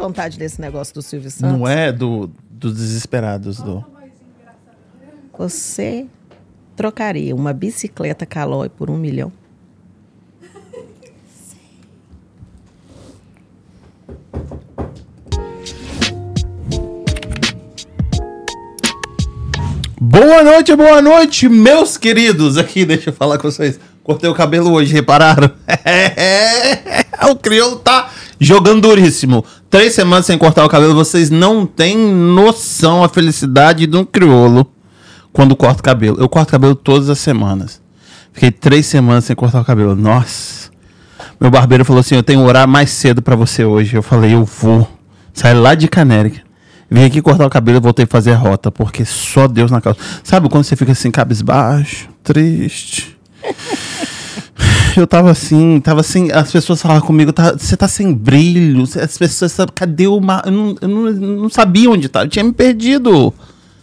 vontade desse negócio do Silvio Santos. Não é do, dos desesperados. Do... Você trocaria uma bicicleta Caloi por um milhão? Boa noite, boa noite, meus queridos. Aqui, deixa eu falar com vocês. Cortei o cabelo hoje, repararam? o crioulo tá jogando duríssimo. Três semanas sem cortar o cabelo, vocês não têm noção a felicidade de um crioulo quando corta o cabelo. Eu corto o cabelo todas as semanas. Fiquei três semanas sem cortar o cabelo. Nossa. Meu barbeiro falou assim: Eu tenho orar mais cedo para você hoje. Eu falei: Eu vou. Saí lá de Canérica. Vim aqui cortar o cabelo e voltei a fazer a rota, porque só Deus na causa. Sabe quando você fica assim, cabisbaixo, triste? Eu tava assim, tava assim, as pessoas falavam comigo, tá, você tá sem brilho, as pessoas, cadê o mar? Eu não, eu não, não sabia onde tá, eu tinha me perdido.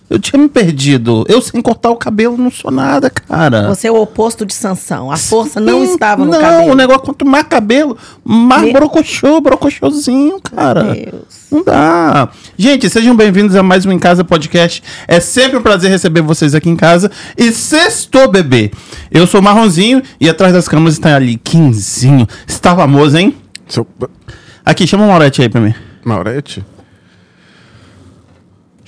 Eu tinha me perdido. Eu sem cortar o cabelo não sou nada, cara. Você é o oposto de Sansão. A força não Sim, estava no não, cabelo. o negócio, quanto mais cabelo, mais Me- brocochô, brocochôzinho, cara. Meu Deus. Não dá. Gente, sejam bem-vindos a mais um Em Casa Podcast. É sempre um prazer receber vocês aqui em casa. E sextou, bebê. Eu sou Marronzinho e atrás das câmeras está ali, Quinzinho. Está famoso, hein? Seu... Aqui, chama o Maurete aí pra mim. Maurete?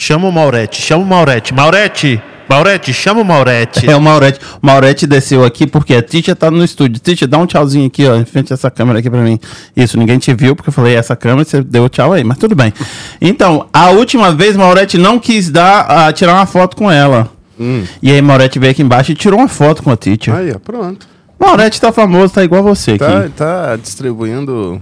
Chama o Maurete, chama o Maurete. Maurete, Maurete, chama o Maurete. É o Maurete. O Maurete desceu aqui porque a Titia tá no estúdio. Titia, dá um tchauzinho aqui, ó, em frente a essa câmera aqui pra mim. Isso, ninguém te viu porque eu falei essa câmera, você deu tchau aí, mas tudo bem. Então, a última vez Maurete não quis dar, ah, tirar uma foto com ela. E aí Maurete veio aqui embaixo e tirou uma foto com a Titia. Aí, ó, pronto. Maurete tá famoso, tá igual você Tá, aqui. tá distribuindo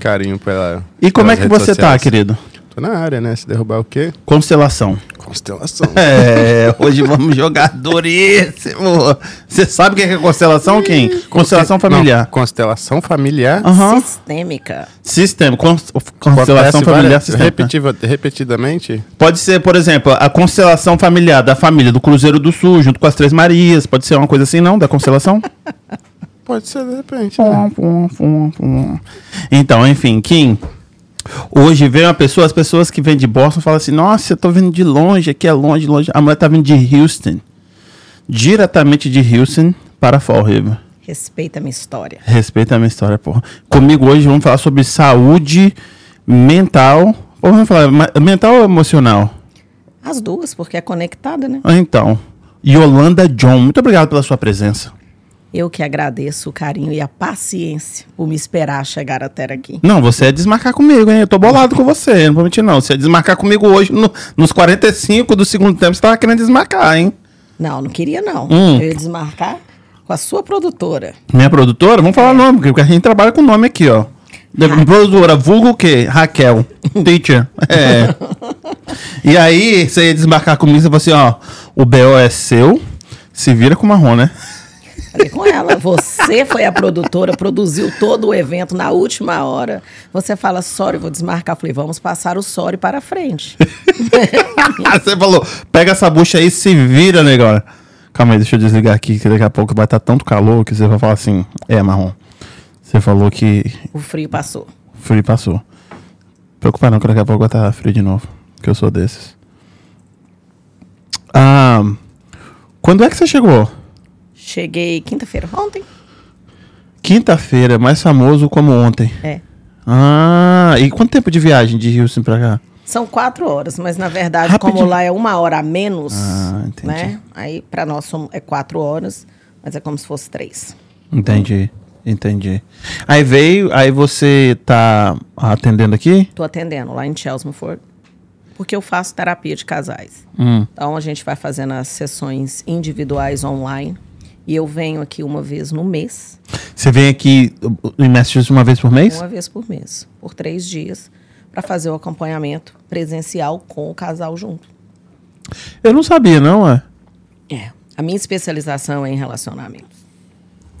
carinho pela. E como é que você tá, sociais. querido? Tô na área, né? Se derrubar o quê? Constelação. Constelação. É, hoje vamos jogar duríssimo. Você sabe o que é constelação, Kim? Constelação Não, familiar. constelação familiar. Aham. Sistêmica. Sistema. Cons- Constelação Acontece familiar. repetiva- repetidamente. Pode ser, por exemplo, a constelação familiar da família do Cruzeiro do Sul, junto com as Três Marias. Pode ser uma coisa assim, não? Da constelação? Pode ser de repente. né? então, enfim, Kim. Hoje vem uma pessoa, as pessoas que vêm de Boston falam assim: Nossa, eu tô vindo de longe, aqui é longe, longe. A mulher tá vindo de Houston. Diretamente de Houston para Fall River. Respeita a minha história. Respeita a minha história, porra. Comigo hoje vamos falar sobre saúde mental. Ou vamos falar mental ou emocional? As duas, porque é conectada, né? Então, Yolanda John, muito obrigado pela sua presença. Eu que agradeço o carinho e a paciência por me esperar chegar até aqui. Não, você é desmarcar comigo, hein? Eu tô bolado com você, não vou mentir não. Você é desmarcar comigo hoje, no- nos 45 do segundo tempo, você tava querendo desmarcar, hein? Não, não queria não. Hum. Eu ia desmarcar com a sua produtora. Minha produtora, vamos falar nome, porque a gente trabalha com nome aqui, ó. Da- Produtora, vulgo o quê? Raquel. Teacher. É. e aí, você ia desmarcar comigo, você falou assim, ó, o BO é seu, se vira com o marrom, né? Falei com ela, você foi a produtora, produziu todo o evento na última hora. Você fala, sorry, vou desmarcar. Falei, vamos passar o sorry para frente. você falou, pega essa bucha aí e se vira, negócio. Calma aí, deixa eu desligar aqui, que daqui a pouco vai estar tanto calor que você vai falar assim, é, marrom. Você falou que O frio passou. frio passou. Preocupa não, que daqui a pouco vai estar frio de novo. Que eu sou desses. Ah, quando é que você chegou? Cheguei quinta-feira, ontem. Quinta-feira, mais famoso como ontem. É. Ah, e quanto tempo de viagem de Houston pra cá? São quatro horas, mas na verdade, Rapidinho. como lá é uma hora a menos, Ah, entendi. né? Aí para nós é quatro horas, mas é como se fosse três. Entendi, entendi. Aí veio, aí você tá atendendo aqui? Tô atendendo lá em Chelmsford, porque eu faço terapia de casais. Hum. Então a gente vai fazendo as sessões individuais online e eu venho aqui uma vez no mês, Você vem aqui uh, em Massachusetts uma vez por mês? uma vez por mês, por três dias, para fazer o acompanhamento presencial com o casal junto. Eu não sabia, não, é? É. A minha especialização é em relacionamentos.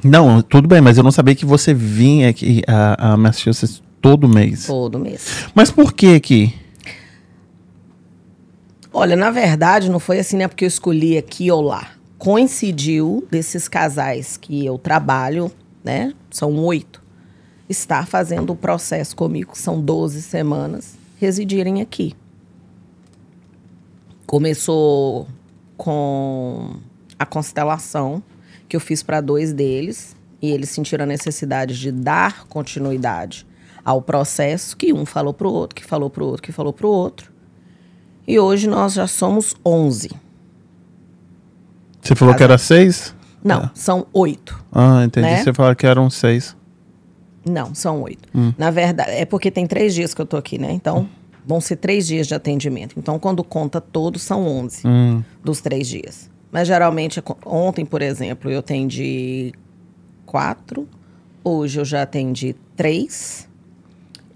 Não, tudo bem, mas eu não sabia que você vinha aqui a, a Massachusetts todo mês. Todo mês. Mas por que aqui? Olha, na verdade, não foi assim, né? Porque eu escolhi aqui ou lá. Coincidiu desses casais que eu trabalho, né? São oito. Estar fazendo o processo comigo, são 12 semanas. residirem aqui. Começou com a constelação que eu fiz para dois deles e eles sentiram a necessidade de dar continuidade ao processo que um falou para o outro, que falou para o outro, que falou para o outro. E hoje nós já somos 11. Você falou que era seis? Não, são oito. Ah, entendi. Né? Você falou que eram seis. Não, são oito. Na verdade, é porque tem três dias que eu tô aqui, né? Então, vão ser três dias de atendimento. Então, quando conta todos, são 11 Hum. dos três dias. Mas, geralmente, co- ontem, por exemplo, eu atendi quatro. Hoje eu já atendi três.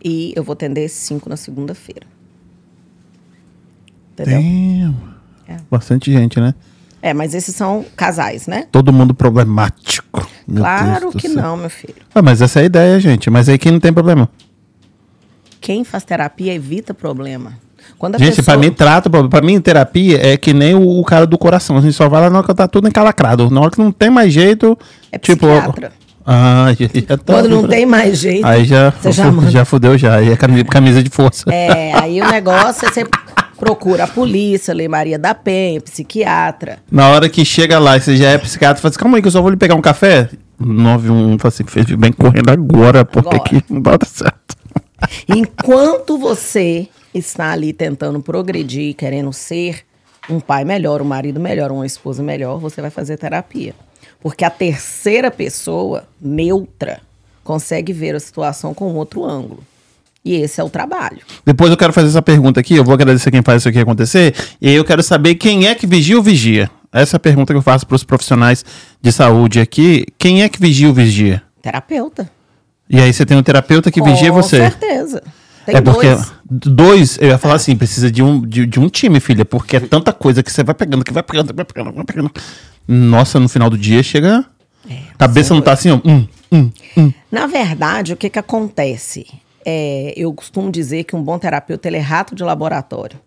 E eu vou atender cinco na segunda-feira. Entendeu? Damn. É. Bastante gente, né? É, mas esses são casais, né? Todo mundo problemático. Meu claro que não, meu filho. Ah, mas essa é a ideia, gente. Mas aí quem não tem problema? Quem faz terapia evita problema. Quando a Gente, pessoa... pra mim, trata. Pra mim, terapia é que nem o, o cara do coração. A gente só vai lá na hora que tá tudo encalacrado. Na hora que não tem mais jeito. É tipo. psiquiatra. Ah, já, tá. Quando não tem mais jeito, Aí já, já já fudeu já. Aí é cami- camisa de força. É, aí o negócio é você procura a polícia, Lei Maria da Penha, psiquiatra. Na hora que chega lá você já é psiquiatra, fala assim, calma aí que eu só vou lhe pegar um café. 91 fala assim, fez bem correndo agora, porque Agora. aqui não dar certo. Enquanto você está ali tentando progredir, querendo ser um pai melhor, um marido melhor, uma esposa melhor, você vai fazer terapia. Porque a terceira pessoa, neutra, consegue ver a situação com outro ângulo. E esse é o trabalho. Depois eu quero fazer essa pergunta aqui, eu vou agradecer quem faz isso aqui acontecer, e aí eu quero saber quem é que vigia ou vigia. Essa é a pergunta que eu faço para os profissionais de saúde aqui. Quem é que vigia ou vigia? Terapeuta. E aí você tem um terapeuta que vigia Com você. certeza. Tem é porque dois. dois, eu ia falar assim, precisa de um, de, de um time, filha, porque é tanta coisa que você vai pegando, que vai pegando, vai pegando, vai pegando. Nossa, no final do dia chega. cabeça não tá assim, ó. Hum, hum. Na verdade, o que, que acontece? É, eu costumo dizer que um bom terapeuta é rato de laboratório.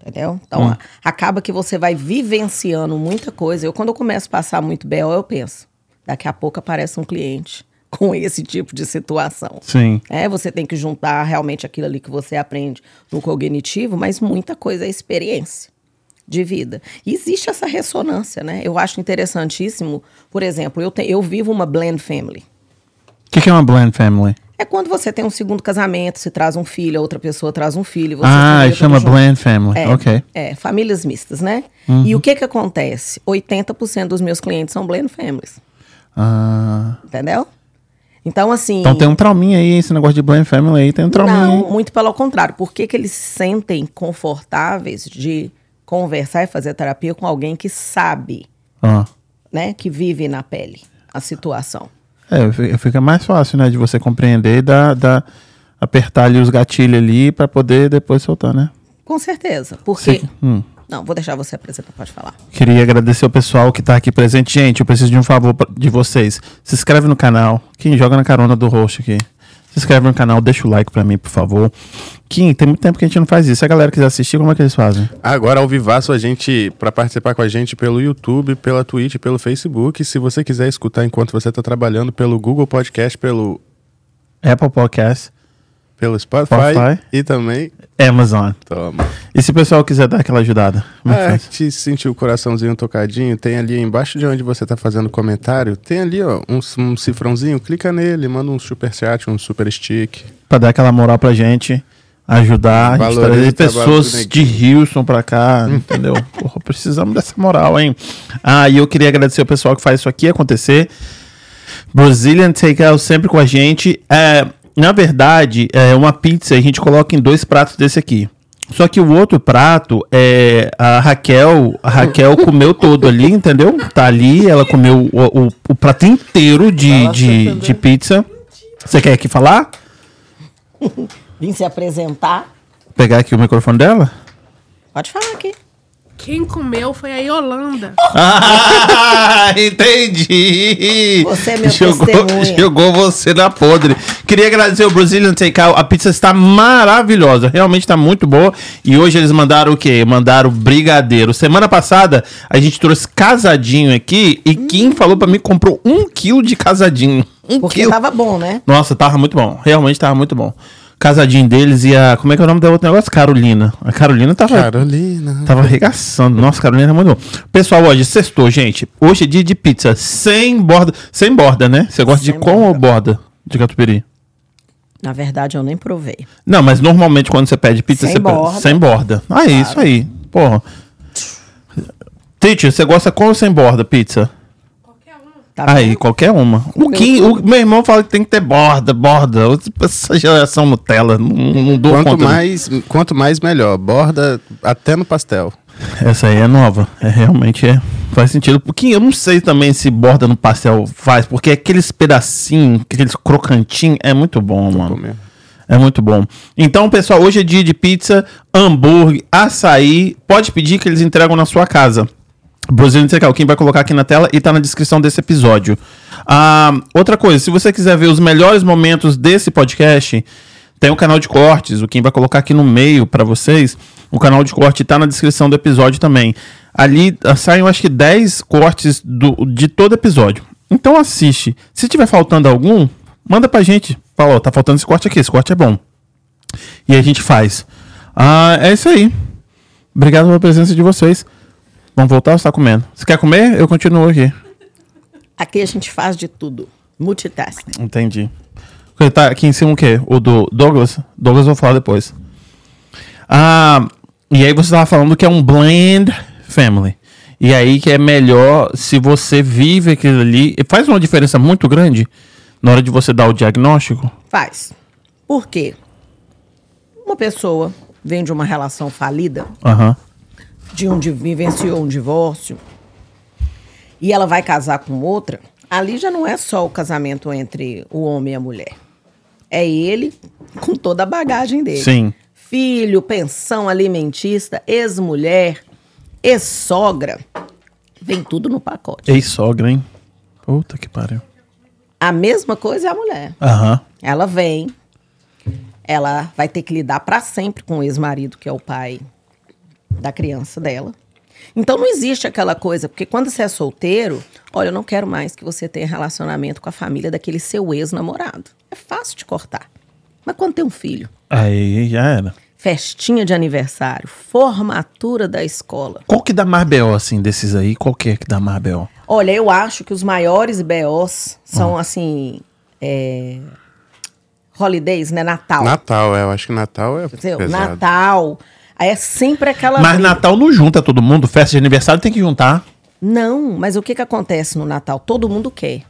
Entendeu? Então, a- acaba que você vai vivenciando muita coisa. Eu, quando eu começo a passar muito BO, eu penso, daqui a pouco aparece um cliente com esse tipo de situação. Sim. É, você tem que juntar realmente aquilo ali que você aprende no cognitivo, mas muita coisa é experiência de vida. E existe essa ressonância, né? Eu acho interessantíssimo, por exemplo, eu, te- eu vivo uma blend family. O que, que é uma blend family? É quando você tem um segundo casamento, você traz um filho, a outra pessoa traz um filho. Você Ah, chama blend family. É, Ok. é, famílias mistas, né? E o que que acontece? 80% dos meus clientes são blend families, Ah, entendeu? Então, assim... então tem um trauminha aí, esse negócio de blend family aí, tem um trauminha Não, aí. muito pelo contrário. Por que, que eles se sentem confortáveis de conversar e fazer terapia com alguém que sabe, Ah. né? Que vive na pele a situação. É, fi- fica mais fácil, né, de você compreender e dar, dar- apertar ali os gatilhos ali pra poder depois soltar, né? Com certeza. Porque... Hum. Não, vou deixar você apresentar, pode falar. Queria agradecer o pessoal que tá aqui presente. Gente, eu preciso de um favor de vocês. Se inscreve no canal. Quem joga na carona do host aqui. Se inscreve no canal, deixa o like pra mim, por favor. Kim, tem muito tempo que a gente não faz isso. Se a galera quiser assistir, como é que eles fazem? Agora, ao vivaço, a gente, para participar com a gente pelo YouTube, pela Twitch, pelo Facebook. Se você quiser escutar enquanto você está trabalhando, pelo Google Podcast, pelo, Apple Podcast, pelo Spotify, Spotify. e também. Amazon. Toma. E se o pessoal quiser dar aquela ajudada? Como é É, te sentiu o coraçãozinho tocadinho, tem ali embaixo de onde você tá fazendo comentário, tem ali, ó, um, um cifrãozinho, clica nele, manda um super chat, um super stick. Pra dar aquela moral pra gente. Ajudar, Valoriza trazer pessoas de Houston pra cá, entendeu? Porra, precisamos dessa moral, hein? Ah, e eu queria agradecer o pessoal que faz isso aqui acontecer. Brazilian Takeout sempre com a gente. É, na verdade, é uma pizza a gente coloca em dois pratos desse aqui. Só que o outro prato é a Raquel, a Raquel comeu todo ali, entendeu? Tá ali, ela comeu o, o, o prato inteiro de, de, de pizza. Você quer aqui falar? Vim se apresentar. Pegar aqui o microfone dela? Pode falar aqui. Quem comeu foi a Yolanda. Ah, entendi. Você é meu jogou, testemunha. jogou você na podre. Queria agradecer o Brazilian Takeout. A pizza está maravilhosa. Realmente está muito boa. E hoje eles mandaram o quê? Mandaram brigadeiro. Semana passada a gente trouxe casadinho aqui. E Kim falou pra mim que comprou um quilo de casadinho. Um Porque quilo. tava bom, né? Nossa, tava muito bom. Realmente tava muito bom. Casadinho deles e a. Como é que é o nome da outra negócio? Carolina. A Carolina tava. Carolina. Tava arregaçando. Nossa, Carolina é muito bom. Pessoal, hoje, sextou, gente. Hoje é dia de pizza sem borda. Sem borda, né? Você gosta Sem de com ou borda de catupiry? Na verdade, eu nem provei. Não, mas normalmente quando você pede pizza, Sem você pede borda. sem borda. Ah, é isso aí. Porra. Teacher, você gosta com ou sem borda pizza? Tá Aí, vendo? qualquer uma. O, Kim, o meu irmão fala que tem que ter borda, borda. Essa geração Nutella, não, não dou Quanto conta. mais, quanto mais, melhor. Borda até no pastel. Essa aí é nova. É realmente é. Faz sentido. Porque eu não sei também se borda no pastel faz, porque aqueles pedacinhos, aqueles crocantinhos, é muito bom, mano. Comer. É muito bom. Então, pessoal, hoje é dia de pizza, hambúrguer, açaí. Pode pedir que eles entregam na sua casa. Brazilian Tecal, quem vai colocar aqui na tela e tá na descrição desse episódio. Ah, outra coisa, se você quiser ver os melhores momentos desse podcast, tem o canal de cortes, o Kim vai colocar aqui no meio pra vocês. O canal de corte tá na descrição do episódio também. Ali ah, saem, acho que 10 cortes do, de todo episódio. Então assiste. Se tiver faltando algum, manda pra gente. Fala, ó, tá faltando esse corte aqui, esse corte é bom. E a gente faz. Ah, é isso aí. Obrigado pela presença de vocês. Vamos voltar ou você tá comendo? Você quer comer? Eu continuo aqui. Aqui a gente faz de tudo. Multitasking. Entendi. Tá aqui em cima o quê? O do Douglas? Douglas eu vou falar depois. Ah, e aí você tava falando que é um blend family. E aí que é melhor se você vive aquilo ali. E faz uma diferença muito grande na hora de você dar o diagnóstico. Faz. Por quê? Uma pessoa vem de uma relação falida, Aham. De um vivenciou um divórcio, e ela vai casar com outra, ali já não é só o casamento entre o homem e a mulher. É ele com toda a bagagem dele. Sim. Filho, pensão alimentista, ex-mulher, ex-sogra. Vem tudo no pacote. Ex-sogra, hein? Puta que pariu. A mesma coisa é a mulher. Aham. Ela vem, ela vai ter que lidar para sempre com o ex-marido, que é o pai da criança dela. Então não existe aquela coisa, porque quando você é solteiro, olha, eu não quero mais que você tenha relacionamento com a família daquele seu ex-namorado. É fácil de cortar. Mas quando tem um filho, Aí já era. festinha de aniversário, formatura da escola. Qual que dá mais B.O. assim desses aí? Qual que é que dá mais B.O.? Olha, eu acho que os maiores BOs são assim. É... Holidays, né? Natal. Natal, é. Eu acho que Natal é Entendeu? pesado. Natal. Aí é sempre aquela. Mas briga. Natal não junta todo mundo. Festa de aniversário tem que juntar. Não, mas o que, que acontece no Natal? Todo mundo quer.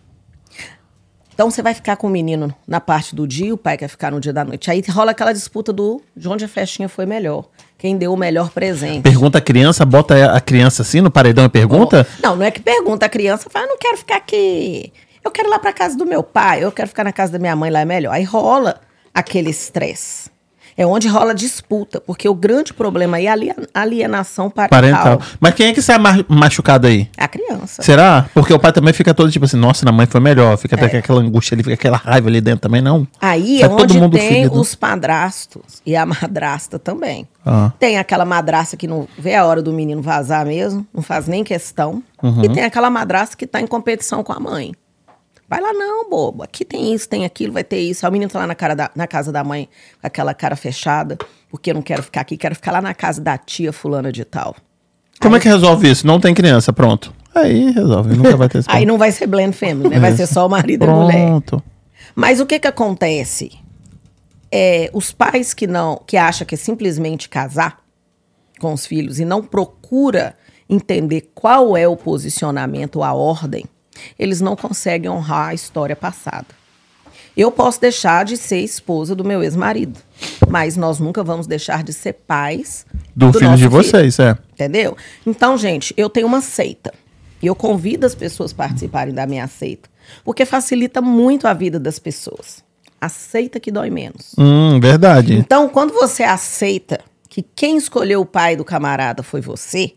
Então você vai ficar com o menino na parte do dia, o pai quer ficar no dia da noite. Aí rola aquela disputa do de onde a festinha foi melhor. Quem deu o melhor presente. Pergunta a criança, bota a criança assim no paredão e pergunta. Não, não é que pergunta. A criança fala, "Ah, não quero ficar aqui. Eu quero ir lá pra casa do meu pai, eu quero ficar na casa da minha mãe, lá é melhor. Aí rola aquele estresse. É onde rola disputa, porque o grande problema aí é a alien- alienação parental. Parental. Mas quem é que sai ma- machucado aí? A criança. Será? Porque o pai também fica todo tipo assim, nossa, na mãe foi melhor. Fica É. até aquela angústia ali, fica aquela raiva ali dentro também, não? Aí Sai é todo onde mundo tem ferido. os padrastos e a madrasta também. Ah. Tem aquela madrasta que não vê a hora do menino vazar mesmo, não faz nem questão. Uhum. E tem aquela madrasta que tá em competição com a mãe. Vai lá não, bobo. Aqui tem isso, tem aquilo, vai ter isso. Aí o menino tá lá na, cara da- na casa da mãe com aquela cara fechada, porque eu não quero ficar aqui, quero ficar lá na casa da tia fulana de tal. Como é que resolve isso? Não tem criança, pronto. Aí resolve, nunca vai ter esse Aí não vai ser blend family, né? Vai ser só o marido e a mulher. Pronto. Mas o que que acontece? É, os pais que não, que acham que é simplesmente casar com os filhos e não procura entender qual é o posicionamento, a ordem, eles não conseguem honrar a história passada. Eu posso deixar de ser esposa do meu ex-marido, mas nós nunca vamos deixar de ser pais Do, filho nosso de vocês, é. Entendeu? Então, gente, eu tenho uma seita. E eu convido as pessoas a participarem da minha seita. Porque facilita muito a vida das pessoas. Aceita que dói menos. Hum, verdade. Então, quando você aceita que quem escolheu o pai do camarada foi você,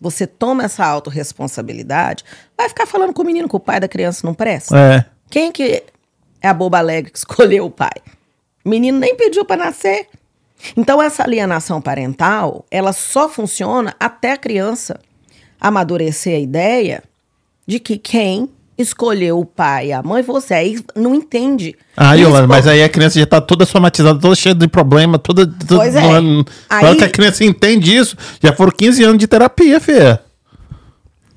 você toma essa autorresponsabilidade, vai ficar falando com o menino que o pai da criança não presta. É. Quem que é a boba alegre que escolheu o pai? O menino nem pediu para nascer. Então essa alienação parental, ela só funciona até a criança amadurecer a ideia de que quem escolheu o pai e a mãe, você aí não entende. Ah, Yolanda, mas aí a criança já tá toda somatizada, toda cheia de problema, toda. toda Pois é. não Na hora Aí- que a criança entende isso, já foram 15 anos de terapia, Fê.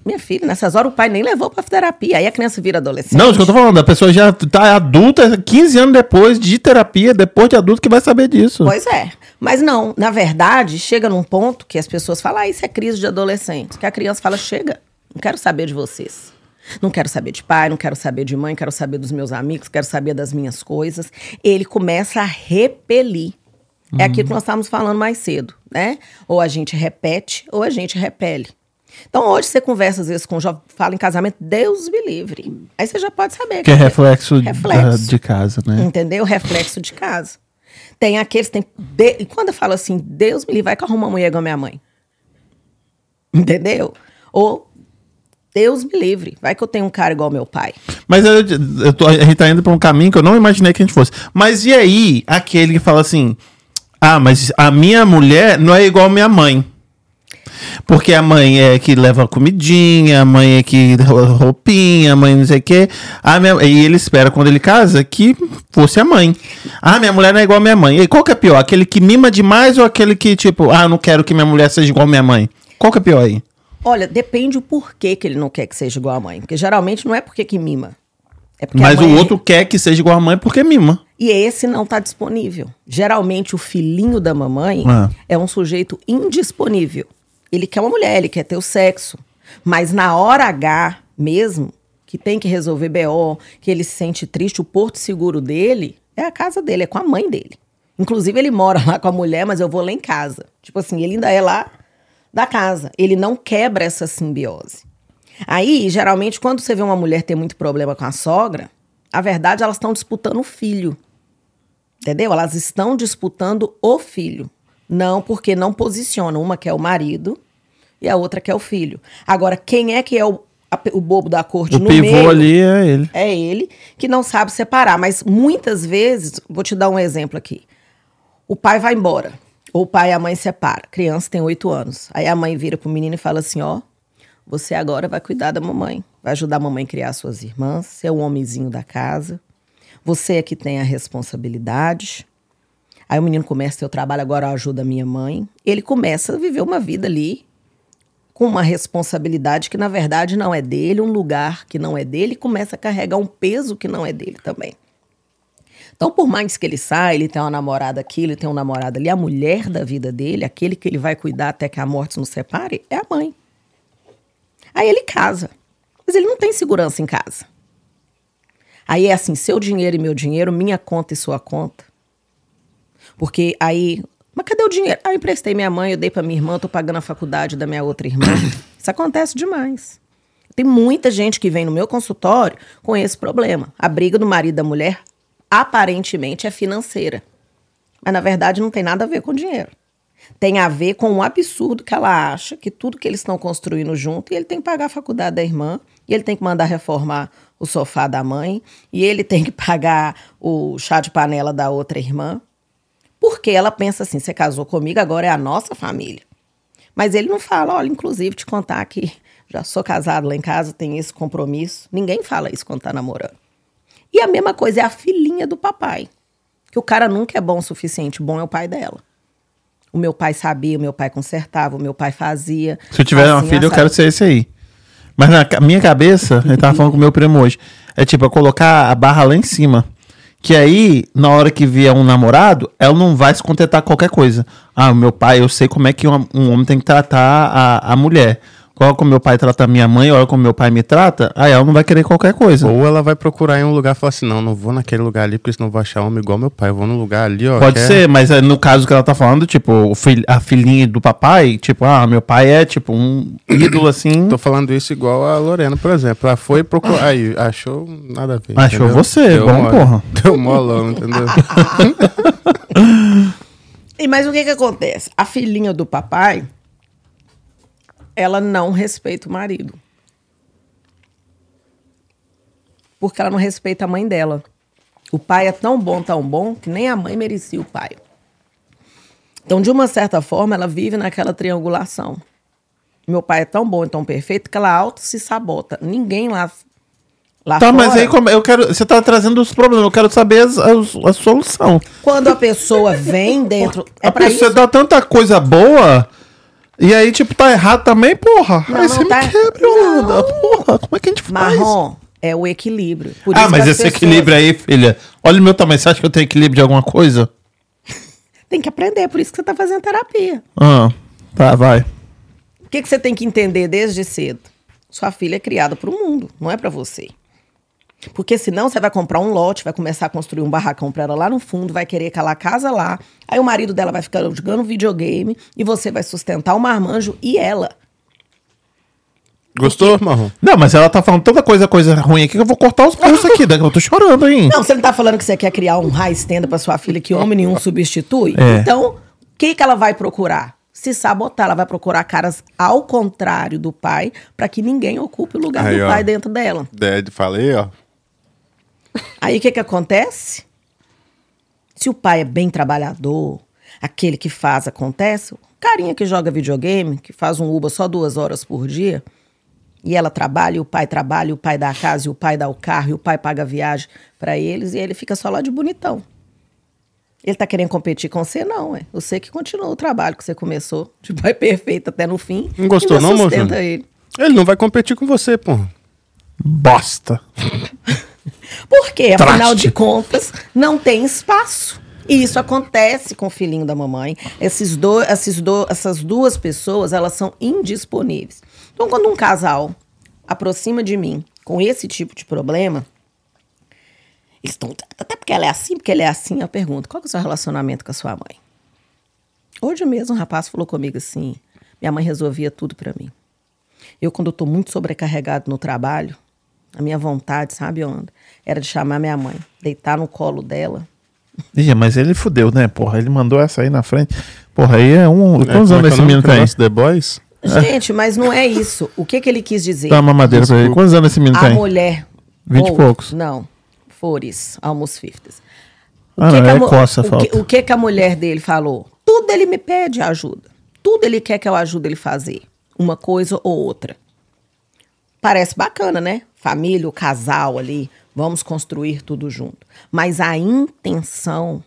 Minha filha, nessas horas o pai nem levou pra terapia. Aí a criança vira adolescente. Não, isso que eu tô falando, a pessoa já tá adulta 15 anos depois de terapia, depois de adulto, que vai saber disso. Pois é. Mas não, na verdade, chega num ponto que as pessoas falam, ah, isso é crise de adolescente. Que a criança fala, chega, não quero saber de vocês. Não quero saber de pai, não quero saber de mãe, quero saber dos meus amigos, quero saber das minhas coisas. Ele começa a repelir. É aquilo que nós estávamos falando mais cedo, né? Ou a gente repete, ou a gente repele. Então, hoje você conversa às vezes com um jovem, fala em casamento, Deus me livre. Aí você já pode saber. Que é reflexo, Reflexo. da- de casa, né? Entendeu? Reflexo de casa. Tem aqueles que tem. de- E quando eu falo assim, Deus me livre, vai que arruma uma mulher igual a minha mãe. Entendeu? Ou Deus me livre, vai que eu tenho um cara igual meu pai. Mas eu, eu tô- a gente tá indo pra um caminho que eu não imaginei que a gente fosse. Mas e aí, aquele que fala assim: Ah, mas a minha mulher não é igual a minha mãe. Porque a mãe é que leva comidinha, a mãe é que rou- roupinha, a mãe não sei o quê. A minha, e ele espera, quando ele casa, que fosse a mãe. Ah, minha mulher não é igual a minha mãe. E qual que é pior? Aquele que mima demais ou aquele que, tipo, ah, não quero que minha mulher seja igual a minha mãe? Qual que é pior aí? Olha, depende o porquê que ele não quer que seja igual à mãe. Porque geralmente não é porque que mima. É porque Mas o outro quer que seja igual a mãe porque mima. E esse não está disponível. Geralmente, o filhinho da mamãe Ah. é um sujeito indisponível. Ele quer uma mulher, ele quer ter o sexo. Mas na hora H mesmo, que tem que resolver BO, que ele se sente triste, o porto seguro dele é a casa dele, é com a mãe dele. Inclusive, ele mora lá com a mulher, mas eu vou lá em casa. Tipo assim, ele ainda é lá da casa. Ele não quebra essa simbiose. Aí, geralmente, quando você vê uma mulher ter muito problema com a sogra, a verdade, elas estão disputando o filho. Entendeu? Elas estão disputando o filho. Não porque não posicionam. Uma quer o marido e a outra quer o filho. Agora, quem é que é o, a- o bobo da corte O no pivô meio? ali é ele. É ele que não sabe separar. Mas muitas vezes, vou te dar um exemplo aqui. O pai vai embora. O pai e a mãe separam. Criança tem oito anos. Aí a mãe vira pro menino e fala assim: ó, você agora vai cuidar da mamãe. Vai ajudar a mamãe a criar suas irmãs, ser o homenzinho da casa. Você é que tem a responsabilidade. Aí o menino começa seu trabalho, agora ajuda a minha mãe. Ele começa a viver uma vida ali com uma responsabilidade que na verdade não é dele, um lugar que não é dele, e começa a carregar um peso que não é dele também. Então, por mais que ele saia, ele tem uma namorada aqui, ele tem um namorado ali, a mulher da vida dele, aquele que ele vai cuidar até que a morte nos separe, é a mãe. Aí ele casa. Mas ele não tem segurança em casa. Aí é assim, seu dinheiro e meu dinheiro, minha conta e sua conta. Porque aí, mas cadê o dinheiro? Ah, eu emprestei minha mãe, eu dei pra minha irmã, tô pagando a faculdade da minha outra irmã. Isso acontece demais. Tem muita gente que vem no meu consultório com esse problema. A briga do marido e da mulher aparentemente é financeira. Mas na verdade não tem nada a ver com dinheiro. Tem a ver com o absurdo que ela acha que tudo que eles estão construindo junto, e ele tem que pagar a faculdade da irmã, e ele tem que mandar reformar o sofá da mãe, e ele tem que pagar o chá de panela da outra irmã. Porque ela pensa assim: você casou comigo, agora é a nossa família. Mas ele não fala, olha, inclusive te contar que já sou casado lá em casa, tenho esse compromisso. Ninguém fala isso quando tá namorando. E a mesma coisa é a filhinha do papai. Que o cara nunca é bom o suficiente, bom é o pai dela. O meu pai sabia, o meu pai consertava, o meu pai fazia. Se eu tiver uma Assim, filha, eu quero ser esse aí. Mas na minha cabeça, ele tava falando com o meu primo hoje, é tipo, eu colocar a barra lá em cima. Que aí, na hora que vier um namorado, ela não vai se contentar com qualquer coisa. Ah, meu pai, eu sei como é que um, um homem tem que tratar a, a mulher. Olha como meu pai trata a minha mãe, olha como meu pai me trata, aí ela não vai querer qualquer coisa. Ou ela vai procurar em um lugar e falar assim: não, não vou naquele lugar ali, porque senão eu vou achar homem igual meu pai. Eu vou no lugar ali, ó. Pode é- ser, mas é, no caso que ela tá falando, tipo, o fil- a filhinha do papai, tipo, ah, meu pai é tipo um ídolo assim. Tô falando isso igual a Lorena, por exemplo. Ela foi procurar. Aí, achou nada a ver. Achou entendeu? você, Deu bom, mole. porra. Deu molão, entendeu? E mas o que que acontece? A filhinha do papai, ela não respeita o marido. Porque ela não respeita a mãe dela. O pai é tão bom, tão bom, que nem a mãe merecia o pai. Então, de uma certa forma, ela vive naquela triangulação. Meu pai é tão bom e tão perfeito que ela auto se sabota. Ninguém lá Lá Tá, mas fora, aí como- eu quero. Você tá trazendo os problemas, eu quero saber as, as- a solução. quando a pessoa vem dentro. É a pessoa isso. dá tanta coisa boa. E aí, tipo, tá errado também, porra. Não, aí não você tá- me quebra, Yolanda. Porra, como é que a gente faz? Marrom é o equilíbrio. Por Ah, isso mas esse pessoas equilíbrio aí, filha. Olha o meu tamanho. Você acha que eu tenho equilíbrio de alguma coisa? Tem que aprender, por isso que você tá fazendo terapia. Ah, tá, vai. O que, que você tem que entender desde cedo? Sua filha é criada para o mundo, não é para você. Porque senão você vai comprar um lote, vai começar a construir um barracão para ela lá no fundo, vai querer aquela casa lá. Aí o marido dela vai ficar jogando videogame e você vai sustentar o marmanjo e ela. Gostou, Marrom? Não, mas ela tá falando tanta coisa, coisa ruim aqui que eu vou cortar os pulsos aqui. Daqui eu tô chorando, hein? Não, você não tá falando que você quer criar um high stand para sua filha que homem nenhum substitui? É. Então, o que, que ela vai procurar? Se sabotar, ela vai procurar caras ao contrário do pai, para que ninguém ocupe o lugar Aí, do ó. pai dentro dela. Ded, falei, ó. Aí o que que acontece? Se o pai é bem trabalhador, aquele que faz acontece, o carinha que joga videogame, que faz um Uber só duas horas por dia, e ela trabalha, e o pai trabalha, e o pai dá a casa, e o pai dá o carro, e o pai paga a viagem para eles, e ele fica só lá de bonitão. Ele tá querendo competir com você? Não, é. Você que continua o trabalho que você começou, de pai perfeito até no fim. Não gostou não, moço? ele. Ele não vai competir com você, porra. Bosta. Porque, afinal Traste. de contas, não tem espaço. E isso acontece com o filhinho da mamãe. Esses do, esses do, essas duas pessoas, elas são indisponíveis. Então, quando um casal aproxima de mim com esse tipo de problema, estão. Até porque ela é assim, porque ele é assim, eu pergunto: qual que é o seu relacionamento com a sua mãe? Hoje mesmo um rapaz falou comigo assim: minha mãe resolvia tudo pra mim. Eu, quando eu tô muito sobrecarregado no trabalho, a minha vontade, sabe, onde? Era de chamar minha mãe, deitar no colo dela. Ih, mas ele fudeu, né, porra? Ele mandou essa aí na frente. Porra, aí é um. É, Quantos é anos que é o esse menino tem? The Boys? Gente, mas não é isso. O que, que ele quis dizer? Dá uma madeira pra ele. Quantos anos esse menino a tem? mulher. Vinte e ou- poucos. Não, fores, almost fifties. Ah, não, que é a coça, o que, o que que a mulher dele falou? Tudo ele me pede ajuda. Tudo ele quer que eu ajude ele fazer. Uma coisa ou outra. Parece bacana, né? Família, o casal ali, vamos construir tudo junto. Mas a intenção,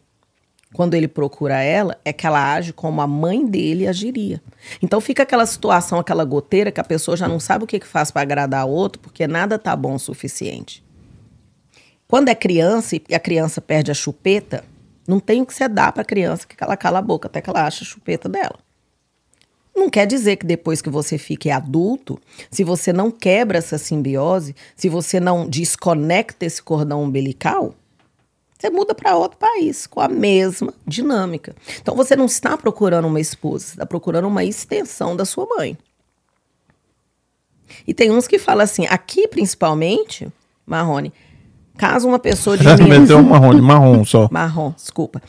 quando ele procura ela, é que ela age como a mãe dele agiria. Então fica aquela situação, aquela goteira que a pessoa já não sabe o que, que faz para agradar o outro, porque nada tá bom o suficiente. Quando é criança e a criança perde a chupeta, não tem o que você dar para a criança que ela cala a boca até que ela acha a chupeta dela. Não quer dizer que depois que você fique adulto, se você não quebra essa simbiose, se você não desconecta esse cordão umbilical, você muda para outro país com a mesma dinâmica. Então você não está procurando uma esposa, você está procurando uma extensão da sua mãe. E tem uns que falam assim, aqui principalmente, Marrone, caso uma pessoa de Minas- Meteu um marrom, marrom só. Marrom, desculpa.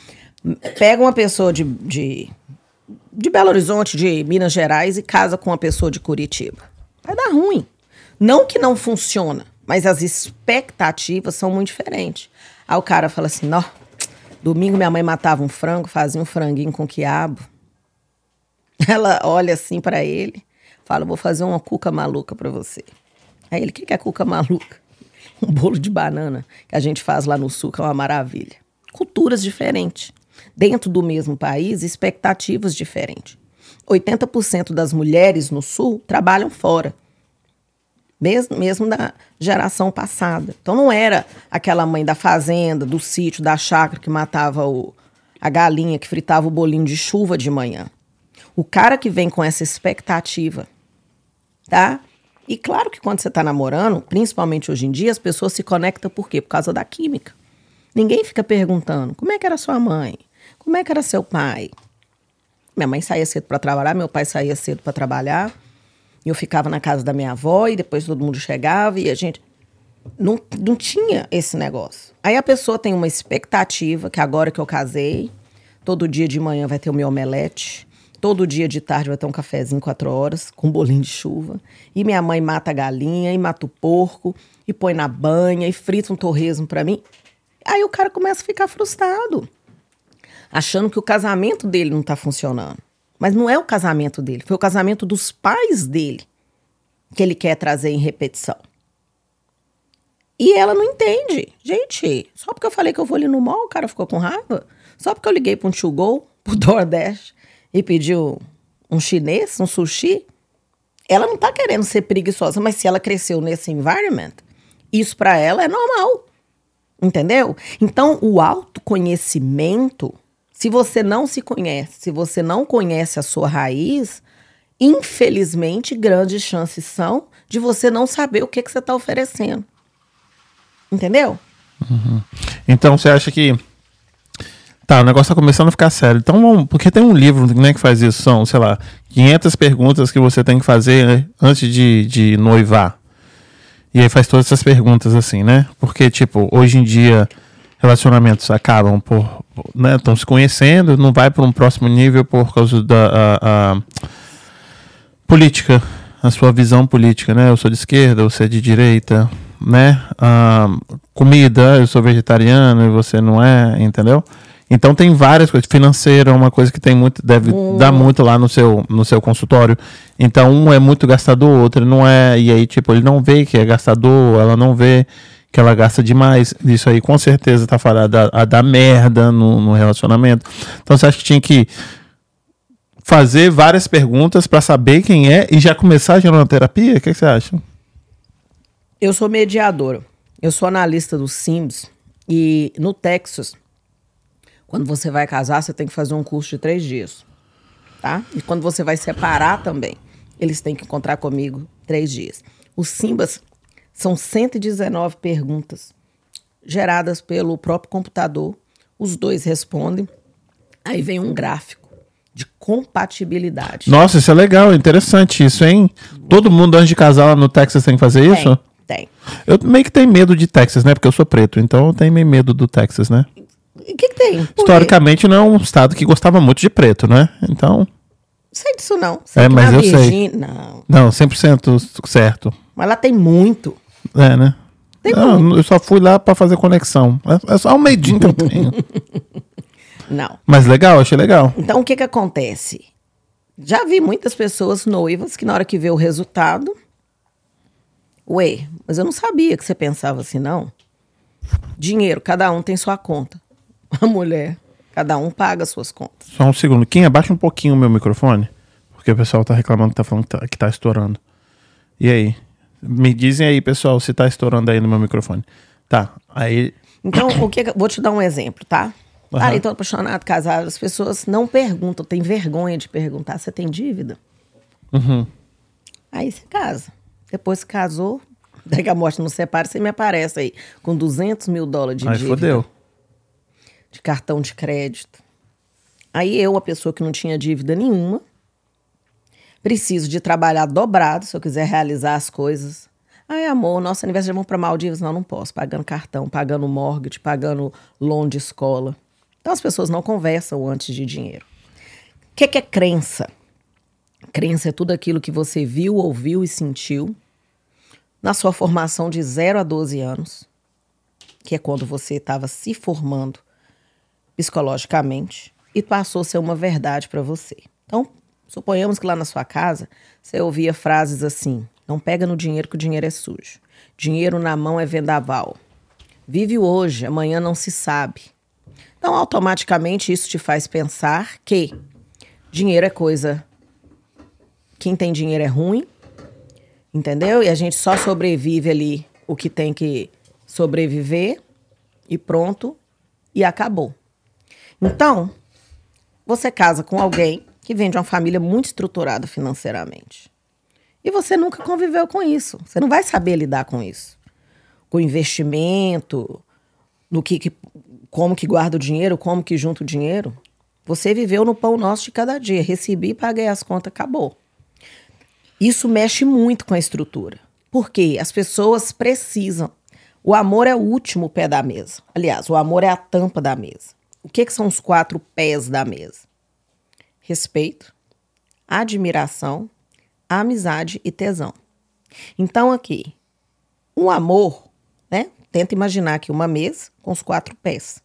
Pega uma pessoa de, de, de Belo Horizonte, de Minas Gerais, e casa com uma pessoa de Curitiba. Vai dar ruim. Não que não funciona, mas as expectativas são muito diferentes. Aí o cara fala assim: não, domingo minha mãe matava um frango, fazia um franguinho com quiabo. Ela olha assim pra ele, fala: vou fazer uma cuca maluca pra você. Aí ele: o que é cuca maluca? Um bolo de banana que a gente faz lá no sul, que é uma maravilha. Culturas diferentes. Dentro do mesmo país, expectativas diferentes. 80% das mulheres no sul trabalham fora. Mesmo, mesmo da geração passada. Então não era aquela mãe da fazenda, do sítio, da chácara que matava o, a galinha, que fritava o bolinho de chuva de manhã. O cara que vem com essa expectativa, tá? E claro que quando você tá namorando, principalmente hoje em dia, as pessoas se conectam por quê? Por causa da química. Ninguém fica perguntando como é que era sua mãe, como é que era seu pai. Minha mãe saía cedo para trabalhar, meu pai saía cedo para trabalhar. E eu ficava na casa da minha avó e depois todo mundo chegava e a gente não, não tinha esse negócio. Aí a pessoa tem uma expectativa que agora que eu casei, todo dia de manhã vai ter o meu omelete, todo dia de tarde vai ter um cafezinho quatro horas com um bolinho de chuva. E minha mãe mata a galinha e mata o porco e põe na banha e frita um torresmo para mim. Aí o cara começa a ficar frustrado, achando que o casamento dele não tá funcionando. Mas não é o casamento dele, foi o casamento dos pais dele que ele quer trazer em repetição. E ela não entende. Gente, só porque eu falei que eu vou ali no mall, o cara ficou com raiva? Só porque eu liguei para um go, pro DoorDash, e pediu um chinês, um sushi? Ela não tá querendo ser preguiçosa, mas se ela cresceu nesse environment, isso para ela é normal. Entendeu? Então, o autoconhecimento, se você não se conhece, se você não conhece a sua raiz, infelizmente, grandes chances são de você não saber o que, que você está oferecendo. Entendeu? Então você acha que. Tá, o negócio tá começando a ficar sério. Então, vamos- porque tem um livro né, que faz isso, são, sei lá, 500 perguntas que você tem que fazer né, antes de, de noivar. E aí faz todas essas perguntas assim, né? Porque, tipo, hoje em dia, relacionamentos acabam por. Né, Estão se conhecendo, não vai para um próximo nível por causa da. a- a política, a sua visão política, né? Eu sou de esquerda, você é de direita, né? Ah, comida, eu sou vegetariano e você não é, entendeu? Então tem várias coisas. Financeiro é uma coisa que tem muito, deve dar muito lá no seu, no seu consultório. Então um é muito gastador, o outro não é. E aí, tipo, ele não vê que é gastador, ela não vê que ela gasta demais. Isso aí com certeza tá falando a, a dar merda no, no relacionamento. Então você acha que tinha que fazer várias perguntas para saber quem é e já começar já uma terapia? O que, que você acha? Eu sou mediadora. Eu sou analista do Sims. E no Texas, quando você vai casar, você tem que fazer um curso de três dias. Tá? E quando você vai separar também, eles têm que encontrar comigo três dias. Os Simbas são 119 perguntas geradas pelo próprio computador. Os dois respondem. Aí vem um gráfico de compatibilidade. Nossa, isso é legal, interessante isso, hein? Todo mundo antes de casar lá no Texas tem que fazer isso? Tem, tem. Eu meio que tenho medo de Texas, né? Porque eu sou preto, então eu tenho meio medo do Texas, né? O que, que tem? Por quê? Historicamente não é um estado que gostava muito de preto, né? Então, Sei disso não. Sei É, mas eu sei. Virgínia- Não, não, 100% certo. mas lá tem muito. É, né? Não, eu só fui lá pra fazer conexão. É, é só um medinho que eu tenho. Não. Mas legal, achei legal. Então, o que que acontece? Já vi muitas pessoas noivas que na hora que vê o resultado... Ué, mas eu não sabia que você pensava assim, não. Dinheiro, cada um tem sua conta. A mulher, cada um paga suas contas. Só um segundo. Kim, abaixa um pouquinho o meu microfone. Porque o pessoal tá reclamando que tá falando que tá, que tá estourando. E aí? Me dizem aí, pessoal, se tá estourando aí no meu microfone. Tá. Aí. Então, o que vou te dar um exemplo, tá? Aham. Aí, tô apaixonado, casado, as pessoas não perguntam, tem vergonha de perguntar, você tem dívida? Uhum. Aí você casa. Depois que casou, daí que a morte não separa, você me aparece aí com 200 mil dólares de Aí dívida. fodeu. De cartão de crédito. Aí eu, a pessoa que não tinha dívida nenhuma, preciso de trabalhar dobrado se eu quiser realizar as coisas. Ai, amor, nosso aniversário vamos para Maldivas. Não, não posso. Pagando cartão, pagando mortgage, pagando loan de escola. Então as pessoas não conversam antes de dinheiro. O que, que é crença? Crença é tudo aquilo que você viu, ouviu e sentiu na sua formação de 0 a 12 anos, que é quando você estava se formando psicologicamente e passou a ser uma verdade para você. Então, suponhamos que lá na sua casa você ouvia frases assim: não pega no dinheiro que o dinheiro é sujo. Dinheiro na mão é vendaval. Vive hoje, amanhã não se sabe. Então, automaticamente isso te faz pensar que dinheiro é coisa. Quem tem dinheiro é ruim, entendeu? E a gente só sobrevive ali o que tem que sobreviver e pronto, e acabou. Então, você casa com alguém que vem de uma família muito estruturada financeiramente. E você nunca conviveu com isso. Você não vai saber lidar com isso. Com investimento, no que, que- como que guarda o dinheiro, como que junta o dinheiro. Você viveu no pão nosso de cada dia. Recebi, paguei as contas, acabou. Isso mexe muito com a estrutura. Porque as pessoas precisam. O amor é o último pé da mesa. Aliás, o amor é a tampa da mesa. O que, que são os quatro pés da mesa? Respeito, admiração, amizade e tesão. Então, aqui, um amor, né? Tenta imaginar aqui uma mesa com os quatro pés.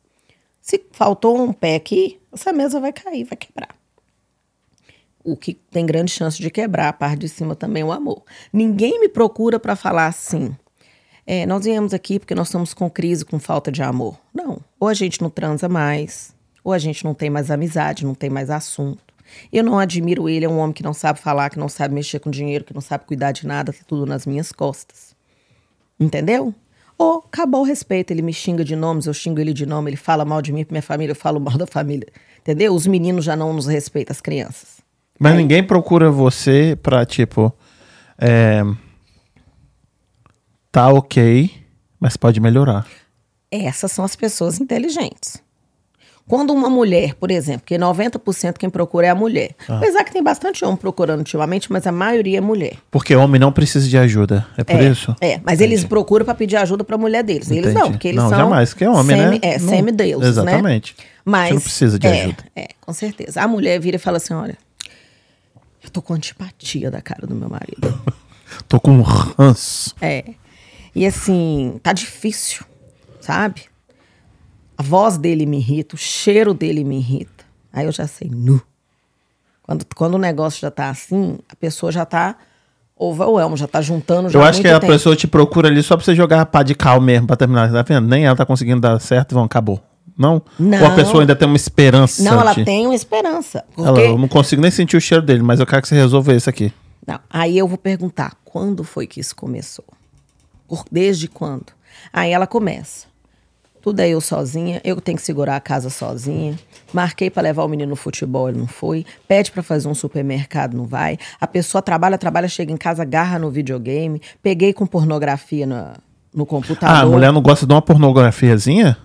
Se faltou um pé aqui, essa mesa vai cair, vai quebrar. O que tem grande chance de quebrar, a parte de cima também é o amor. Ninguém me procura para falar assim. é, nós viemos aqui porque nós estamos com crise, com falta de amor. Não. Ou a gente não transa mais, ou a gente não tem mais amizade, não tem mais assunto. Eu não admiro ele, é um homem que não sabe falar, que não sabe mexer com dinheiro, que não sabe cuidar de nada, tem tudo nas minhas costas. Entendeu? Ou acabou o respeito, ele me xinga de nomes, eu xingo ele de nome, ele fala mal de mim, pra minha família, eu falo mal da família. Entendeu? Os meninos já não nos respeitam, as crianças. Mas ninguém procura você pra, tipo. É... Tá ok, mas pode melhorar. Essas são as pessoas inteligentes. Quando uma mulher, por exemplo, que 90% quem procura é a mulher. Apesar que tem bastante homem procurando ultimamente, mas a maioria é mulher. Porque homem não precisa de ajuda. É por é, isso? É, mas eles procuram para pedir ajuda para a mulher deles. Eles não, Entendi. porque eles Não, são. jamais, que é homem, né? semi, É, Não- semideuses, Exatamente. né? Mas, Você não precisa de é, ajuda. É, com certeza. A mulher vira e fala assim: olha, eu tô com antipatia da cara do meu marido. Tô com um ranço. É. E assim, tá difícil, sabe? A voz dele me irrita, o cheiro dele me irrita. Aí eu já sei, nu. Quando, quando o negócio já tá assim, a pessoa já tá overwhelmed, já tá juntando já Eu acho que a tempo. pessoa te procura ali só pra você jogar pá de cal mesmo, pra terminar. Tá vendo? Nem ela tá conseguindo dar certo vão, acabou. Não? Não. Ou a pessoa ainda tem uma esperança? Não, ela de- tem uma esperança. Ela, Porque... eu não consigo nem sentir o cheiro dele, mas eu quero que você resolva isso aqui. Não, aí eu vou perguntar, quando foi que isso começou? Por- desde quando? Aí ela começa. Tudo é eu sozinha, eu tenho que segurar a casa sozinha. Marquei para levar o menino no futebol, ele não foi. Pede para fazer um supermercado, não vai. A pessoa trabalha, trabalha, chega em casa, agarra no videogame. Peguei com pornografia na- no computador. Ah, a mulher não gosta de uma pornografiazinha?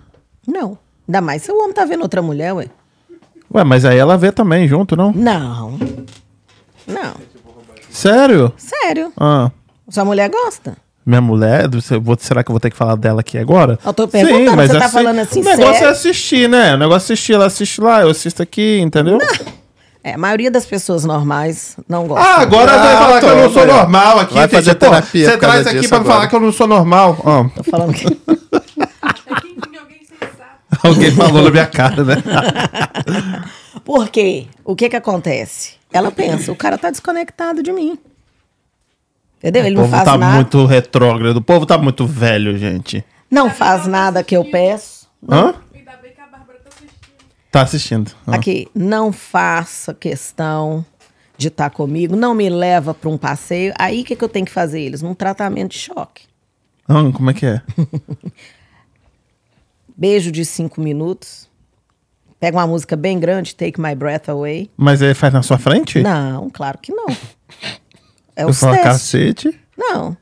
Não. Ainda mais se o homem tá vendo outra mulher, ué. Ué, mas aí ela vê também junto, não? Não. Não. Sério? Sério. Ah. Sua mulher gosta? Minha mulher, você- vou- será que eu vou ter que falar dela aqui agora? Eu tô perguntando, você tá falando assim, O negócio sério? é assistir, né? O negócio é assistir, ela assiste lá, eu assisto aqui, entendeu? É, a maioria das pessoas normais não gosta. Ah, agora Ah, vai falar que eu não sou normal aqui. Vai fazer Pô, terapia Você traz aqui pra agora. falar que eu não sou normal. Ó, Tô falando que. É alguém falou na minha cara, né? Por quê? O que que acontece? Ela pensa, o cara tá desconectado de mim. Entendeu? Ele o não povo faz tá nada. muito retrógrado. O povo tá muito velho, gente. Não faz nada que eu peço. Hã? Ainda bem que a Bárbara tá assistindo. Tá assistindo. Ah. Aqui, não faça questão de estar comigo, não me leva para um passeio. Aí o que, que eu tenho que fazer eles? Num tratamento de choque. Ah, como é que é? Beijo de cinco minutos. Pega uma música bem grande, Take My Breath Away. Mas ele faz na sua frente? Não, claro que não. É os falo testes. cacete. Não.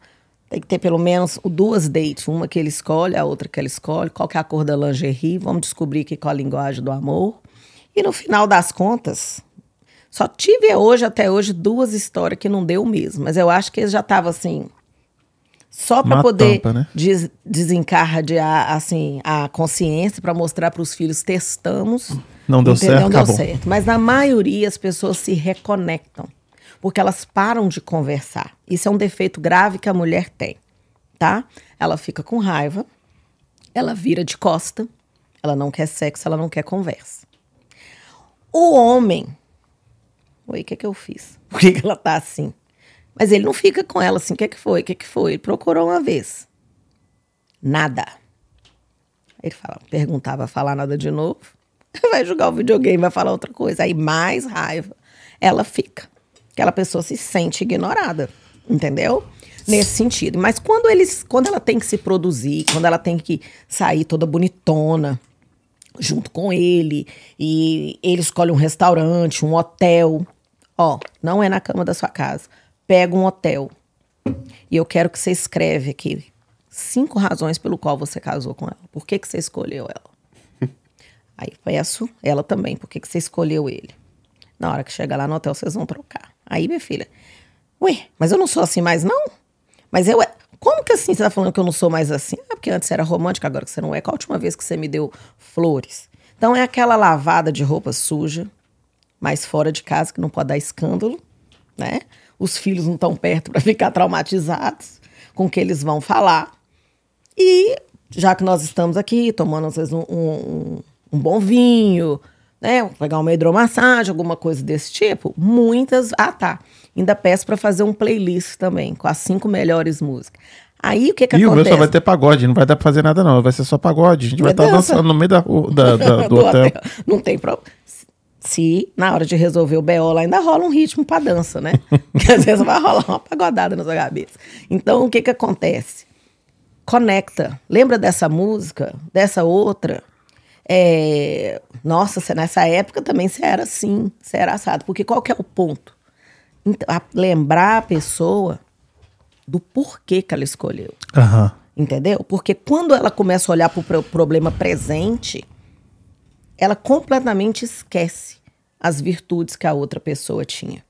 Tem que ter pelo menos o- duas dates. Uma que ele escolhe, a outra que ela escolhe. Qual que é a cor da lingerie. Vamos descobrir aqui qual a linguagem do amor. E no final das contas, só tive hoje, até hoje, duas histórias que não deu mesmo. Mas eu acho que eles já estavam assim... Só para poder tampa, né? des desencardear assim, a consciência, para mostrar para os filhos, testamos. Não deu certo, Não deu acabou. certo. Mas na maioria as pessoas se reconectam. Porque elas param de conversar. Isso é um defeito grave que a mulher tem, tá? Ela fica com raiva, ela vira de costa, ela não quer sexo, ela não quer conversa. O homem. Oi, o que, que eu fiz? Por que, que ela tá assim? Mas ele não fica com ela assim. O que, que foi? O que, que foi? Ele procurou uma vez. Nada. Ele fala, perguntava, falar nada de novo. Vai jogar o videogame, vai falar outra coisa. Aí mais raiva. Ela fica. Aquela pessoa se sente ignorada. Entendeu? Nesse sentido. Mas quando, eles, quando ela tem que se produzir, quando ela tem que sair toda bonitona, junto com ele, e ele escolhe um restaurante, um hotel. Ó, não é na cama da sua casa. Pega um hotel. E eu quero que você escreve aqui cinco razões pelo qual você casou com ela. Por que, que você escolheu ela? Aí peço ela também, por que, que você escolheu ele? Na hora que chegar lá no hotel, vocês vão trocar. Aí, minha filha, ué, mas eu não sou assim mais, não? Mas eu. é- Como que assim você tá falando que eu não sou mais assim? Ah, porque antes você era romântica, agora que você não é. Qual a última vez que você me deu flores? Então é aquela lavada de roupa suja, mas fora de casa, que não pode dar escândalo, né? Os filhos não estão perto para ficar traumatizados com o que eles vão falar. E já que nós estamos aqui tomando às vezes um, um- um- um bom vinho, né? Pegar uma hidromassagem, alguma coisa desse tipo, muitas. Ah, tá. Ainda peço para fazer um playlist também, com as cinco melhores músicas. Aí o que que E o meu acontece? só vai ter pagode, não vai dar pra fazer nada não, vai ser só pagode. A gente vai estar dança. dançando no meio da, da- da- do Do hotel. hotel. Não tem problema. Se na hora de resolver o BO lá ainda rola um ritmo pra dança, né? Porque às vezes vai rolar uma pagodada na sua cabeça. Então o que que acontece? Conecta. Lembra dessa música? Dessa outra? É, Nossa, nessa época também você era assim, você era assado. Porque qual que é o ponto? Então, a- lembrar a pessoa do porquê que ela escolheu. Aham. Entendeu? Porque quando ela começa a olhar para o problema presente, ela completamente esquece as virtudes que a outra pessoa tinha,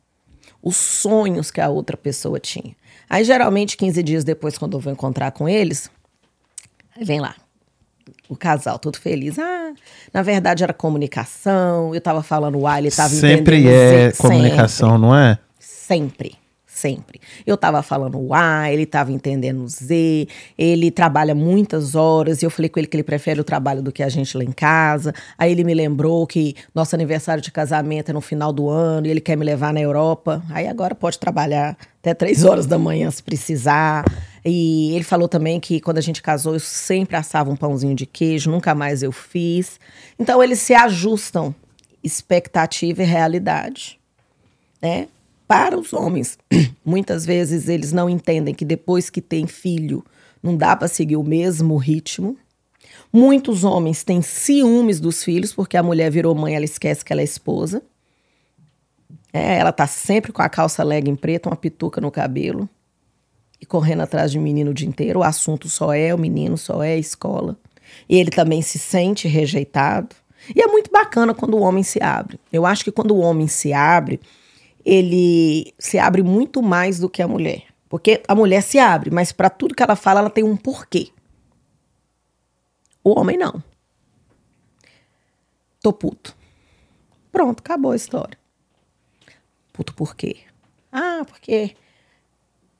os sonhos que a outra pessoa tinha. Aí, geralmente, 15 dias depois, quando eu vou encontrar com eles, vem lá. O casal, todo feliz. Ah, na verdade era comunicação. Eu tava falando A, ele tava Sempre entendendo é Z, comunicação, não é? Sempre, sempre. Eu tava falando o A, ele tava entendendo o Z, ele trabalha muitas horas, e eu falei com ele que ele prefere o trabalho do que a gente lá em casa. Aí ele me lembrou que nosso aniversário de casamento é no final do ano e ele quer me levar na Europa. Aí agora pode trabalhar até três horas da manhã se precisar. E ele falou também que quando a gente casou, eu sempre assava um pãozinho de queijo, nunca mais eu fiz. Então eles se ajustam expectativa e realidade né? Para os homens, muitas vezes eles não entendem que depois que tem filho, não dá para seguir o mesmo ritmo. Muitos homens têm ciúmes dos filhos, porque a mulher virou mãe, ela esquece que ela é esposa. É, ela tá sempre com a calça legging preta, uma pituca no cabelo e correndo atrás de menino o dia inteiro. O assunto só é o menino, só é a escola. E ele também se sente rejeitado. E é muito bacana quando o homem se abre. Eu acho que quando o homem se abre, ele se abre muito mais do que a mulher. Porque a mulher se abre, mas para tudo que ela fala, ela tem um porquê. O homem não. Tô puto. Pronto, acabou a história. Puto por quê? Ah, porque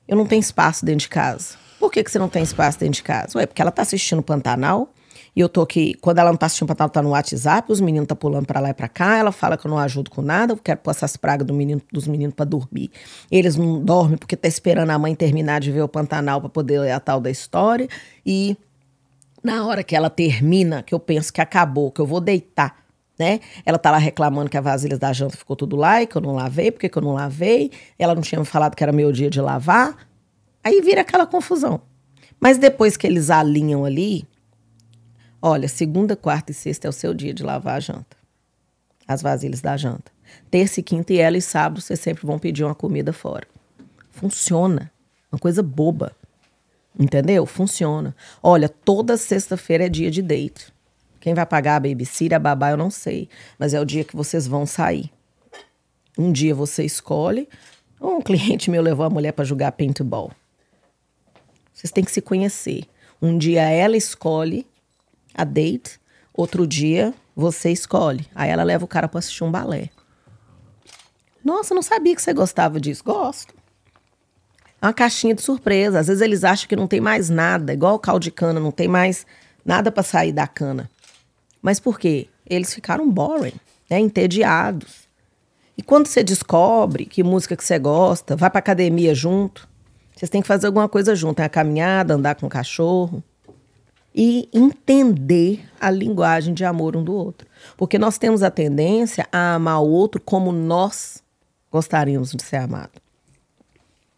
eu não tenho espaço dentro de casa. Por que, que você não tem espaço dentro de casa? Ué, porque ela tá assistindo Pantanal e eu tô aqui. Quando ela não tá assistindo Pantanal, tá no WhatsApp, os meninos tá pulando pra lá e pra cá. Ela fala que eu não ajudo com nada, eu quero pôr essas pragas do menino, dos meninos pra dormir. Eles não dormem porque tá esperando a mãe terminar de ver o Pantanal pra poder ler a tal da história. E na hora que ela termina, que eu penso que acabou, que eu vou deitar, né? Ela tá lá reclamando que a vasilha da janta ficou tudo lá e que eu não lavei, porque que eu não lavei. Ela não tinha me falado que era meu dia de lavar. Aí vira aquela confusão. Mas depois que eles alinham ali, olha, segunda, quarta e sexta é o seu dia de lavar a janta. As vasilhas da janta. Terça e quinta e ela e sábado vocês sempre vão pedir uma comida fora. Funciona. Uma coisa boba. Entendeu? Funciona. Olha, toda sexta-feira é dia de date. Quem vai pagar a babysitter, a babá, eu não sei. Mas é o dia que vocês vão sair. Um dia você escolhe. Um cliente meu levou a mulher para jogar paintball. Vocês têm que se conhecer. Um dia ela escolhe a date, outro dia você escolhe. Aí ela leva o cara para assistir um balé. Nossa, não sabia que você gostava disso. Gosto. É uma caixinha de surpresa. Às vezes eles acham que não tem mais nada, igual o caldo de cana, não tem mais nada para sair da cana. Mas por quê? Eles ficaram boring, né? entediados. E quando você descobre que música que você gosta, vai pra academia junto, vocês têm que fazer alguma coisa junto, é a caminhada, andar com o cachorro e entender a linguagem de amor um do outro. Porque nós temos a tendência a amar o outro como nós gostaríamos de ser amado.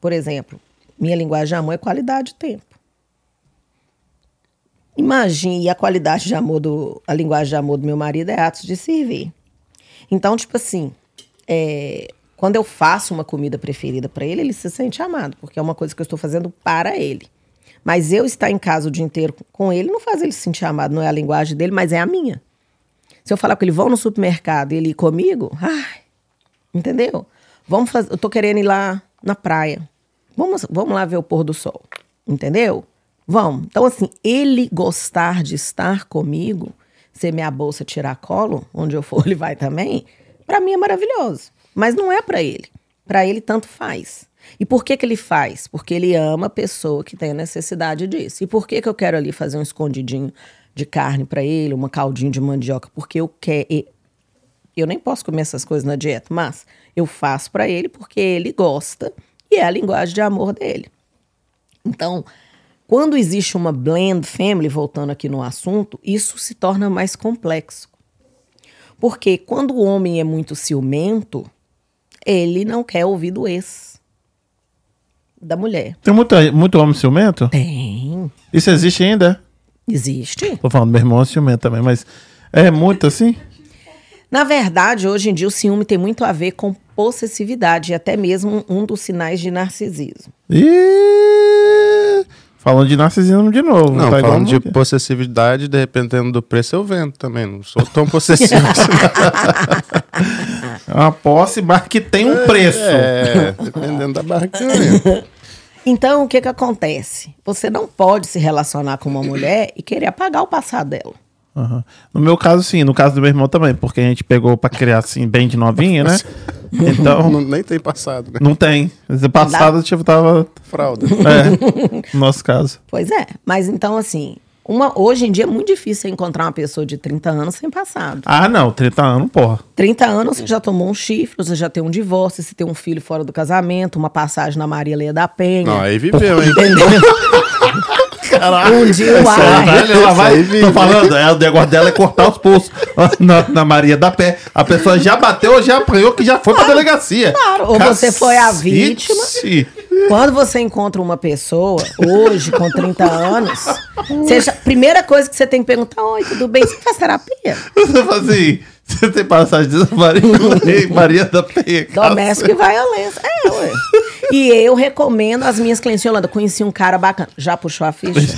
Por exemplo, minha linguagem de amor é qualidade de tempo. Imagine a qualidade de amor do. A linguagem de amor do meu marido é atos de servir. Então, tipo assim, é, quando eu faço uma comida preferida para ele, ele se sente amado, porque é uma coisa que eu estou fazendo para ele. Mas eu estar em casa o dia inteiro com ele não faz ele se sentir amado, não é a linguagem dele, mas é a minha. Se eu falar com ele, vão no supermercado e ele ir comigo, ai, entendeu? Vamos fazer, eu tô querendo ir lá na praia. Vamos, vamos lá ver o pôr do sol, entendeu? Vamos. Então, assim, ele gostar de estar comigo, ser minha bolsa tirar colo, onde eu for, ele vai também, para mim é maravilhoso. Mas não é para ele. Para ele, tanto faz. E por que, que ele faz? Porque ele ama a pessoa que tem a necessidade disso. E por que, que eu quero ali fazer um escondidinho de carne para ele, uma caldinho de mandioca? Porque eu quero. Eu nem posso comer essas coisas na dieta, mas eu faço para ele porque ele gosta e é a linguagem de amor dele. Então, Quando existe uma blend family, voltando aqui no assunto, isso se torna mais complexo. Porque quando o homem é muito ciumento, ele não quer ouvir do ex da mulher. Tem muita, muito homem ciumento? Tem. Isso existe ainda? Existe. Tô falando, meu irmão é ciumento também, mas é muito assim? Na verdade, hoje em dia, o ciúme tem muito a ver com possessividade e até mesmo um dos sinais de narcisismo. Ih, falando de narcisismo de novo. Não, tá falando de possessividade, dependendo do preço, eu vendo também. Não sou tão possessivo assim. É uma posse, mas que tem um preço. É, dependendo da barganha. Então, o que que acontece? Você não pode se relacionar com uma mulher e querer apagar o passado dela. Aham. No meu caso, sim. No caso do meu irmão também, porque a gente pegou pra criar assim, bem de novinha, né? Então, Não- nem tem passado, né? não tem. No passado, tipo, tava. Fralda. É, no nosso caso. Pois é. Mas então, assim, uma, hoje em dia é muito difícil você encontrar uma pessoa de 30 anos sem passado. Ah, não, 30 anos, porra. 30 anos, você já tomou um chifre, você já tem um divórcio, você tem um filho fora do casamento, uma passagem na Maria Leia da Penha. Não, aí viveu, hein? Entendeu? Um dia o ar. Vai, ela vai, tô falando, é, o negócio dela é cortar os pulsos na, na Maria da Pé. A pessoa já bateu, já apanhou, que já foi pra delegacia. Claro, ou você foi a Cacete. vítima. Quando você encontra uma pessoa, hoje, com 30 anos, seja, primeira coisa que você tem que perguntar: Oi, tudo bem? Você faz terapia? Você fala assim, você tem passagem de Maria, Maria da Penha. Doméstico e violência. É, ué. E eu recomendo as minhas clientes. Yolanda, conheci um cara bacana. Já puxou a ficha?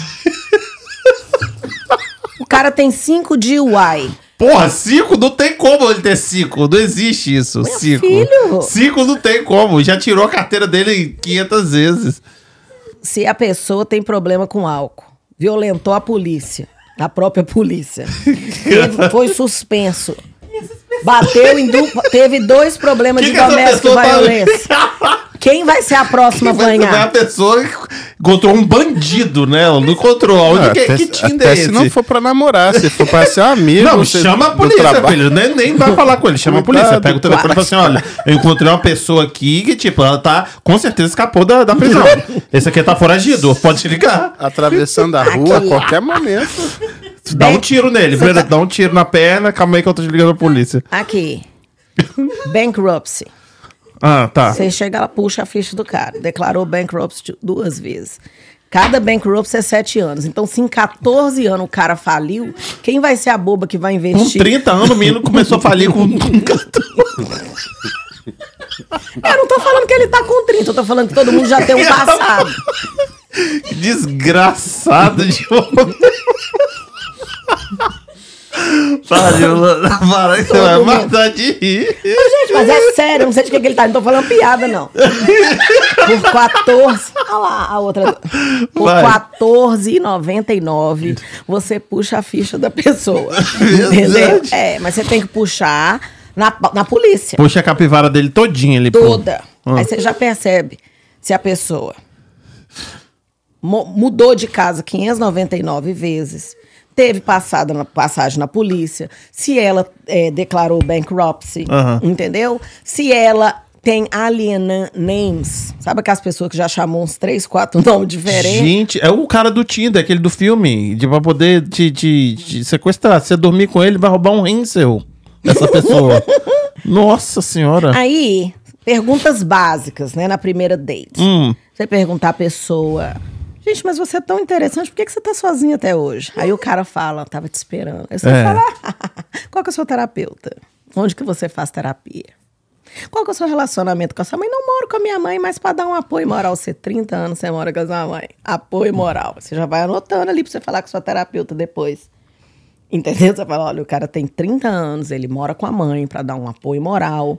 o cara tem 5 de UAI. Porra, cinco não tem como ele ter cinco. Não existe isso. Meu cinco. filho. Cinco não tem como. Já tirou a carteira dele 500 vezes. Se a pessoa tem problema com álcool, violentou a polícia, a própria polícia, teve- foi suspenso, bateu em dupla, teve dois problemas Que de que e pessoa tá- violência. Quem vai ser a próxima a pegar a pessoa encontrou um bandido, né? Ela não encontrou. Onde Ah, que, até que se- Tinder até é se esse? não for pra namorar, se for pra ser amigo. Não, você- chama a polícia, filho. Nem, nem vai falar com ele. Chama a polícia. Cuidado, Pega o telefone e fala assim: olha, eu encontrei uma pessoa aqui que, tipo, ela tá. Com certeza escapou da, da prisão. Esse aqui tá foragido. Pode te ligar. Atravessando a rua a qualquer momento. Dá um tiro nele. Brenda, Dá um tiro na perna. Calma aí que eu tô te ligando a polícia. Aqui. Bankruptcy. Ah, tá. Você chega lá, puxa a ficha do cara. Declarou bankruptcy duas vezes. Cada bankruptcy é sete anos. Então, se em 14 anos o cara faliu, quem vai ser a boba que vai Com investir? 30 anos, o menino começou a falir com. Eu não tô falando que ele tá com 30, eu tô falando que todo mundo já tem um passado. Desgraçado de homem. Pariu, para que você vai matar de rir. Gente, mas é sério, não sei de que, que ele tá. Não tô falando piada, não. Por 14. Olha lá, a outra. Por Vai. R$14,99, você puxa a ficha da pessoa. Entendeu? É, mas você tem que puxar na, na polícia. Puxa a capivara dele todinha ali. pô. Toda. Ah. Aí você já percebe se a pessoa mudou de casa 599 vezes, teve passada na, passagem na polícia, se ela é, declarou bankruptcy, entendeu? Se ela tem alien names, sabe aquelas pessoas que já chamou uns três, quatro nomes diferentes? Gente, é o cara do Tinder, aquele do filme, de pra poder te, te- te sequestrar. Se você dormir com ele, vai roubar um rim seu, essa pessoa. Nossa senhora. Aí, perguntas básicas, né, na primeira date. Hum. Você perguntar à pessoa, gente, mas você é tão interessante, por que, que você tá sozinha até hoje? Aí o cara fala, tava te esperando. Aí você É. fala, qual que é o seu terapeuta? Onde que você faz terapia? Qual que é o seu relacionamento com a sua mãe? Não moro com a minha mãe, mas para dar um apoio moral, você 30 anos, você mora com a sua mãe. Apoio moral. Você já vai anotando ali pra você falar com a sua terapeuta depois. Entendeu? Você fala, olha, o cara tem 30 anos, ele mora com a mãe para dar um apoio moral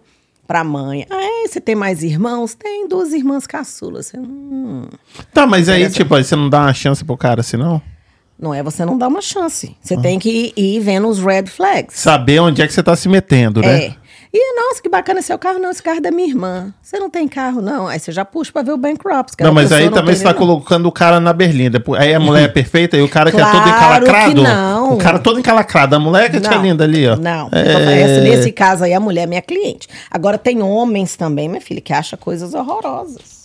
pra mãe. Ah, é? Você tem mais irmãos? Tem duas irmãs caçulas. Você, hum, Tá, mas aí, tipo, aí você não dá uma chance pro cara assim, não? não é você não dá uma chance. Você Ah. tem que ir, ir vendo os red flags. Saber onde é que você tá se metendo, né? É. E, nossa, que bacana seu carro. Não, esse carro é da minha irmã. Você não tem carro, não. Aí você já puxa pra ver o bankruptcy. que Não, mas aí não também você tá colocando o cara na berlinda. Aí a mulher é perfeita e o cara que é todo Claro encalacrado. não. O cara todo encalacrado. A mulher que é Não, linda ali, ó. Não, tô É... essa- nesse caso aí, a mulher é minha cliente. Agora, tem homens também, minha filha, que acha coisas horrorosas.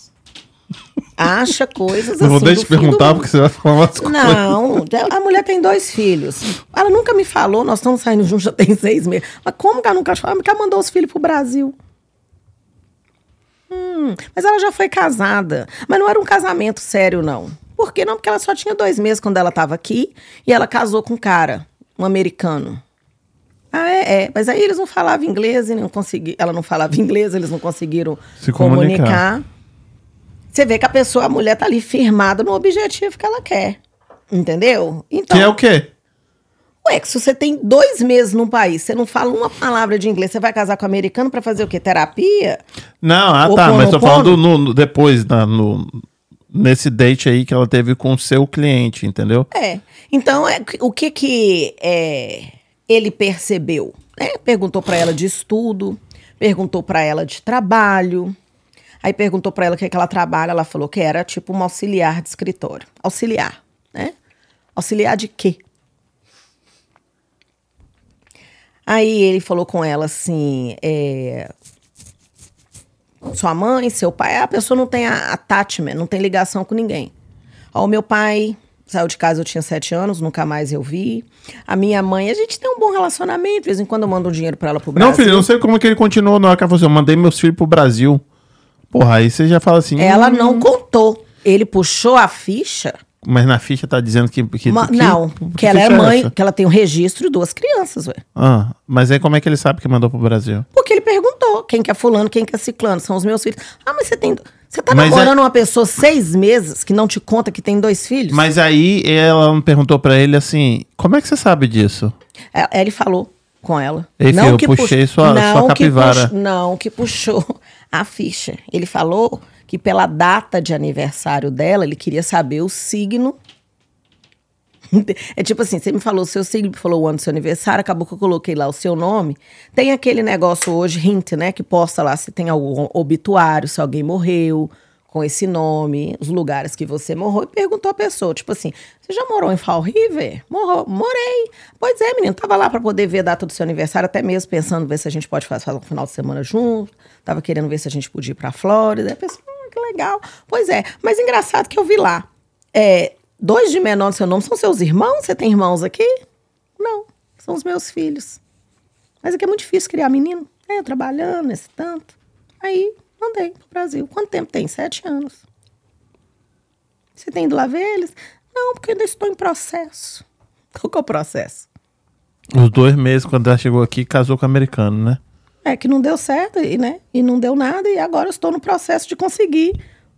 Acha coisas Não vou assim. deixar do te perguntar porque você vai falar umas coisas. Não, a mulher tem dois filhos. Ela nunca me falou, nós estamos saindo juntos já tem seis meses. Mas como que ela nunca falou? Porque ela mandou os filhos pro Brasil. Hum, mas ela já foi casada. Mas não era um casamento sério, não. Por que não? Porque ela só tinha dois meses quando ela estava aqui e ela casou com um cara, um americano. Ah, é, é. Mas aí eles não falavam inglês e não consegui... ela não falava inglês, eles não conseguiram Se comunicar. comunicar. Você vê que a pessoa, a mulher tá ali firmada no objetivo que ela quer. Entendeu? Então, Que é o quê? ué, que se você tem dois meses num país, você não fala uma palavra de inglês, você vai casar com um americano pra fazer o quê? Terapia? Não, ah O tá, mas tô falando no, no- depois, na- no, nesse date aí que ela teve com o seu cliente, entendeu? É. Então, é, o que que é, ele percebeu? né? Perguntou pra ela de estudo, perguntou pra ela de trabalho. Aí perguntou pra ela o que, que ela trabalha, ela falou que era tipo uma auxiliar de escritório. Auxiliar, né? Auxiliar de quê? Aí ele falou com ela assim, é, sua mãe, seu pai, a pessoa não tem a- attachment, não tem ligação com ninguém. Ó, o meu pai saiu de casa, eu tinha sete anos, nunca mais eu vi. A minha mãe, a gente tem um bom relacionamento, de vez em quando eu mando um dinheiro pra ela pro Brasil. Não, filho, eu não sei como é que ele continuou na hora que ela falou assim, eu mandei meus filhos pro Brasil. Porra, aí você já fala assim... Ela hum, não contou. Ele puxou a ficha. Mas na ficha tá dizendo que... que, Ma- que- não, que ela é ficha mãe, essa? que ela tem um registro de duas crianças, ué. Ah, mas aí como é que ele sabe que mandou pro Brasil? Porque ele perguntou quem que é fulano, quem que é ciclano, são os meus filhos. Ah, mas você tem. Você tá Mas namorando é- uma pessoa seis meses que não te conta que tem dois filhos? Mas aí ela perguntou pra ele assim, como é que você sabe disso? É, Ele falou com ela. Ei, filho, eu que puxei sua- sua que capivara. pux- não, que puxou a ficha. Ele falou que pela data de aniversário dela, ele queria saber o signo. É tipo assim, você me falou o seu signo, falou o ano do seu aniversário, acabou que eu coloquei lá o seu nome. Tem aquele negócio hoje, hint, né? Que posta lá se tem algum obituário, se alguém morreu com esse nome, os lugares que você morou, e perguntou a pessoa, tipo assim, você já morou em Fall River? Morou, morei. Pois é, menino, tava lá pra poder ver a data do seu aniversário, até mesmo pensando ver se a gente pode fazer um final de semana junto. Tava querendo ver se a gente podia ir pra Flórida. Eu pensei, hum, que legal. Pois é, mas engraçado que eu vi lá. É, dois de menor do seu nome são seus irmãos? Você tem irmãos aqui? Não, são os meus filhos. Mas aqui é muito difícil criar menino. É, trabalhando, esse tanto. Aí, mandei pro Brasil. Quanto tempo tem? Sete anos. Você tem ido lá ver eles? Não, porque eu ainda estou em processo. Qual que é o processo? Os dois meses, quando ela chegou aqui, casou com o americano, né? É que não deu certo, e, né? E não deu nada, e agora eu estou no processo de conseguir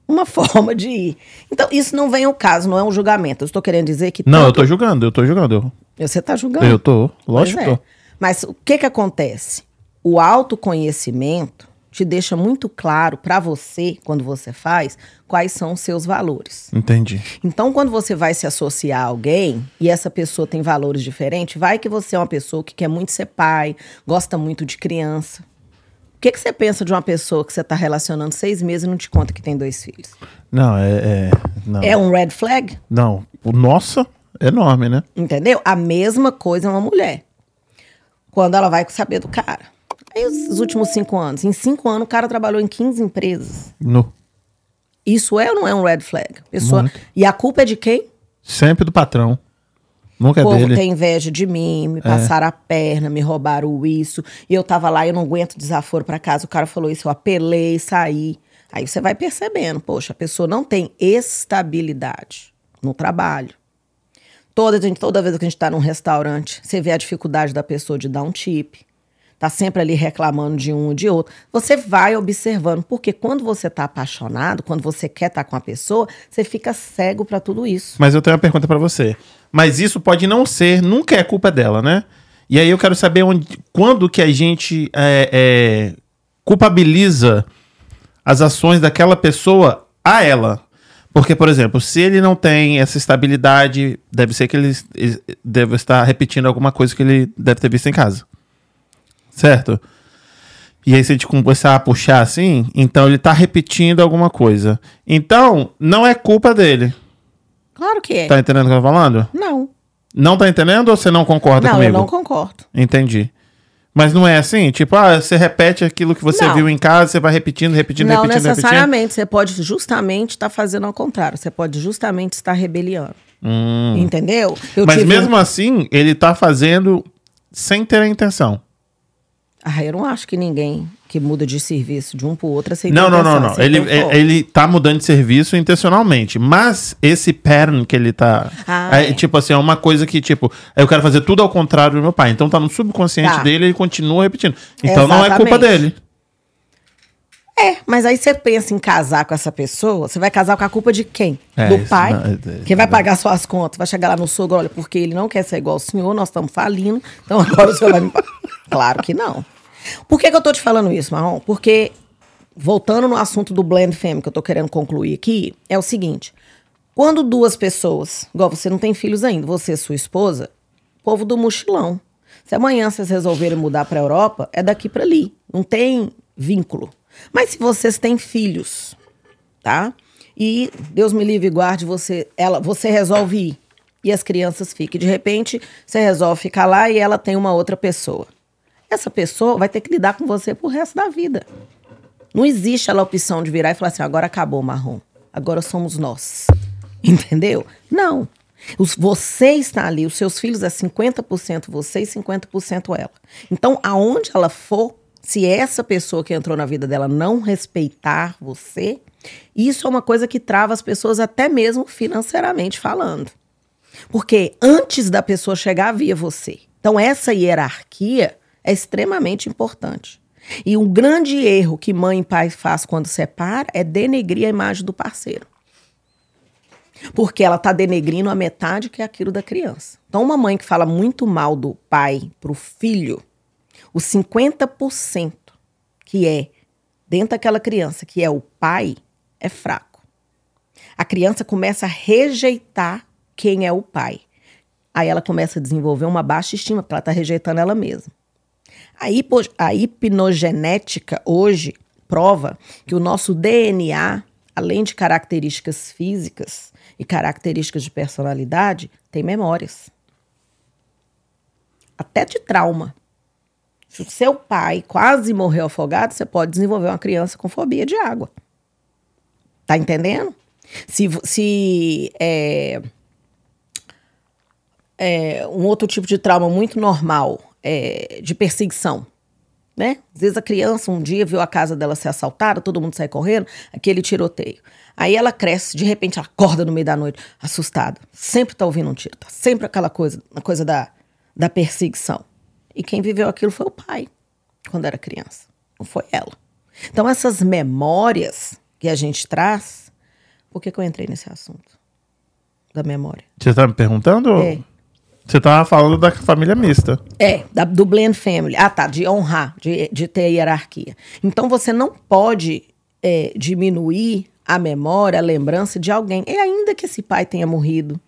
uma forma de ir. Então, isso não vem ao caso, não é um julgamento. Eu estou querendo dizer que. Não, eu tanto- tô julgando, eu tô julgando. Você está julgando? Eu tô, Pois lógico que é. tô. Mas o que que acontece? O autoconhecimento te deixa muito claro para você, quando você faz, quais são os seus valores. Entendi. Então, quando você vai se associar a alguém e essa pessoa tem valores diferentes, vai que você é uma pessoa que quer muito ser pai, gosta muito de criança. O que, que você pensa de uma pessoa que você está relacionando seis meses e não te conta que tem dois filhos? Não, é. é não. É um red flag? Não. O nossa, é enorme, né? Entendeu? A mesma coisa é uma mulher. Quando ela vai saber do cara. Os, os últimos cinco anos. Em cinco anos, o cara trabalhou em 15 empresas. No. Isso é ou não é um red flag? Pessoa... Muito. E a culpa é de quem? Sempre do patrão. Nunca O é povo dele. tem inveja de mim, me passaram a perna, me roubaram isso. E eu tava lá, eu não aguento desaforo pra casa. O cara falou isso, eu apelei, saí. Aí você vai percebendo, poxa, a pessoa não tem estabilidade no trabalho. Toda, toda vez que a gente tá num restaurante, você vê a dificuldade da pessoa de dar um tip. Tá sempre ali reclamando de um ou de outro. Você vai observando, porque quando você tá apaixonado, quando você quer estar com a pessoa, você fica cego pra tudo isso. Mas eu tenho uma pergunta pra você. Mas isso pode não ser, nunca é culpa dela, né? E aí eu quero saber onde, quando que a gente é, é, culpabiliza as ações daquela pessoa a ela. Porque, por exemplo, se ele não tem essa estabilidade, deve ser que ele, ele deve estar repetindo alguma coisa que ele deve ter visto em casa. Certo? E aí, se a gente começar a puxar assim, então ele tá repetindo alguma coisa. Então, não é culpa dele. Claro que é. Tá entendendo o que eu tô falando? Não. Não tá entendendo ou você não concorda Não, comigo? eu não concordo. Entendi. Mas não é assim? Tipo, ah, você repete aquilo que você Não. viu em casa, você vai repetindo, repetindo, não repetindo, repetindo. necessariamente. Você pode justamente estar fazendo ao contrário. Você pode justamente estar rebeliando. Entendeu? Eu Hum. Mas tive mesmo assim, ele tá fazendo sem ter a intenção. Ah, eu não acho que ninguém que muda de serviço de um pro outro aceita Não, não, não, não. Ele, foco. ele tá mudando de serviço intencionalmente. Mas esse pattern que ele tá. Ah, é, é. Tipo assim, é uma coisa que, tipo, eu quero fazer tudo ao contrário do meu pai. Então tá no subconsciente Tá. dele e ele continua repetindo. Então não é Exatamente. culpa dele. É, mas aí você pensa em casar com essa pessoa, você vai casar com a culpa de quem? É, Do pai? não- é- é- Quem vai pagar suas contas? Vai chegar lá no sogro, olha, porque ele não quer ser igual ao senhor, nós estamos falindo, então agora o senhor vai me. Claro que não. Por que, que eu tô te falando isso, Marrom? Porque, voltando no assunto do blend family que eu tô querendo concluir aqui, é o seguinte. Quando duas pessoas, igual você não tem filhos ainda, você e sua esposa, povo do mochilão. Se amanhã vocês resolverem mudar para a Europa, é daqui para ali. Não tem vínculo. Mas se vocês têm filhos, tá? E Deus me livre e guarde você, ela, você resolve ir e as crianças ficam. De repente, você resolve ficar lá e ela tem uma outra pessoa. Essa pessoa vai ter que lidar com você pro resto da vida. Não existe a opção de virar e falar assim: agora acabou, marrom. Agora somos nós. Entendeu? Não. Os- você está ali, os seus filhos é 50% você e 50% ela. Então, aonde ela for, se essa pessoa que entrou na vida dela não respeitar você, isso é uma coisa que trava as pessoas até mesmo financeiramente falando. Porque antes da pessoa chegar, havia você. Então, essa hierarquia é extremamente importante. E um grande erro que mãe e pai faz quando separa é denegrir a imagem do parceiro. Porque ela está denegrindo a metade que é aquilo da criança. Então, uma mãe que fala muito mal do pai para o filho, os 50% que é dentro daquela criança, que é o pai, é fraco. A criança começa a rejeitar quem é o pai. Aí ela começa a desenvolver uma baixa estima, porque ela está rejeitando ela mesma. A, hipo, a hipnogenética hoje prova que o nosso DNA, além de características físicas e características de personalidade, tem memórias. Até de trauma. Se o seu pai quase morreu afogado, você pode desenvolver uma criança com fobia de água. Tá entendendo? Se, se é, é, um outro tipo de trauma muito normal é de perseguição, né? Às vezes a criança um dia viu a casa dela ser assaltada, todo mundo sai correndo, aquele tiroteio. Aí ela cresce, de repente ela acorda no meio da noite, assustada. Sempre tá ouvindo um tiro, tá sempre aquela coisa, a coisa da, da perseguição. E quem viveu aquilo foi o pai, quando era criança, não foi ela. Então essas memórias que a gente traz, por que, que eu entrei nesse assunto? Da memória. Você tá me perguntando? É. Você tava falando da família mista. É, da, do blend family. Ah, tá, de honrar, de, de ter hierarquia. Então você não pode é, diminuir a memória, a lembrança de alguém. E ainda que esse pai tenha morrido,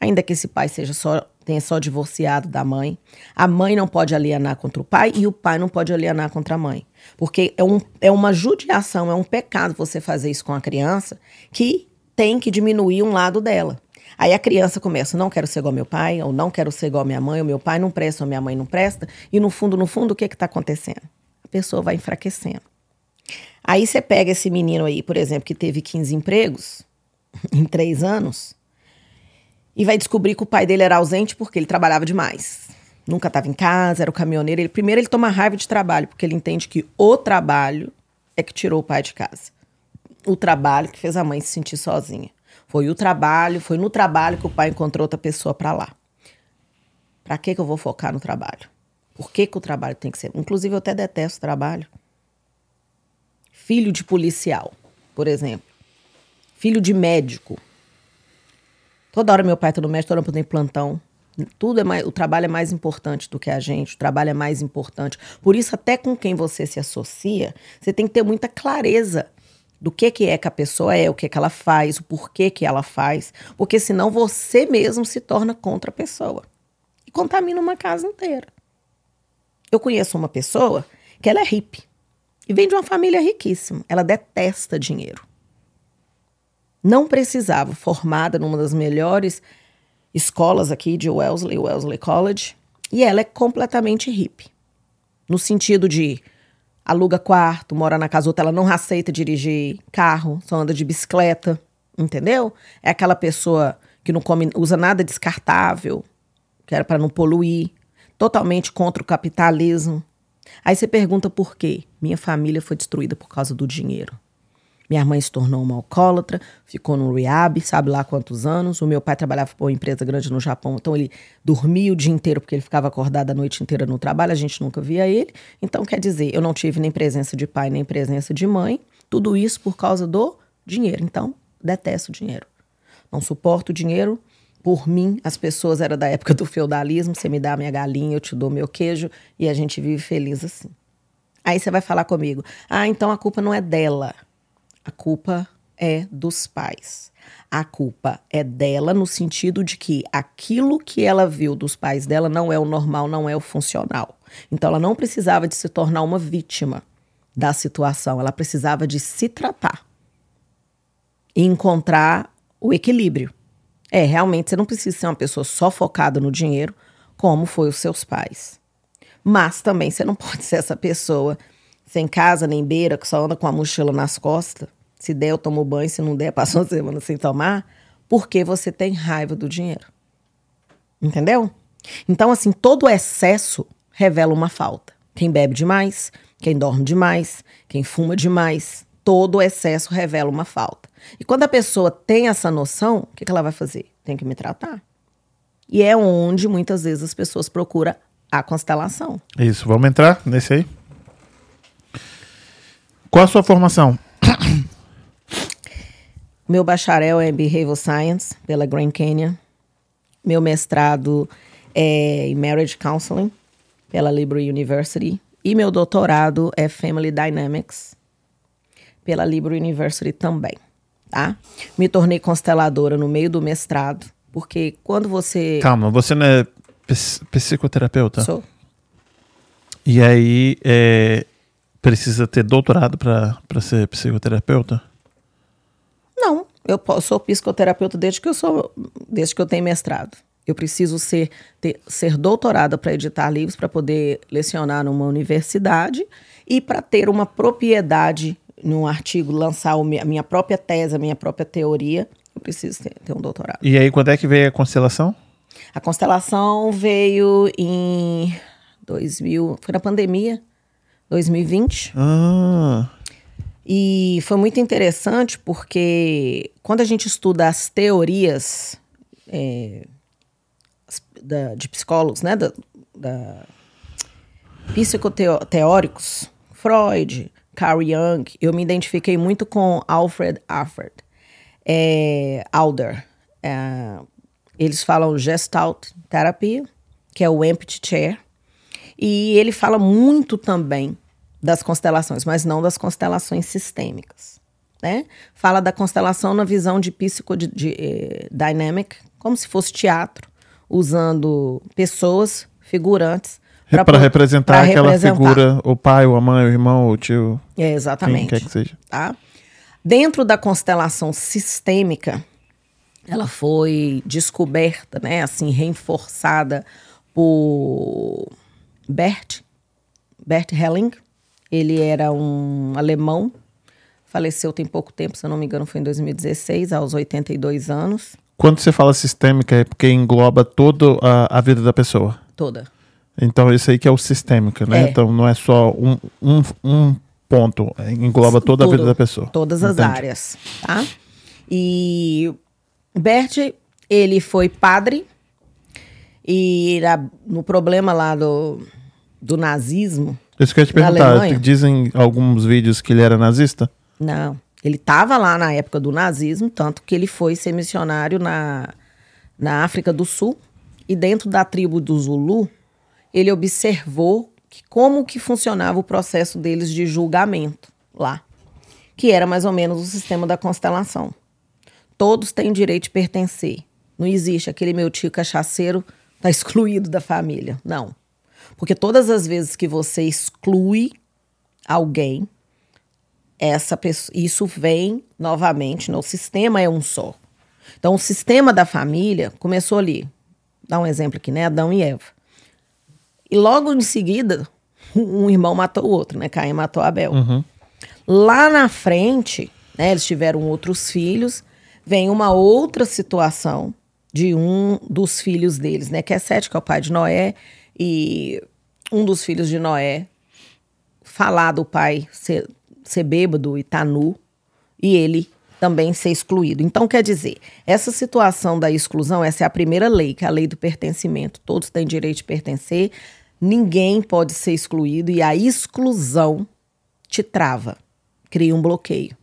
ainda que esse pai seja só tenha só divorciado da mãe, a mãe não pode alienar contra o pai e o pai não pode alienar contra a mãe. Porque é, um, é uma judiação, é um pecado você fazer isso com a criança que tem que diminuir um lado dela. Aí a criança começa, não quero ser igual meu pai, ou não quero ser igual minha mãe, ou meu pai não presta, ou minha mãe não presta, e no fundo, no fundo, o que está acontecendo? A pessoa vai enfraquecendo. Aí você pega esse menino aí, por exemplo, que teve 15 empregos em três anos, e vai descobrir que o pai dele era ausente porque ele trabalhava demais. Nunca estava em casa, era o caminhoneiro. Ele, primeiro ele toma raiva de trabalho, porque ele entende que o trabalho é que tirou o pai de casa. O trabalho que fez a mãe se sentir sozinha. Foi o trabalho, foi no trabalho que o pai encontrou outra pessoa para lá. Para que que eu vou focar no trabalho? Por que que o trabalho tem que ser? Inclusive eu até detesto trabalho. Filho de policial, por exemplo. Filho de médico. Toda hora meu pai tá no médico, toda hora eu tenho plantão. Tudo é mais, o trabalho é mais importante do que a gente, o trabalho é mais importante. Por isso, até com quem você se associa, você tem que ter muita clareza do que, que é que a pessoa é, o que, que ela faz, o porquê que ela faz, porque senão você mesmo se torna contra a pessoa e contamina uma casa inteira. Eu conheço uma pessoa que ela é hippie e vem de uma família riquíssima. Ela detesta dinheiro. Não precisava, formada numa das melhores escolas aqui de Wellesley, Wellesley College, e ela é completamente hippie. No sentido de aluga quarto, mora na casa outra, ela não aceita dirigir carro, só anda de bicicleta, entendeu? É aquela pessoa que não come, usa nada descartável, que era para não poluir, totalmente contra o capitalismo. Aí você pergunta por quê? Minha família foi destruída por causa do dinheiro. Minha mãe se tornou uma alcoólatra, ficou no rehab, sabe lá quantos anos. O meu pai trabalhava para uma empresa grande no Japão, então ele dormia o dia inteiro porque ele ficava acordado a noite inteira no trabalho, a gente nunca via ele. Então, quer dizer, eu não tive nem presença de pai, nem presença de mãe. Tudo isso por causa do dinheiro. Então, detesto dinheiro. Não suporto o dinheiro. Por mim, as pessoas eram da época do feudalismo. Você me dá a minha galinha, eu te dou meu queijo e a gente vive feliz assim. Aí você vai falar comigo: ah, então a culpa não é dela. A culpa é dos pais. A culpa é dela no sentido de que aquilo que ela viu dos pais dela não é o normal, não é o funcional. Então ela não precisava de se tornar uma vítima da situação, ela precisava de se tratar e encontrar o equilíbrio. É, realmente você não precisa ser uma pessoa só focada no dinheiro, como foi os seus pais. Mas também você não pode ser essa pessoa sem casa nem beira, que só anda com a mochila nas costas. Se der, eu tomo banho, se não der, passo uma semana sem tomar, porque você tem raiva do dinheiro. Entendeu? Então, assim, todo excesso revela uma falta. Quem bebe demais, quem dorme demais, quem fuma demais, todo excesso revela uma falta. E quando a pessoa tem essa noção, o que que ela vai fazer? Tem que me tratar. E é onde muitas vezes as pessoas procuram a constelação. Isso, vamos entrar nesse aí? Qual a sua formação? Meu bacharel é em Behavioral Science, pela Grand Canyon. Meu mestrado é em Marriage Counseling, pela Libre University. E meu doutorado é Family Dynamics, pela Libre University também, tá? Me tornei consteladora no meio do mestrado, porque quando você... Calma, você não é ps- psicoterapeuta? Sou. E aí, é, precisa ter doutorado para ser psicoterapeuta? Eu sou psicoterapeuta desde que eu sou, desde que eu tenho mestrado. Eu preciso ser, ter- ser doutorada para editar livros, para poder lecionar numa universidade e para ter uma propriedade num artigo, lançar a minha própria tese, a minha própria teoria. Eu preciso ter, ter um doutorado. E aí, quando é que veio a constelação? A constelação veio em 2000, foi na pandemia, 2020. Ah, E foi muito interessante porque quando a gente estuda as teorias é, da- de psicólogos, né, da, da psicoteóricos, Freud, Carl Jung, eu me identifiquei muito com Alfred Alfred, é, Alder. É, eles falam Gestalt terapia, que é o empty chair, e ele fala muito também das constelações, mas não das constelações sistêmicas. Né? Fala da constelação na visão de psicodynamic, como se fosse teatro, usando pessoas, figurantes. para representar aquela representar. figura, o pai, ou a mãe, o irmão, o tio, É, quem exatamente. quer que seja. tá? Dentro da constelação sistêmica, ela foi descoberta, né, assim, reforçada por Bert, Bert Helling. Ele era um alemão, faleceu tem pouco tempo, se eu não me engano, foi em 2016, aos 82 anos, Quando você fala sistêmica, é porque engloba toda a, a vida da pessoa. toda. Então, isso aí que é o sistêmica, né? É. Então, não é só um, um, um ponto, é, engloba toda a vida Tudo, da pessoa. Todas as áreas, tá? E Bert, ele foi padre e era no problema lá do, do nazismo, Isso que eu ia te perguntar. Dizem alguns vídeos que ele era nazista? não, ele estava lá na época do nazismo, tanto que ele foi ser missionário na, na África do Sul e dentro da tribo do Zulu, ele observou que como que funcionava o processo deles de julgamento lá, que era mais ou menos o sistema da constelação. Todos têm direito de pertencer. Não existe aquele meu tio cachaceiro tá excluído da família. Não. Porque todas as vezes que você exclui alguém, essa pessoa, isso vem novamente, no sistema é um só. Então o sistema da família começou ali. Dá um exemplo aqui, né? Adão e Eva. E logo em seguida, um irmão matou o outro, né? Caim matou Abel. Lá na frente, né, eles tiveram outros filhos, vem uma outra situação de um dos filhos deles, né, que é Sete, que é o pai de Noé, e um dos filhos de Noé falar do pai ser, ser bêbado e tá nu, e ele também ser excluído. Então, quer dizer, essa situação da exclusão, essa é a primeira lei, que é a lei do pertencimento. Todos têm direito de pertencer, ninguém pode ser excluído, e a exclusão te trava, cria um bloqueio.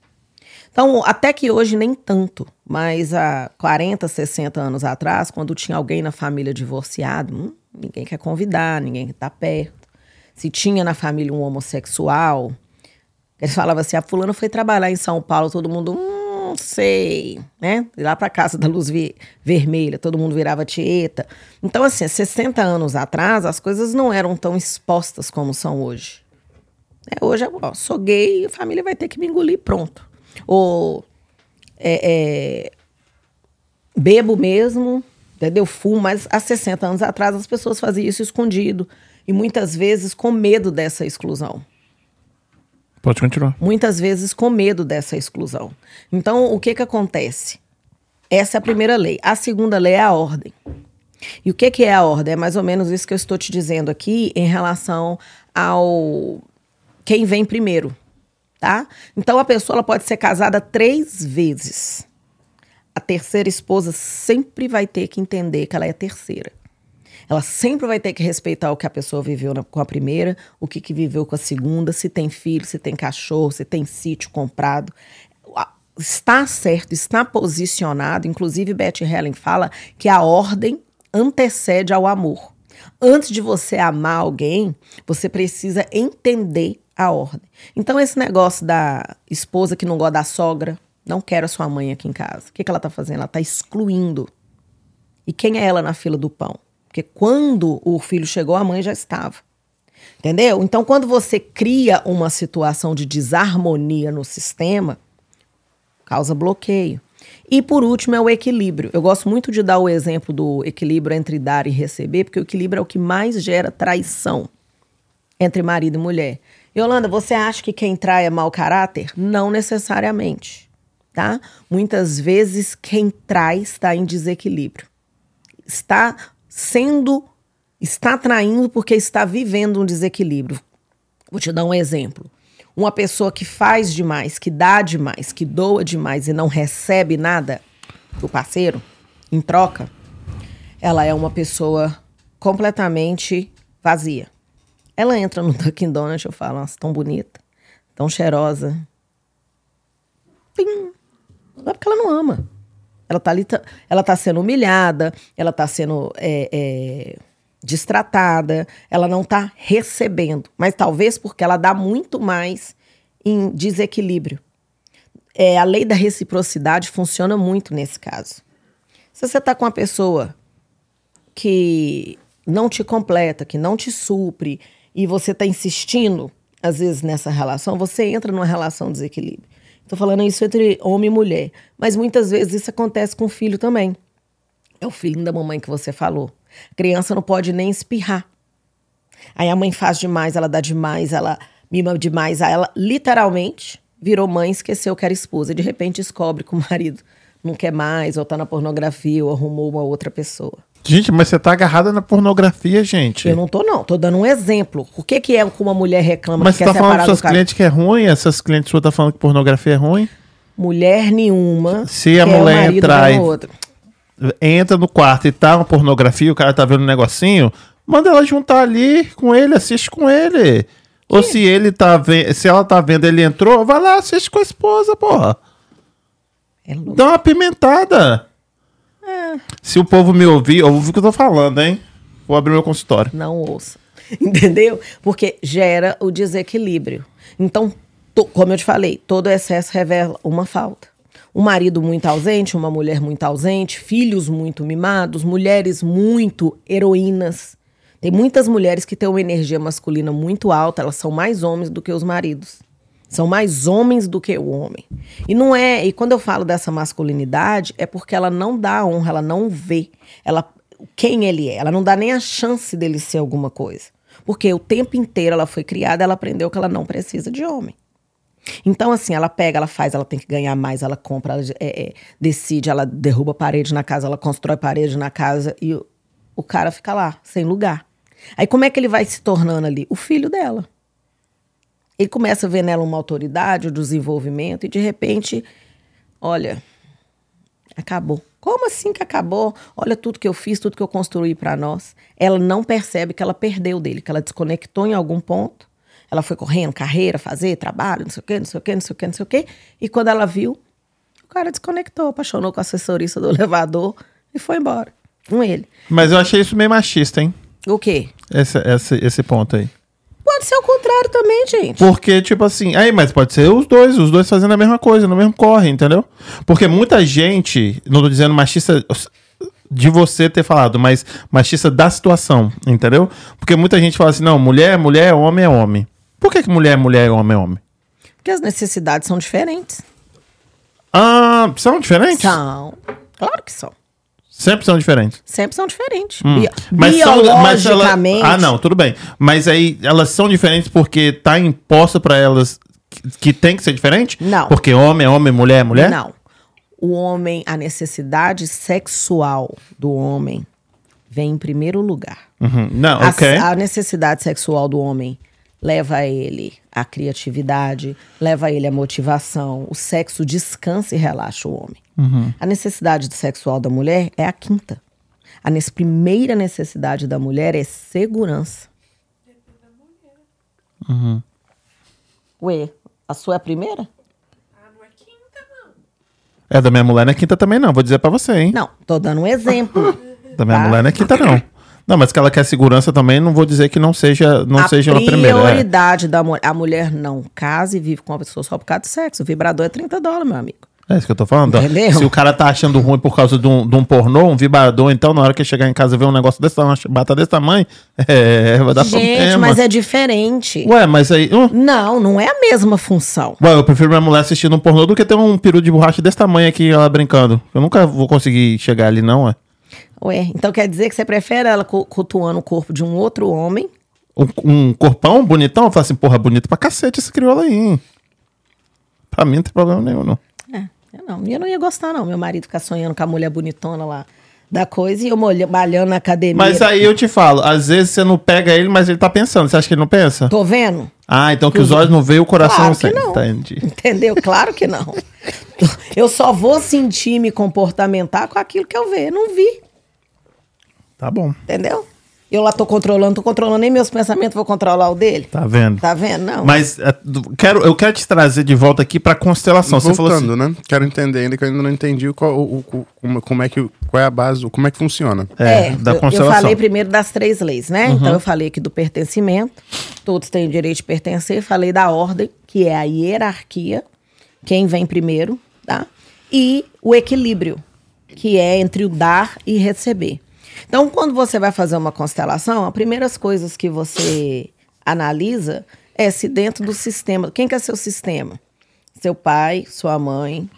Então, até que hoje nem tanto, mas há 40, 60 anos atrás, quando tinha alguém na família divorciado, hum, ninguém quer convidar, ninguém estar perto. Se tinha na família um homossexual, eles falavam assim: a fulana foi trabalhar em São Paulo, todo mundo, hum, sei, né? Ir lá para casa da luz ve- vermelha, todo mundo virava tieta. Então, assim, há 60 anos atrás, as coisas não eram tão expostas como são hoje. É, hoje, ó, sou gay, a família vai ter que me engolir, pronto. Ou é, é, bebo mesmo, entendeu? Fumo, mas há 60 anos atrás as pessoas faziam isso escondido. E muitas vezes com medo dessa exclusão. Pode continuar. Muitas vezes com medo dessa exclusão. Então, o que que acontece? Essa é a primeira lei. A segunda lei é a ordem. E o que, que é a ordem? É mais ou menos isso que eu estou te dizendo aqui em relação ao quem vem primeiro, tá? Então a pessoa ela pode ser casada três vezes. A terceira esposa sempre vai ter que entender que ela é a terceira. Ela sempre vai ter que respeitar o que a pessoa viveu na- com a primeira, o que, que viveu com a segunda, se tem filho, se tem cachorro, se tem sítio comprado. Está certo, está posicionado. Inclusive, Betty Helen fala que a ordem antecede ao amor. Antes de você amar alguém, você precisa entender a ordem. Então, esse negócio da esposa que não gosta da sogra, não quero a sua mãe aqui em casa. O que, que ela está fazendo? Ela está excluindo. E quem é ela na fila do pão? Porque quando o filho chegou, a mãe já estava. Entendeu? Então, quando você cria uma situação de desarmonia no sistema, causa bloqueio. E por último é o equilíbrio. Eu gosto muito de dar o exemplo do equilíbrio entre dar e receber, porque o equilíbrio é o que mais gera traição entre marido e mulher. Yolanda, você acha que quem trai é mau caráter? Não necessariamente, tá? Muitas vezes quem trai está em desequilíbrio. Está sendo, está traindo porque está vivendo um desequilíbrio. Vou te dar um exemplo. Uma pessoa que faz demais, que dá demais, que doa demais e não recebe nada do parceiro em troca, ela é uma pessoa completamente vazia. Ela entra no Dunkin' Donuts, eu falo, nossa, tão bonita, tão cheirosa. Pim. Não é porque ela não ama. Ela tá ali, tá- ela tá sendo humilhada, ela tá sendo é, é, destratada, ela não tá recebendo. Mas talvez porque ela dá muito mais em desequilíbrio. É, a lei da reciprocidade funciona muito nesse caso. Se você tá com uma pessoa que não te completa, que não te supre, e você está insistindo, às vezes, nessa relação, você entra numa relação de desequilíbrio. Estou falando isso entre homem e mulher. Mas muitas vezes isso acontece com o filho também. É o filhinho da mamãe que você falou. A criança não pode nem espirrar. Aí a mãe faz demais, ela dá demais, ela mima demais. Aí ela literalmente virou mãe esqueceu que era esposa. E de repente descobre que o marido não quer mais, ou tá na pornografia, ou arrumou uma outra pessoa. Gente, mas você tá agarrada na pornografia, gente. Eu não tô, não. Tô dando um exemplo. O que, que é que uma mulher reclama Mas que você quer tá falando separar dos do seus clientes que é ruim? Essas clientes suas tá falando que pornografia é ruim? Mulher nenhuma Se a mulher entrar e-. Entra no quarto e tá uma pornografia, o cara tá vendo um negocinho, manda ela juntar ali com ele, assiste com ele. Ou se ele tá vendo, se ela tá vendo, ele entrou, vai lá, assiste com a esposa, porra. É louco. Dá uma pimentada. Se o povo me ouvir, ouve o que eu tô falando, hein? Vou abrir meu consultório. Não ouça. Entendeu? Porque gera o desequilíbrio. Então, to- como eu te falei, todo excesso revela uma falta. Um marido muito ausente, uma mulher muito ausente, filhos muito mimados, mulheres muito heroínas. Tem muitas mulheres que têm uma energia masculina muito alta, elas são mais homens do que os maridos. São mais homens do que o homem. E não é, e quando eu falo dessa masculinidade, é porque ela não dá honra, ela não vê ela quem ele é. Ela não dá nem a chance dele ser alguma coisa. Porque o tempo inteiro ela foi criada, ela aprendeu que ela não precisa de homem. Então, assim, ela pega, ela faz, ela tem que ganhar mais, ela compra, ela é, é, decide, ela derruba parede na casa, ela constrói parede na casa e o, o cara fica lá, sem lugar. Aí como é que ele vai se tornando ali? O filho dela. Ele começa a ver nela uma autoridade, o desenvolvimento, e de repente, olha, acabou. Como assim que acabou? Olha tudo que eu fiz, tudo que eu construí para nós. Ela não percebe que ela perdeu dele, que ela desconectou em algum ponto. Ela foi correndo, carreira, fazer, trabalho, não sei o quê, não sei o quê, não sei o quê, não sei o quê. E quando ela viu, o cara desconectou, apaixonou com a assessorista do elevador e foi embora com ele. Mas eu achei isso meio machista, hein? O quê? Esse, esse, esse ponto aí. Pode ser o contrário também, gente. Porque, tipo assim, aí, mas pode ser os dois, os dois fazendo a mesma coisa, no mesmo corre, entendeu? Porque muita gente, não tô dizendo machista de você ter falado, mas machista da situação, entendeu? Porque muita gente fala assim, não, mulher é mulher, homem é homem. Por que, que mulher é mulher e homem é homem? Porque as necessidades são diferentes. Ah, são diferentes? São. Claro que são. Sempre são diferentes. Sempre são diferentes. Hum. Mas são, mas ela, Biologicamente. ah, não, tudo bem. Mas aí elas são diferentes porque tá imposto pra elas que, que tem que ser diferente? Não. Porque homem é homem, mulher é mulher? Não. O homem, a necessidade sexual do homem vem em primeiro lugar. Uhum. Não, A- ok. A, necessidade sexual do homem leva ele à criatividade, leva ele à motivação. O sexo descansa e relaxa o homem. Uhum. A necessidade sexual da mulher é a quinta. A primeira necessidade da mulher é segurança. Uhum. Ué, a sua é a primeira? Ah, não é quinta, não. É, da minha mulher não é quinta também não, vou dizer pra você, hein? Não, tô dando um exemplo. Da minha Tá. mulher não é quinta não. Não, mas que ela quer segurança também, não vou dizer que não seja, não a seja uma primeira. é. prioridade da mulher. A mulher não casa e vive com uma pessoa só por causa do sexo. O vibrador é 30 dólares, meu amigo. É isso que eu tô falando. ó. Entendeu? Se o cara tá achando ruim por causa de um, de um pornô, um vibrador, então na hora que chegar em casa e ver um negócio desse tamanho, bata desse tamanho, é, vai dar Gente, problema. mas é diferente. Ué, mas aí... uh, Não, não é a mesma função. Ué, eu prefiro minha mulher assistindo um pornô do que ter um peru de borracha desse tamanho aqui, ela brincando. Eu nunca vou conseguir chegar ali, não, ué. Ué, então quer dizer que você prefere ela cu- cultuando o corpo de um outro homem? Um, um corpão bonitão, eu falo assim, porra, bonito pra cacete esse crioulo aí, hein? Pra mim não tem problema nenhum, não. Eu não. Eu não ia gostar, não. Meu marido ficar sonhando com a mulher bonitona lá da coisa e eu molha- malhando na academia. Mas aí eu te falo, às vezes você não pega ele, mas ele tá pensando. Você acha que ele não pensa? Tô vendo? Ah, então que os olhos não veem, o coração Claro não sente. não. Entendi. Entendeu? Claro que não. Eu só vou sentir me comportamentar com aquilo que eu ver. Não vi. Tá bom. Entendeu? Eu lá tô controlando, tô controlando nem meus pensamentos, vou controlar o dele. Tá vendo? Tá vendo? Não. Mas é, quero, eu quero te trazer de volta aqui pra constelação. Você falou assim, Voltando, né? Quero entender ainda que eu ainda não entendi o, qual- o- o- como, como é que qual é a base, como é que funciona. é, da eu- eu, constelação. Uhum. falei primeiro das três leis, né? Então eu falei aqui do pertencimento, todos têm o direito de pertencer. Falei da ordem, que é a hierarquia, quem vem primeiro, tá? E o equilíbrio, que é entre o dar e receber. Então, quando você vai fazer uma constelação, as primeiras coisas que você analisa é se dentro do sistema. Quem que é seu sistema? Seu pai, sua mãe.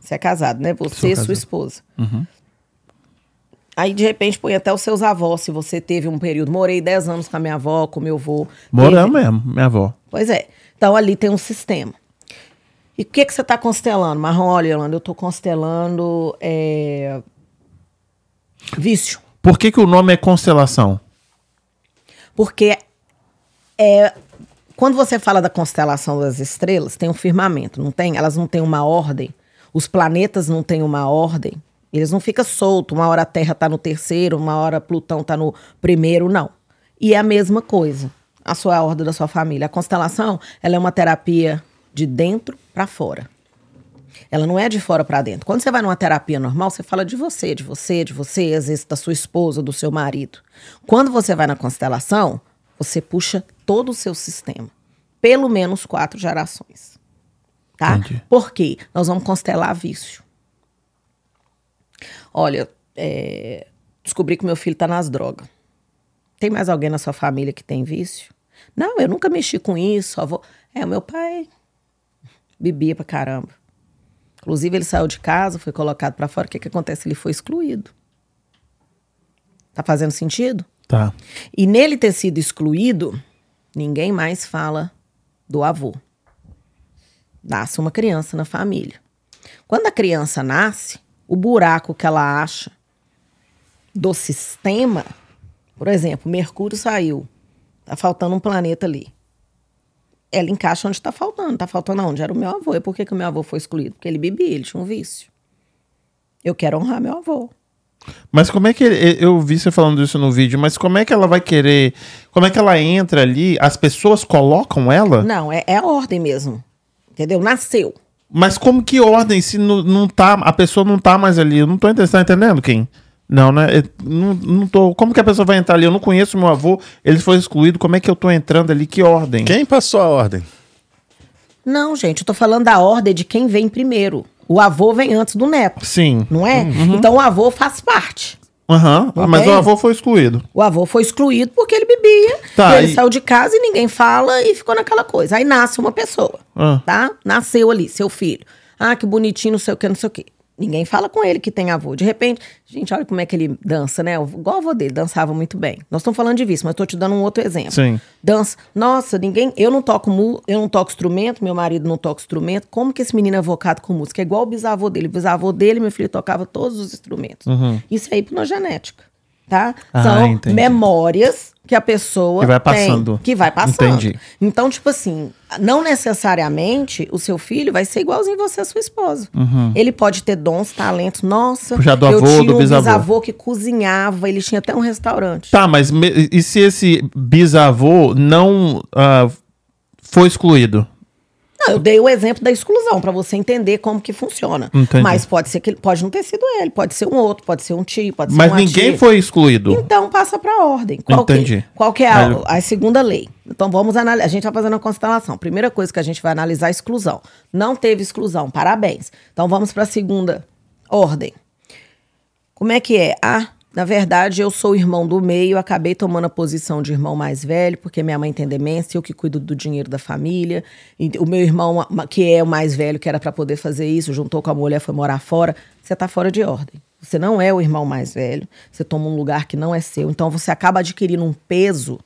Você é casado, né? Você e sua esposa. Aí, de repente, põe até os seus avós. Se você teve um período. Morei 10 anos com a minha avó, com meu avô. Moramos mesmo, minha avó. Pois é. Então, ali tem um sistema. E o que, que você está constelando? Marrom, olha, Yolanda, eu estou constelando é, vício. Por que, que o nome é constelação? Porque é, quando você fala da constelação das estrelas, tem um firmamento, não tem? Elas não têm uma ordem. Os planetas não têm uma ordem. Eles não ficam soltos. Uma hora a Terra está no terceiro, uma hora Plutão está no primeiro, não. E é a mesma coisa. A sua ordem da sua família. A constelação, ela é uma terapia de dentro para fora. Ela não é de fora para dentro. Quando você vai numa terapia normal, você fala de você, de você, de você, às vezes da sua esposa, do seu marido. Quando você vai na constelação, você puxa todo o seu sistema. Pelo menos quatro gerações. Tá? Entendi. Por quê? Nós vamos constelar vício. Olha, é, descobri que meu filho tá nas drogas. Tem mais alguém na sua família que tem vício? Não, eu nunca mexi com isso. Vou... É, o meu pai bebia pra caramba. Inclusive, ele saiu de casa, foi colocado pra fora. O que, que acontece? Ele foi excluído. Tá fazendo sentido? Tá. E nele ter sido excluído, ninguém mais fala do avô. Nasce uma criança na família. Quando a criança nasce, o buraco que ela acha do sistema, por exemplo, Mercúrio saiu, tá faltando um planeta ali. Ela encaixa onde está faltando. Tá faltando onde? Era o meu avô. E por que, que o meu avô foi excluído? Porque ele bebia, ele tinha um vício. Eu quero honrar meu avô. Mas como é que ele- eu vi você falando isso no vídeo, mas como é que ela vai querer, como é que ela entra ali? As pessoas colocam ela? Não, é, é a ordem mesmo. Entendeu? Nasceu. Mas como que ordem se não, não tá, a pessoa não tá mais ali? Eu não tô entendendo, você tá entendendo, quem? Não, né? Eu não, não tô. Como que a pessoa vai entrar ali? Eu não conheço meu avô, ele foi excluído. Como é que eu tô entrando ali? Que ordem? Quem passou a ordem? Não, gente, eu tô falando da ordem de quem vem primeiro. O avô vem antes do neto, Sim. não é? Então o avô faz parte. Aham. Não Mas o avô foi excluído. O avô foi excluído porque ele bebia. Tá, ele e- saiu de casa e ninguém fala e ficou naquela coisa. Aí nasce uma pessoa, Ah. tá? Nasceu ali, seu filho. Ah, que bonitinho, não sei o que, não sei o que. Ninguém fala com ele que tem avô. De repente, gente, olha como é que ele dança, né? Igual o avô dele, dançava muito bem. Nós estamos falando de vício, mas estou te dando um outro exemplo. Sim. Dança. Nossa, ninguém. Eu não toco mu, eu não toco instrumento, meu marido não toca instrumento. Como que esse menino é vocado com música? É igual o bisavô dele. O bisavô dele, meu filho, tocava todos os instrumentos. Isso é hipnogenética. Tá? Uhum. Ah, São entendi. memórias que a pessoa Que vai tem, passando. que vai passando. Entendi. Então, tipo assim, não necessariamente o seu filho vai ser igualzinho você a sua esposa. Ele pode ter dons, talentos. Nossa, Já do eu avô, tinha do um bisavô. bisavô que cozinhava, ele tinha até um restaurante. Tá, mas me- e se esse bisavô não ah, foi excluído? Não, eu dei o exemplo da exclusão para você entender como que funciona. Entendi. Mas pode ser que pode não ter sido ele, pode ser um outro, pode ser um tio, pode ser Mas uma ninguém tia. foi excluído. Então passa para a ordem. Qual Entendi. Que, qual que é a, a segunda lei? Então vamos analisar. A gente vai fazendo uma constelação. Primeira coisa que a gente vai analisar é a exclusão. Não teve exclusão, parabéns. Então vamos para a segunda ordem. Como é que é? Ah, na verdade, eu sou o irmão do meio, acabei tomando a posição de irmão mais velho, porque minha mãe tem demência, eu que cuido do dinheiro da família. O meu irmão, que é o mais velho, que era para poder fazer isso, juntou com a mulher, foi morar fora. Você tá fora de ordem. Você não é o irmão mais velho, você toma um lugar que não é seu. Então você acaba adquirindo um peso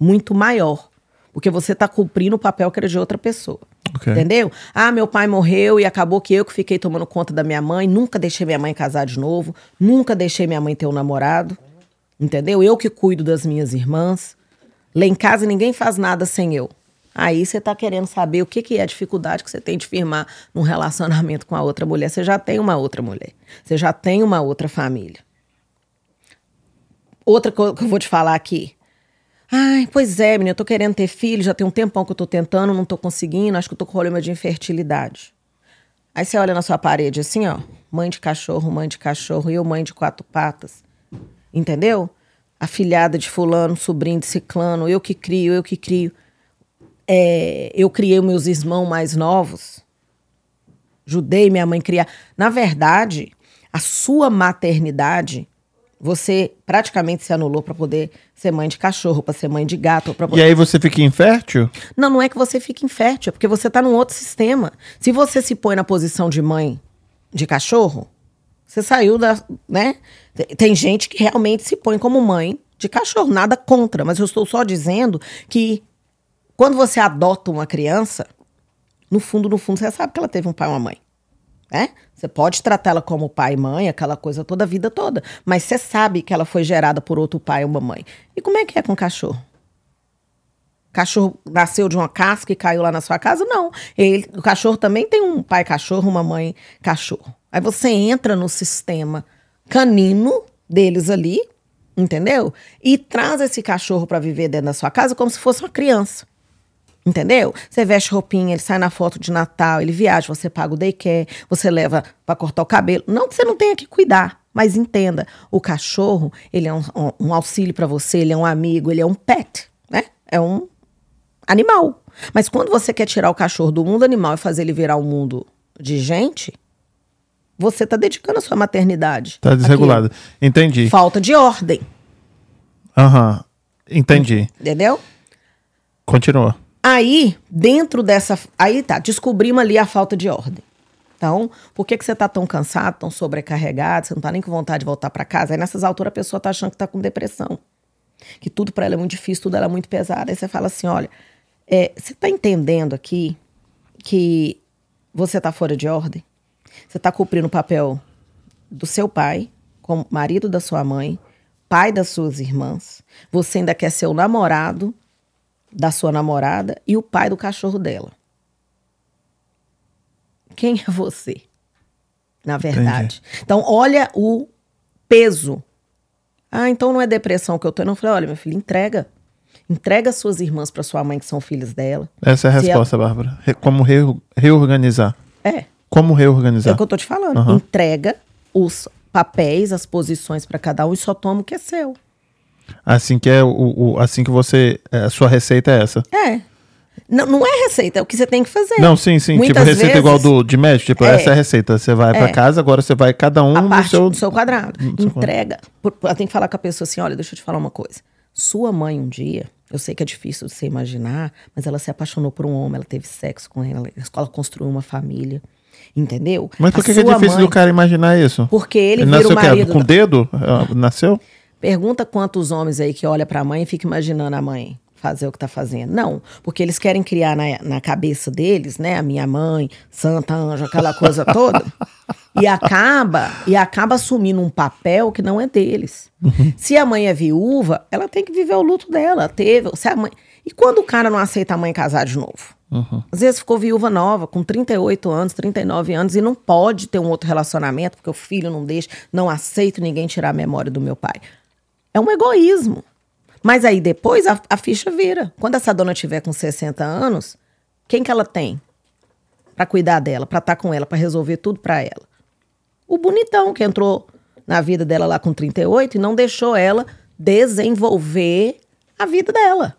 muito maior. Porque você está cumprindo o papel que era de outra pessoa. Ok. Entendeu? Ah, meu pai morreu e acabou que eu que fiquei tomando conta da minha mãe. Nunca deixei minha mãe casar de novo. Nunca deixei minha mãe ter um namorado. Entendeu? Eu que cuido das minhas irmãs. Lá em casa ninguém faz nada sem eu. Aí você está querendo saber o que, que é a dificuldade que você tem de firmar num relacionamento com a outra mulher. Você já tem uma outra mulher. Você já tem uma outra família. Outra coisa que eu vou te falar aqui. Ai, pois é, menina, eu tô querendo ter filho, já tem um tempão que eu tô tentando, não tô conseguindo, acho que eu tô com problema de infertilidade. Aí você olha na sua parede assim, ó, mãe de cachorro, mãe de cachorro, eu mãe de quatro patas. Entendeu? Afilhada de fulano, sobrinho de ciclano, eu que crio, eu que crio. É, eu criei meus irmãos mais novos. Judei minha mãe criar. Na verdade, a sua maternidade, você praticamente se anulou para poder ser mãe de cachorro, para ser mãe de gato, para E aí você fica infértil? não, não é que você fique infértil, é porque você está num outro sistema. Se você se põe na posição de mãe de cachorro, você saiu da. né? Tem- Tem gente que realmente se põe como mãe de cachorro, nada contra, mas eu estou só dizendo que quando você adota uma criança, no fundo, no fundo, você sabe que ela teve um pai e uma mãe. Né? Você pode tratá-la como pai e mãe, aquela coisa toda a vida toda, mas você sabe que ela foi gerada por outro pai ou uma mãe. E como é que é com cachorro? cachorro nasceu de uma casca e caiu lá na sua casa? Não. Ele, o cachorro também tem um pai cachorro, uma mãe cachorro. Aí você entra no sistema canino deles ali, entendeu? E traz esse cachorro para viver dentro da sua casa como se fosse uma criança. Entendeu? Você veste roupinha, ele sai na foto de Natal, ele viaja, você paga o daycare, você leva para cortar o cabelo. Não que você não tenha que cuidar, mas entenda, o cachorro, ele é um, um- um auxílio para você, ele é um amigo, ele é um pet, né? É um animal. Mas quando você quer tirar o cachorro do mundo animal e fazer ele virar um mundo de gente, você tá dedicando a sua maternidade. Tá desregulado. Entendi. Falta de ordem, Aham. Entendi. entendeu? Continua. Aí, dentro dessa. Aí tá, descobrimos ali a falta de ordem. Então, por que, que você tá tão cansado, tão sobrecarregado, você não tá nem com vontade de voltar para casa? Aí nessas alturas a pessoa tá achando que tá com depressão. que tudo para ela é muito difícil, tudo ela é muito pesado. Aí você fala assim: olha, é, você está entendendo aqui que você está fora de ordem? Você está cumprindo o papel do seu pai, como marido da sua mãe, pai das suas irmãs. Você ainda quer ser o namorado da sua namorada e o pai do cachorro dela. Quem é você? Na verdade. Então, olha o peso. Ah, então não é depressão que eu tô. Eu não falei, olha, meu filho, entrega. Entrega suas irmãs para sua mãe, que são filhos dela. Essa é a Se resposta, Bárbara. Re- Como reu- reorganizar. É, Como é reorganizar. o que eu tô te falando. Aham. Entrega os papéis, as posições para cada um e só toma o que é seu. Assim que é o, o- assim que você. é, A sua receita é essa. É. Não, não é receita, é o que você tem que fazer. Não, sim, sim. Muitas tipo, receita vezes, igual do, de médico. Tipo, É. essa é a receita. Você vai pra É. casa, agora você vai cada um a no seu. do seu quadrado. no seu Entrega. Ela tem que falar com a pessoa assim: olha, deixa eu te falar uma coisa. Sua mãe, um dia, eu sei que é difícil de você imaginar, mas ela se apaixonou por um homem, ela teve sexo com ele, ela construiu uma família. Entendeu? Mas por que, que é difícil mãe- do cara imaginar isso? Porque ele, vira nasceu o marido. Com o da- dedo? Ah, Nasceu? Pergunta quantos homens aí que olha pra mãe e fica imaginando a mãe fazer o que tá fazendo. Não, porque eles querem criar na, na cabeça deles, né, a minha mãe, Santa Anja, aquela coisa toda, e acaba e acaba assumindo um papel que não é deles. Se a mãe é viúva, ela tem que viver o luto dela, teve, se a mãe E quando o cara não aceita a mãe casar de novo? Às vezes ficou viúva nova, com 38 anos, 39 anos, e não pode ter um outro relacionamento, porque o filho não deixa, não aceito ninguém tirar a memória do meu pai. É um egoísmo. Mas aí depois a, a ficha vira. Quando essa dona tiver com 60 anos, quem que ela tem para cuidar dela, para estar com ela, para resolver tudo para ela? O bonitão que entrou na vida dela lá com 38 e não deixou ela desenvolver a vida dela.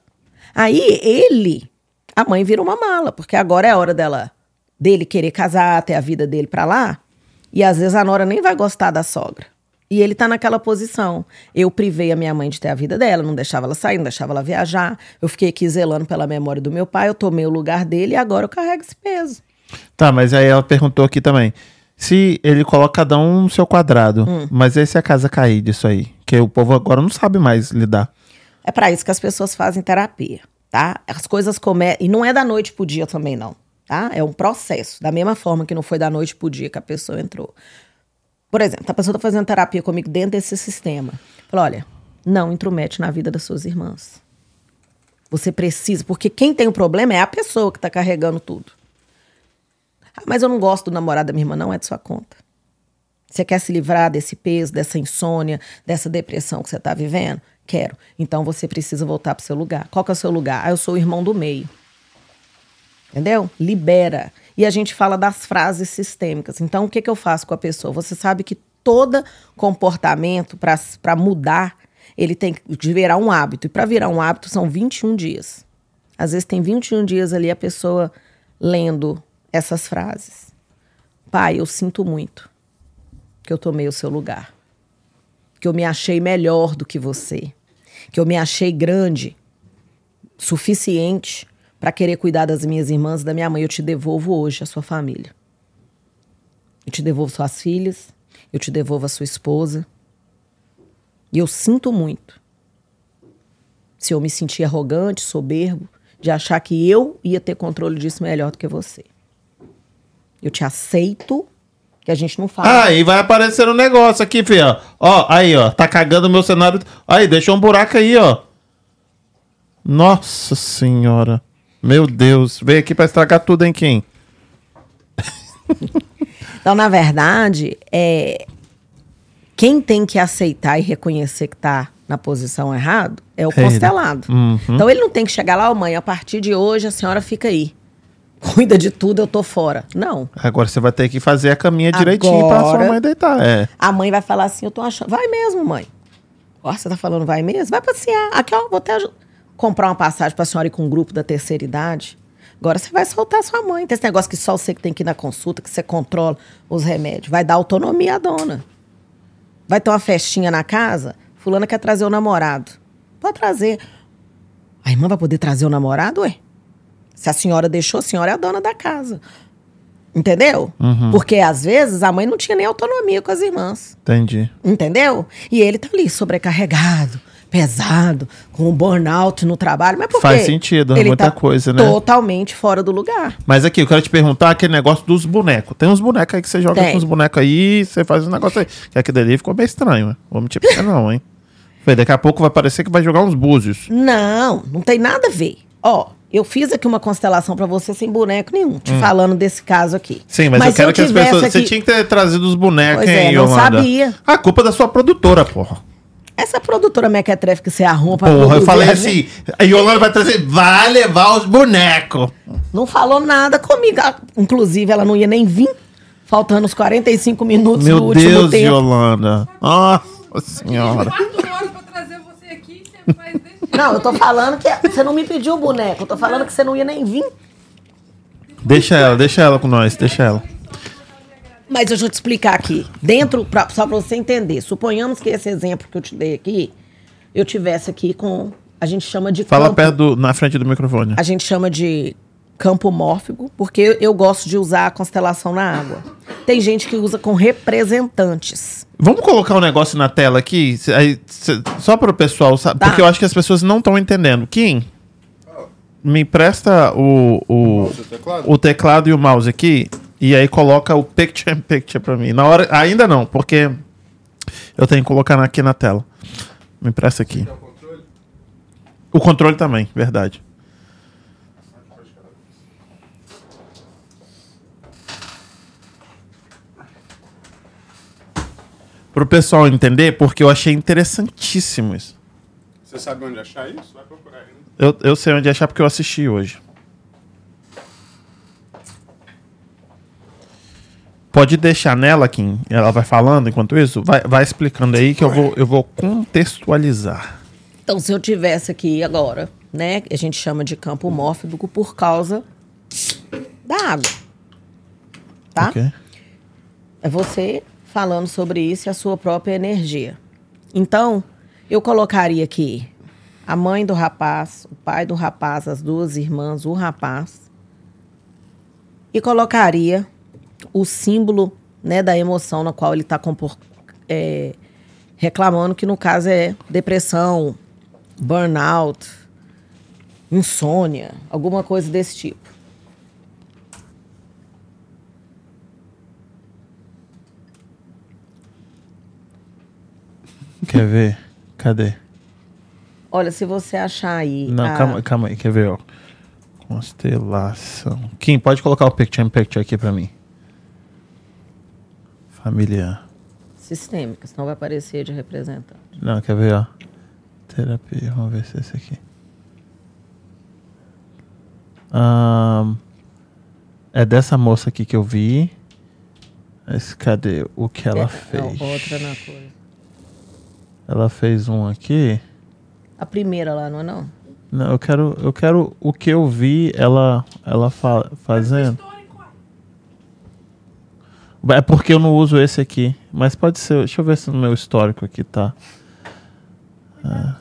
Aí ele, a mãe vira uma mala, porque agora é a hora dela dele querer casar, ter a vida dele para lá, e às vezes a nora nem vai gostar da sogra. E ele tá naquela posição. Eu privei a minha mãe de ter a vida dela, não deixava ela sair, não deixava ela viajar. Eu fiquei aqui zelando pela memória do meu pai, eu tomei o lugar dele e agora eu carrego esse peso. Tá, mas aí ela perguntou aqui também. Se ele coloca cada um no seu quadrado, Hum. mas e se a casa cair disso aí? Que o povo agora não sabe mais lidar. É para isso que as pessoas fazem terapia, tá? As coisas começam. E não é da noite pro dia também, não. Tá? É um processo. Da mesma forma que não foi da noite pro dia que a pessoa entrou. Por exemplo, a pessoa tá fazendo terapia comigo dentro desse sistema. Fala, olha, não intromete na vida das suas irmãs. Você precisa, porque quem tem o problema é a pessoa que tá carregando tudo. Ah, mas eu não gosto do namorado da minha irmã, não é de sua conta. Você quer se livrar desse peso, dessa insônia, dessa depressão que você está vivendo? Quero. Então você precisa voltar para o seu lugar. Qual que é o seu lugar? Ah, eu sou o irmão do meio. Entendeu? Libera. E a gente fala das frases sistêmicas. Então, o que, que eu faço com a pessoa? Você sabe que todo comportamento, para mudar, ele tem que virar um hábito. E para virar um hábito, são 21 dias. Às vezes tem 21 dias ali a pessoa lendo essas frases. Pai, eu sinto muito que eu tomei o seu lugar. Que eu me achei melhor do que você. Que eu me achei grande, suficiente para querer cuidar das minhas irmãs e da minha mãe. Eu te devolvo hoje a sua família. Eu te devolvo suas filhas. Eu te devolvo a sua esposa. E eu sinto muito se eu me sentir arrogante, soberbo, de achar que eu ia ter controle disso melhor do que você. Eu te aceito, que a gente não fala. Aí vai aparecer um negócio aqui, filho. Ó, aí, ó. Tá cagando o meu cenário. Aí, deixou um buraco aí, ó. Nossa senhora. Meu Deus. Veio aqui pra estragar tudo, hein, Kim? Então, na verdade, é quem tem que aceitar e reconhecer que tá na posição errado é o É constelado. Uhum. Então ele não tem que chegar lá, ó, mãe, a partir de hoje a senhora fica aí. Cuida de tudo, eu tô fora. Não. Agora você vai ter que fazer a caminha direitinho pra sua mãe deitar. É. A mãe vai falar assim, eu tô achando. Vai mesmo, mãe. Ó, você tá falando vai mesmo? Vai passear. Aqui, ó, vou até comprar uma passagem pra senhora ir com um grupo da terceira idade. Agora você vai soltar sua mãe. Tem esse negócio que só você que tem que ir na consulta, que você controla os remédios. Vai dar autonomia à dona. Vai ter uma festinha na casa, fulana quer trazer o namorado. Pode trazer. A irmã vai poder trazer o namorado, ué? Se a senhora deixou, a senhora é a dona da casa. Entendeu? Uhum. Porque às vezes a mãe não tinha nem autonomia com as irmãs. Entendi. Entendeu? E ele tá ali sobrecarregado, pesado, com um burnout no trabalho. Mas por Faz sentido, ele muita tá coisa, né? Totalmente fora do lugar. Mas aqui, eu quero te perguntar aquele negócio dos bonecos. Tem uns bonecos aí que você joga Tem. com os bonecos aí, você faz um negócio aí. Que aquele ali ficou meio estranho, né? Vou mentir pra você não, hein? Falei, daqui a pouco vai parecer que vai jogar uns búzios. Não, não tem nada a ver. Ó, eu fiz aqui uma constelação pra você sem boneco nenhum, te falando desse caso aqui. Hum. Sim, mas, eu se quero que as pessoas... Você aqui- tinha que ter trazido os bonecos, Pois hein, é, não Yolanda? sabia. A culpa é da sua produtora, porra. Essa produtora mequetrefe que você arruma pra Porra, eu falei a assim, a Yolanda vai trazer, vai levar os bonecos. Não falou nada comigo. Ah, Inclusive, ela não ia nem vir. Faltando os 45 minutos Meu do último Deus, tempo. Yolanda. Nossa senhora. Quatro horas pra trazer você aqui você faz desse jeito. Não, eu tô falando que você não me pediu o boneco. Eu tô falando que você não ia nem vir. Deixa ela, deixa ela com nós, deixa ela. Mas deixa eu te explicar aqui. Dentro, pra- só pra você entender. Suponhamos que esse exemplo que eu te dei aqui, eu tivesse aqui com. A gente chama de Fala campo. perto do, na frente do microfone. A gente chama de campo mórfico, porque eu, eu gosto de usar a constelação na água. Tem gente que usa com representantes. Vamos colocar um negócio na tela aqui, cê- aí, cê- só para o pessoal, sabe? Tá. Porque eu acho que as pessoas não estão entendendo. Kim, me empresta o, o, Mouse o teclado? o teclado e o mouse aqui, e aí coloca o picture in picture para mim. Na hora, ainda não, porque eu tenho que colocar aqui na tela. Me empresta aqui. O controle também, verdade. Pro pessoal entender, porque eu achei interessantíssimo isso. Você sabe onde achar isso? Vai procurar aí. né? Eu, eu sei onde achar porque eu assisti hoje. Pode deixar nela, Kim. Ela vai falando enquanto isso. Vai, vai explicando aí que eu vou, eu vou contextualizar. Então, se eu tivesse aqui agora, né? A gente chama de campo mórfico por causa da água. Tá? Ok? É você falando sobre isso e a sua própria energia. Então, eu colocaria aqui a mãe do rapaz, o pai do rapaz, as duas irmãs, o rapaz. E colocaria o símbolo né, da emoção na qual ele está reclamando, que no caso é depressão, burnout, insônia, alguma coisa desse tipo. Quer ver? Cadê? Olha, se você achar aí. Não, a- calma, calma aí. Quer ver, ó? Constelação. Kim, pode colocar o picture in picture aqui pra mim. Familiar. Sistêmica, senão vai aparecer de representante. Não, quer ver, ó? Terapia, vamos ver se é esse aqui. Ahn, é dessa moça aqui que eu vi. Mas cadê o que ela É, fez? Não, outra na coisa. Ela fez um aqui. A primeira lá, não é não? Não, eu quero, eu quero o que eu vi ela, ela fa- fazendo. É porque eu não uso esse aqui. Mas pode ser. Deixa eu ver se no meu histórico aqui tá. Ah.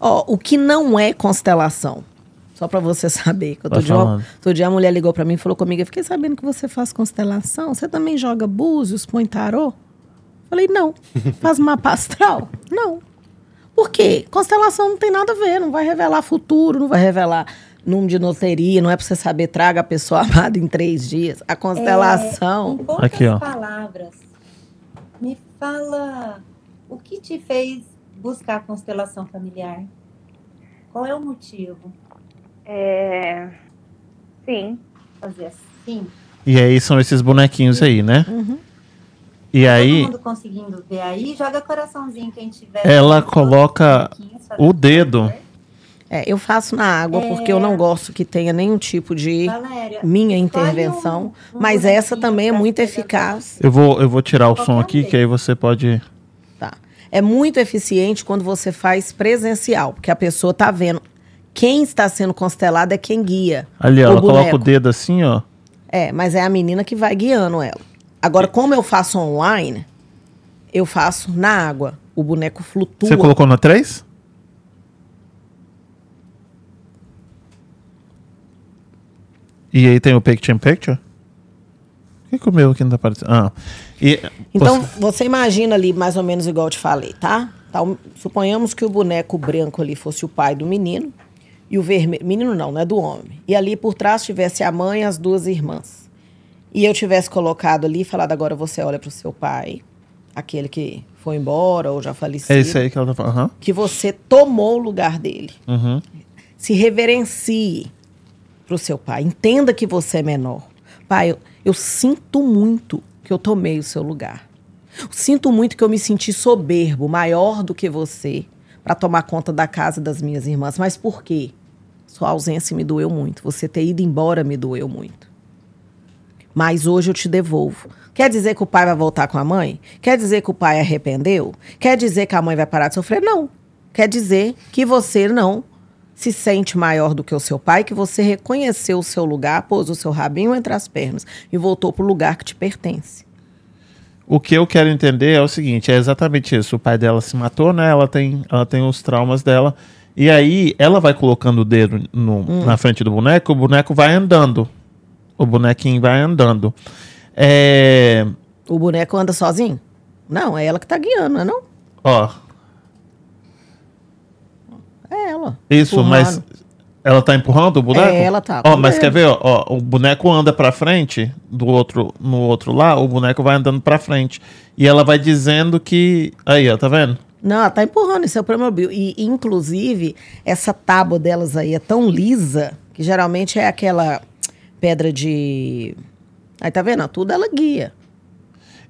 Ó, o que não é constelação. Só pra você saber. Que outro, dia, outro dia a mulher ligou pra mim e falou comigo: Eu fiquei sabendo que você faz constelação. Você também joga búzios, põe tarô? Falei: Não. Faz mapa astral? Não. Por quê? Constelação não tem nada a ver. Não vai revelar futuro, não vai revelar número de loteria. Não é pra você saber, traga a pessoa amada em três dias. A constelação. Em poucas Aqui, ó. palavras, me fala o que te fez buscar a constelação familiar? Qual é o motivo? É... Sim. Fazer assim? E aí são esses bonequinhos aí, né? E aí. Todo mundo conseguindo ver aí, joga coraçãozinho quem tiver. Ela coloca o dedo. favor. É, eu faço na água porque eu não gosto que tenha nenhum tipo de Valéria, minha intervenção. um- um mas essa também é muito eficaz. Eu vou, eu vou tirar o som aqui, que aí você pode. Tá. É muito eficiente quando você faz presencial, porque a pessoa tá vendo. Quem está sendo constelado é quem guia. Ali, ó, o ela coloca o boneco. dedo assim, ó. É, mas é a menina que vai guiando ela. Agora, como eu faço online, eu faço na água. O boneco flutua. Você colocou no 3? E aí tem o Picture in Picture? O que que o meu aqui não tá aparecendo? Ah. E, Então, você- você imagina ali mais ou menos igual eu te falei, tá? Um- suponhamos que o boneco branco ali fosse o pai do menino e o vermelho. Menino não, não é do homem. E ali por trás tivesse a mãe e as duas irmãs. E eu tivesse colocado ali e falado: agora você olha pro seu pai, aquele que foi embora ou já faleceu. é isso aí que ela tá falando. Aham. Que você tomou o lugar dele. Uhum. Se reverencie pro seu pai. Entenda que você é menor. Pai, eu, eu sinto muito que eu tomei o seu lugar. Eu sinto muito que eu me senti soberbo, maior do que você, para tomar conta da casa das minhas irmãs. Mas por quê? Sua ausência me doeu muito. Você ter ido embora me doeu muito. Mas hoje eu te devolvo. Quer dizer que o pai vai voltar com a mãe? Quer dizer que o pai arrependeu? Quer dizer que a mãe vai parar de sofrer? Não. Quer dizer que você não se sente maior do que o seu pai, que você reconheceu o seu lugar, pôs o seu rabinho entre as pernas e voltou para o lugar que te pertence. O que eu quero entender é o seguinte, é exatamente isso. O pai dela se matou, né? Ela tem, ela tem os traumas dela. E aí, ela vai colocando o dedo no- Hum. na frente do boneco, o boneco vai andando. O bonequinho vai andando. É, O boneco anda sozinho? Não, é ela que tá guiando, não é não? ó, É ela. isso, Empurrando. mas ela tá empurrando o boneco? É, ela tá Ó, mas quer ver, ó, ó, o boneco anda pra frente, do outro, no outro lá, o boneco vai andando pra frente. E ela vai dizendo que, aí, ó, tá vendo? Não, ela tá empurrando, isso é o Playmobil. E, inclusive, essa tábua delas aí é tão lisa, que geralmente é aquela pedra de... Aí tá vendo? Tudo ela guia.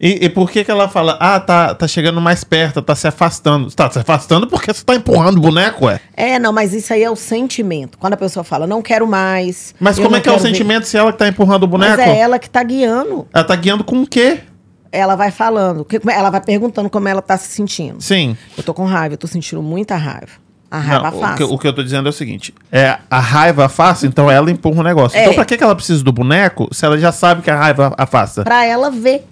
E, e por que que ela fala, ah, tá, tá chegando mais perto, tá se afastando? Tá se afastando porque você tá empurrando o boneco, ué. É, não, mas isso aí é o sentimento. Quando a pessoa fala, não quero mais. Mas como é que é o quero ver- sentimento se ela que tá empurrando o boneco? Mas é ela que tá guiando. Ela tá guiando com o quê? Ela vai falando, ela vai perguntando como ela tá se sentindo. Sim. Eu tô com raiva, eu tô sentindo muita raiva. A raiva Não, o, fácil. que, o que eu tô dizendo é o seguinte: é a raiva afasta, então ela empurra o negócio. É. Então pra que, que ela precisa do boneco se ela já sabe que a raiva afasta? Pra ela ver.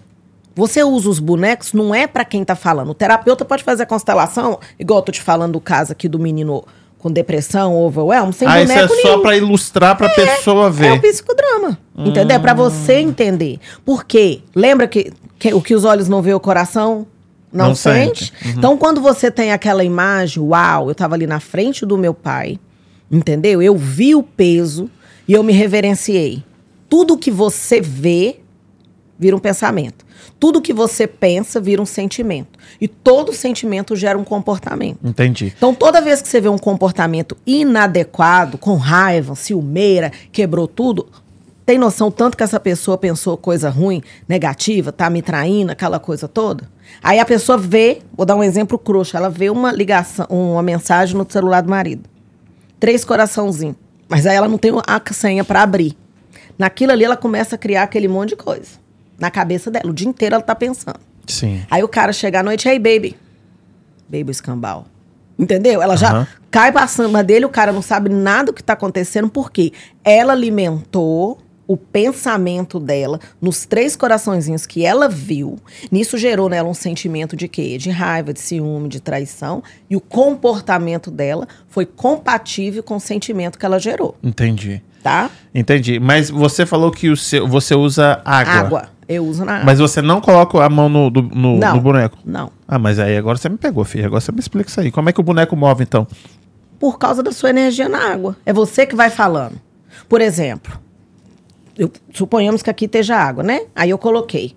Você usa os bonecos, não é pra quem tá falando. O terapeuta pode fazer a constelação, igual eu tô te falando do caso aqui do menino com depressão, overwhelm, sem ah, isso é boneco só nenhum. pra ilustrar pra pessoa É ver. o psicodrama. Entendeu? É pra você entender. Por quê? Lembra que, que o que os olhos não vê, o coração não, Não sente? sente. Uhum. Então, quando você tem aquela imagem, uau, eu tava ali na frente do meu pai, entendeu? Eu vi o peso e eu me reverenciei. Tudo que você vê vira um pensamento. Tudo que você pensa vira um sentimento. E todo sentimento gera um comportamento. Entendi. Então, toda vez que você vê um comportamento inadequado, com raiva, ciumeira, quebrou tudo, tem noção tanto que essa pessoa pensou coisa ruim, negativa, tá me traindo, aquela coisa toda? Aí a pessoa vê, vou dar um exemplo cruxo, ela vê uma ligação, uma mensagem no celular do marido. Três coraçãozinhos. Mas aí ela não tem a senha para abrir. Naquilo ali ela começa a criar aquele monte de coisa. Na cabeça dela. O dia inteiro ela tá pensando. Sim. Aí o cara chega à noite, hey baby. Baby escambau. Entendeu? Ela já Aham. cai pra cima dele, o cara não sabe nada do que tá acontecendo, porque ela alimentou o pensamento dela nos três coraçõezinhos que ela viu. Nisso gerou nela um sentimento de quê? De raiva, de ciúme, de traição. E o comportamento dela foi compatível com o sentimento que ela gerou, Entendi. tá? Entendi. Mas você falou que o seu, você usa água. Água. Eu uso na água. Mas você não coloca a mão no, do- no, Não. no boneco? Não. Ah, mas aí agora você me pegou, filho. Agora você me explica isso aí. Como é que o boneco move, então? por causa da sua energia na água. É você que vai falando. Por exemplo, eu- suponhamos que aqui esteja água, né? Aí eu coloquei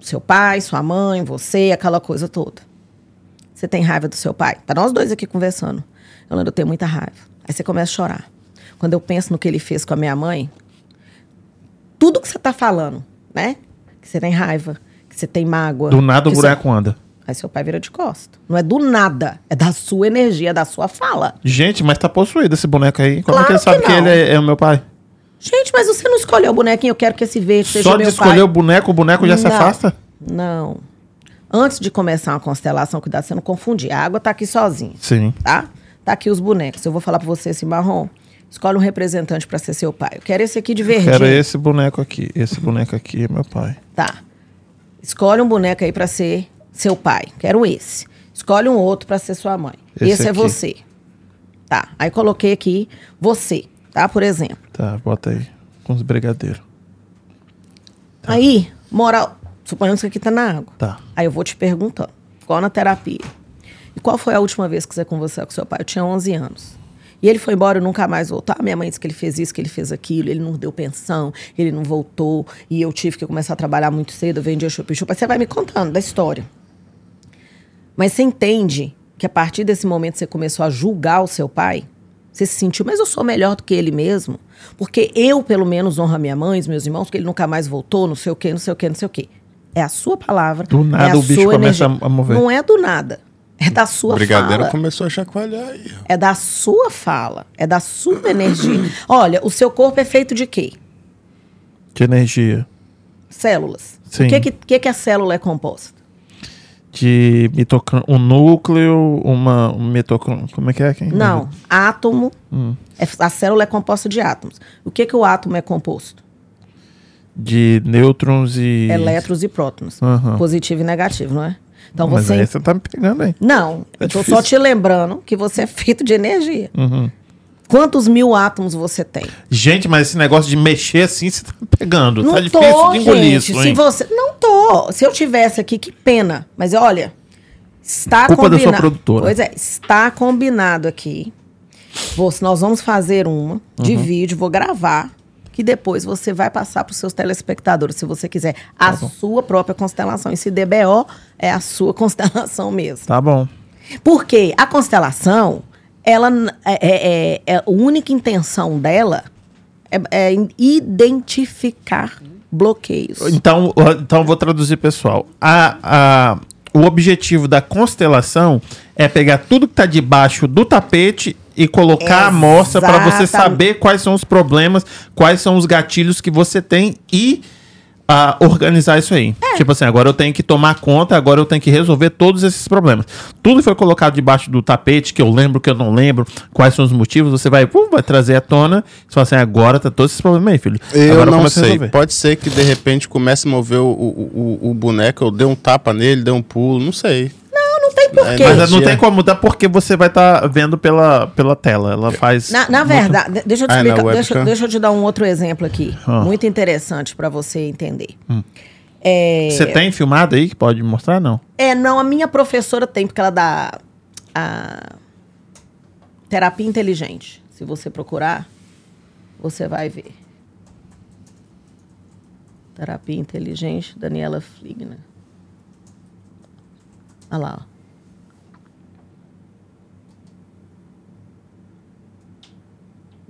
seu pai, sua mãe, você, aquela coisa toda. Você tem raiva do seu pai? Tá nós dois aqui conversando. Eu eu tenho muita raiva. Aí você começa a chorar. Quando eu penso no que ele fez com a minha mãe, tudo que você tá falando, né? Que você tem raiva, que você tem mágoa. Do nada o você- boneco anda. Aí seu pai vira de costa. Não é do nada, é da sua energia, da sua fala. Gente, mas tá possuído esse boneco aí. Como é Claro que ele sabe que que, ele é, é o meu pai? Gente, mas você não escolheu o bonequinho, eu quero que esse verde seja Só meu de escolher pai. o boneco, o boneco já se Não. afasta? Não. Antes de começar uma constelação, cuidado, você não confundir. A água tá aqui sozinha, Sim. tá? Tá aqui os bonecos. Eu vou falar pra você esse marrom. Escolhe um representante pra ser seu pai. Eu quero esse aqui de verdinho. Quero esse boneco aqui. Esse boneco aqui é meu pai. Tá. Escolhe um boneco aí pra ser seu pai. Quero esse. Escolhe um outro pra ser sua mãe. Esse Esse, é você. Tá. Aí coloquei aqui você, tá? Por exemplo. Tá, bota aí. Com os brigadeiros. Tá. Aí, moral. Suponhamos que aqui tá na água. Tá. Aí eu vou te perguntando. Qual na terapia? E qual foi a última vez que você conversou com seu pai? Eu tinha 11 anos. E ele foi embora e nunca mais voltou. Ah, minha mãe disse que ele fez isso, que ele fez aquilo, ele não deu pensão, ele não voltou, e eu tive que começar a trabalhar muito cedo, eu vendia chup-chup. Aí você vai me contando da história. Mas você entende que a partir desse momento você começou a julgar o seu pai? Você se sentiu, mas eu sou melhor do que ele mesmo? Porque eu, pelo menos, honro a minha mãe, os meus irmãos, porque ele nunca mais voltou, não sei o quê, não sei o quê, não sei o quê. É a sua palavra. Do nada é a o bicho sua começa energia. a- a mover. Não é do nada. É da sua O brigadeiro fala. começou a chacoalhar aí. É da sua fala. É da sua energia. Olha, o seu corpo é feito de quê? De energia. Células. Sim. O que, que, que, que a célula é composta? De mitocrônio. Um núcleo, uma um mitocrônio. Como é que é? Quem? Não. Átomo. Hum. É- a célula é composta de átomos. O que, que o átomo é composto? De nêutrons e. Elétrons e prótons. Aham. Positivo e negativo, não é? Então Mas você. aí você tá me pegando aí. Não, É eu tô difícil. só te lembrando que você é feito de energia. Uhum. Quantos mil átomos você tem? Gente, mas esse negócio de mexer assim, você tá pegando. Não tá tô, difícil de engolir gente. isso, Se hein? você não tô. Se eu tivesse aqui, que pena. Mas olha, está Culpa da sua combinado. produtora. Pois é, está combinado aqui. Vou- nós vamos fazer uma de Uhum. vídeo, vou gravar, que depois você vai passar para os seus telespectadores, se você quiser, a Tá bom. sua própria constelação. E se DBO é a sua constelação mesmo. Tá bom. Porque a constelação, ela é, é- é- é- a única intenção dela é, é identificar bloqueios. Então, então vou traduzir, pessoal. A, a- o objetivo da constelação é pegar tudo que está debaixo do tapete e colocar a amostra para você saber quais são os problemas, quais são os gatilhos que você tem e ah, organizar isso aí. É. Tipo assim, agora eu tenho que tomar conta, agora eu tenho que resolver todos esses problemas. Tudo foi colocado debaixo do tapete, que eu lembro, que eu não lembro, quais são os motivos, você vai, pum, vai trazer à tona. Você fala assim, agora tá todos esses problemas aí, filho. Eu Agora não a sei. resolver. Pode ser que de repente comece a mover o, o, o, o boneco, eu dei um tapa nele, dei um pulo, não sei. Não tem porquê. É, Mas não tem como mudar porque você vai estar vendo pela, pela tela. Ela faz. Na, na muito- verdade, de- deixa eu te Ah, explicar, deixa, deixa eu te dar um outro exemplo aqui, Ah. muito interessante para você entender. É, Você tem filmado aí que pode mostrar? Não. é, não, a minha professora tem, porque ela dá a terapia inteligente. Se você procurar, você vai ver. Terapia inteligente, Daniela Fligner. Olha lá. ó.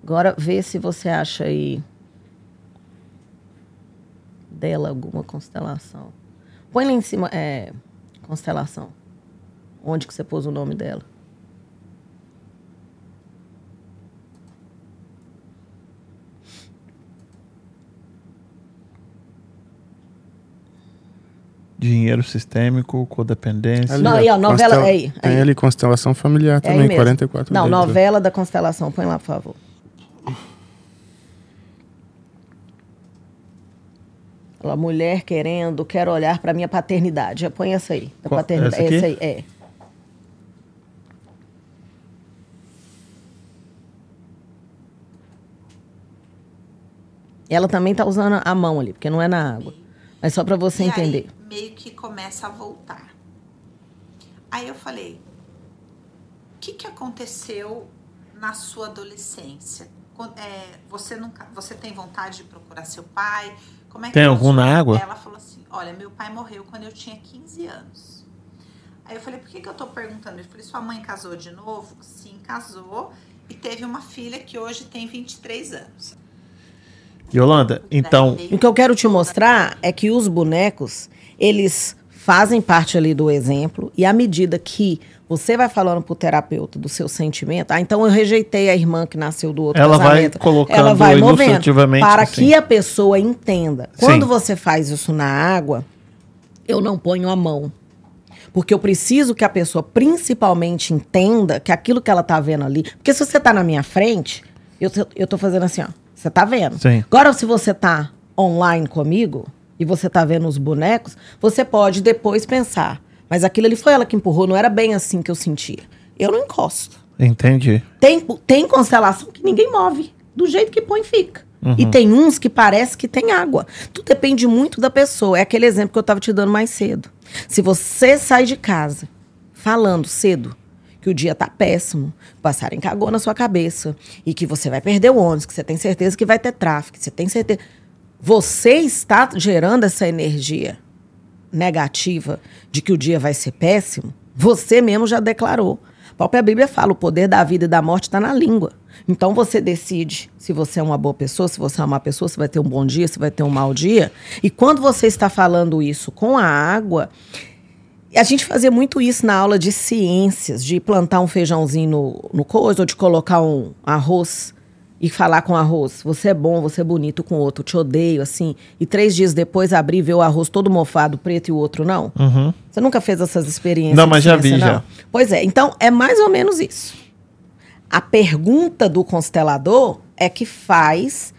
Agora vê se você acha aí dela alguma constelação. Põe lá em cima, é, constelação. Onde que você pôs o nome dela? Dinheiro sistêmico, codependência. Não, aí, ó, novela- constel- aí, Tem aí. ali constelação familiar É aí também, mesmo. 44 Não, dedos, ó. novela da constelação. Põe lá, por favor. Lá, mulher querendo, quero olhar para minha paternidade. Já põe essa aí. Da Qual- paternidade. essa aqui? Essa aí, é. Ela também tá usando a mão ali, porque não é na água. Mas só para você e entender. Aí, meio que começa a voltar. Aí eu falei: o que, que aconteceu na sua adolescência? É, você nunca, você tem vontade de procurar seu pai? Como é que Tem algum na água? Ela falou assim: olha, meu pai morreu quando eu tinha 15 anos. Aí eu falei: por que, que eu tô perguntando? Eu falei: sua mãe casou de novo? Sim, casou. E teve uma filha que hoje tem 23 anos. Yolanda, então. O que eu quero te mostrar é que os bonecos, eles fazem parte ali do exemplo e à medida que você vai falando pro terapeuta do seu sentimento, ah, então eu rejeitei a irmã que nasceu do outro Ela vai casamento. colocando ela vai movendo para assim. que a pessoa entenda. Quando Sim. você faz isso na água, eu não ponho a mão. Porque eu preciso que a pessoa principalmente entenda que aquilo que ela tá vendo ali. Porque se você tá na minha frente, eu, tô- eu tô fazendo assim, ó. Você tá vendo? Sim. Agora, se você tá online comigo, e você tá vendo os bonecos, você pode depois pensar, mas aquilo ali foi ela que empurrou, não era bem assim que eu sentia. Eu não encosto. Entendi. Tem, tem constelação que ninguém move. Do jeito que põe, fica. E tem uns que parece que tem água. Tudo depende muito da pessoa. É aquele exemplo que eu estava te dando mais cedo. Se você sai de casa falando cedo que o dia tá péssimo, passarem cagou na sua cabeça e que você vai perder o ônibus, que você tem certeza que vai ter tráfego, que você tem certeza. Você está gerando essa energia negativa de que o dia vai ser péssimo, você mesmo já declarou. A própria Bíblia fala: o poder da vida e da morte está na língua. Então você decide se você é uma boa pessoa, se você é uma pessoa, se vai ter um bom dia, se vai ter um mau dia. E quando você está falando isso com a água, a gente fazia muito isso na aula de ciências, de plantar um feijãozinho no, no coisa, ou de colocar um arroz e falar com o arroz. Você é bom, você é bonito com o outro, te odeio, assim. E três dias depois abrir e ver o arroz todo mofado, preto e o outro não. Uhum. Você nunca fez essas experiências? Não, mas já ciência, vi, não? já. Pois é, então é mais ou menos isso. A pergunta do constelador é que faz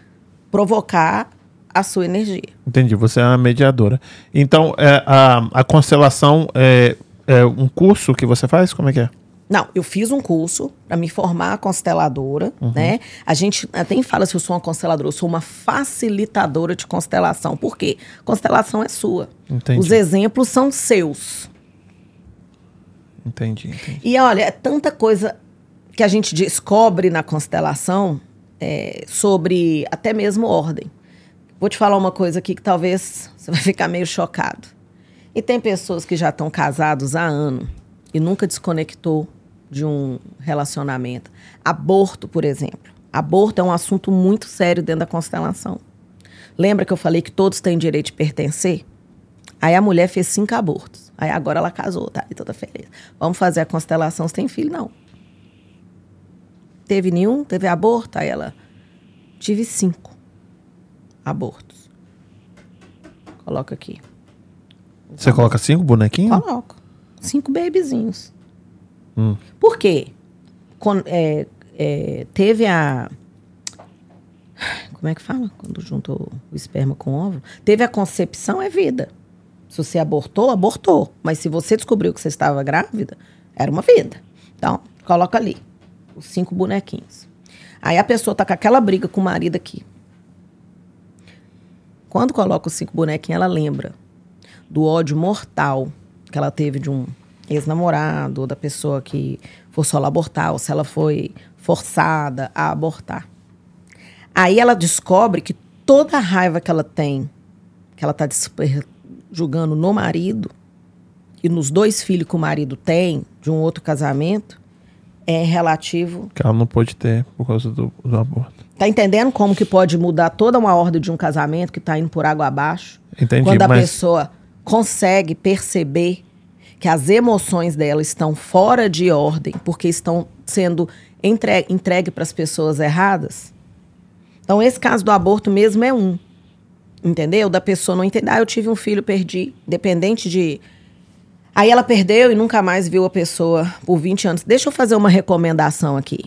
provocar a sua energia. Entendi, você é uma mediadora. Então, é, a, a constelação é, é um curso que você faz? Como é que é? Não, eu fiz um curso para me formar consteladora, né? A gente até fala se eu sou uma consteladora, eu sou uma facilitadora de constelação. Por quê? Constelação é sua. Entendi. Os exemplos são seus. Entendi, entendi. E olha, é tanta coisa que a gente descobre na constelação é, sobre até mesmo ordem. Vou te falar uma coisa aqui que talvez você vai ficar meio chocado. E tem pessoas que já estão casados há ano e nunca desconectou de um relacionamento. Aborto, por exemplo. Aborto é um assunto muito sério dentro da constelação. Lembra que eu falei que todos têm direito de pertencer? Aí a mulher fez cinco abortos. Aí agora ela casou, tá? E toda feliz. Vamos fazer a constelação, você tem filho? Não. Teve nenhum? Teve aborto? Aí ela, tive cinco abortos. Coloca aqui. Você coloca cinco bonequinhos? Coloco. Cinco bebezinhos. Hum. Por quê? Con- é, é, teve a. Como é que fala? Quando juntou o esperma com o óvulo? Teve a concepção, é vida. Se você abortou, abortou. Mas se você descobriu que você estava grávida, era uma vida. Então, coloca ali os cinco bonequinhos. Aí a pessoa tá com aquela briga com o marido aqui. Quando coloca os cinco bonequinhos, ela lembra do ódio mortal que ela teve de um ex-namorado, ou da pessoa que forçou ela a abortar, ou se ela foi forçada a abortar. Aí ela descobre que toda a raiva que ela tem, que ela está julgando no marido, e nos dois filhos que o marido tem, de um outro casamento, é relativo Que ela não pôde ter por causa do, do aborto. Tá entendendo como que pode mudar toda uma ordem de um casamento que tá indo por água abaixo? Entendi, Quando a mas- pessoa consegue perceber que as emoções dela estão fora de ordem porque estão sendo entre, entregue para as pessoas erradas. Então, esse caso do aborto mesmo é um. Entendeu? Da pessoa não entender. Ah, eu tive um filho, perdi. Dependente de. Aí ela perdeu e nunca mais viu a pessoa por 20 anos. Deixa eu fazer uma recomendação aqui.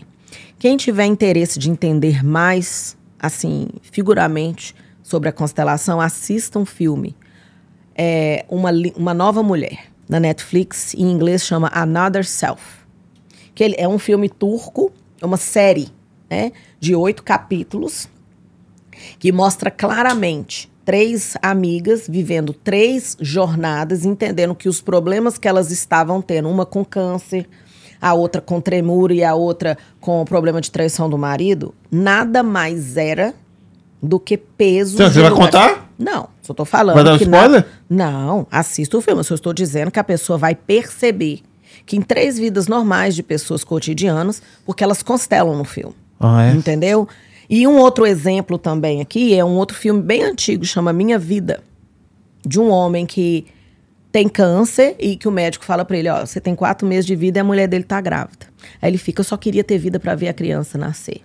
Quem tiver interesse de entender mais, assim, figuramente, sobre a constelação, assista um filme. É uma, uma nova mulher, na Netflix, em inglês chama Another Self. Que é um filme turco, é uma série, né, de oito capítulos, que mostra claramente três amigas vivendo três jornadas, entendendo que os problemas que elas estavam tendo, uma com câncer, a outra com tremor e a outra com o problema de traição do marido, nada mais era do que peso. Então, você vai contar? Não, só tô falando. Vai dar um que spoiler? Não, assista o filme. Eu só estou dizendo que a pessoa vai perceber que em três vidas normais de pessoas cotidianas, porque elas constelam no filme. Ah, é? Entendeu? E um outro exemplo também aqui é um outro filme bem antigo, chama Minha Vida. De um homem que tem câncer e que o médico fala pra ele, ó, você tem quatro meses de vida e a mulher dele tá grávida. Aí ele fica, eu só queria ter vida pra ver a criança nascer.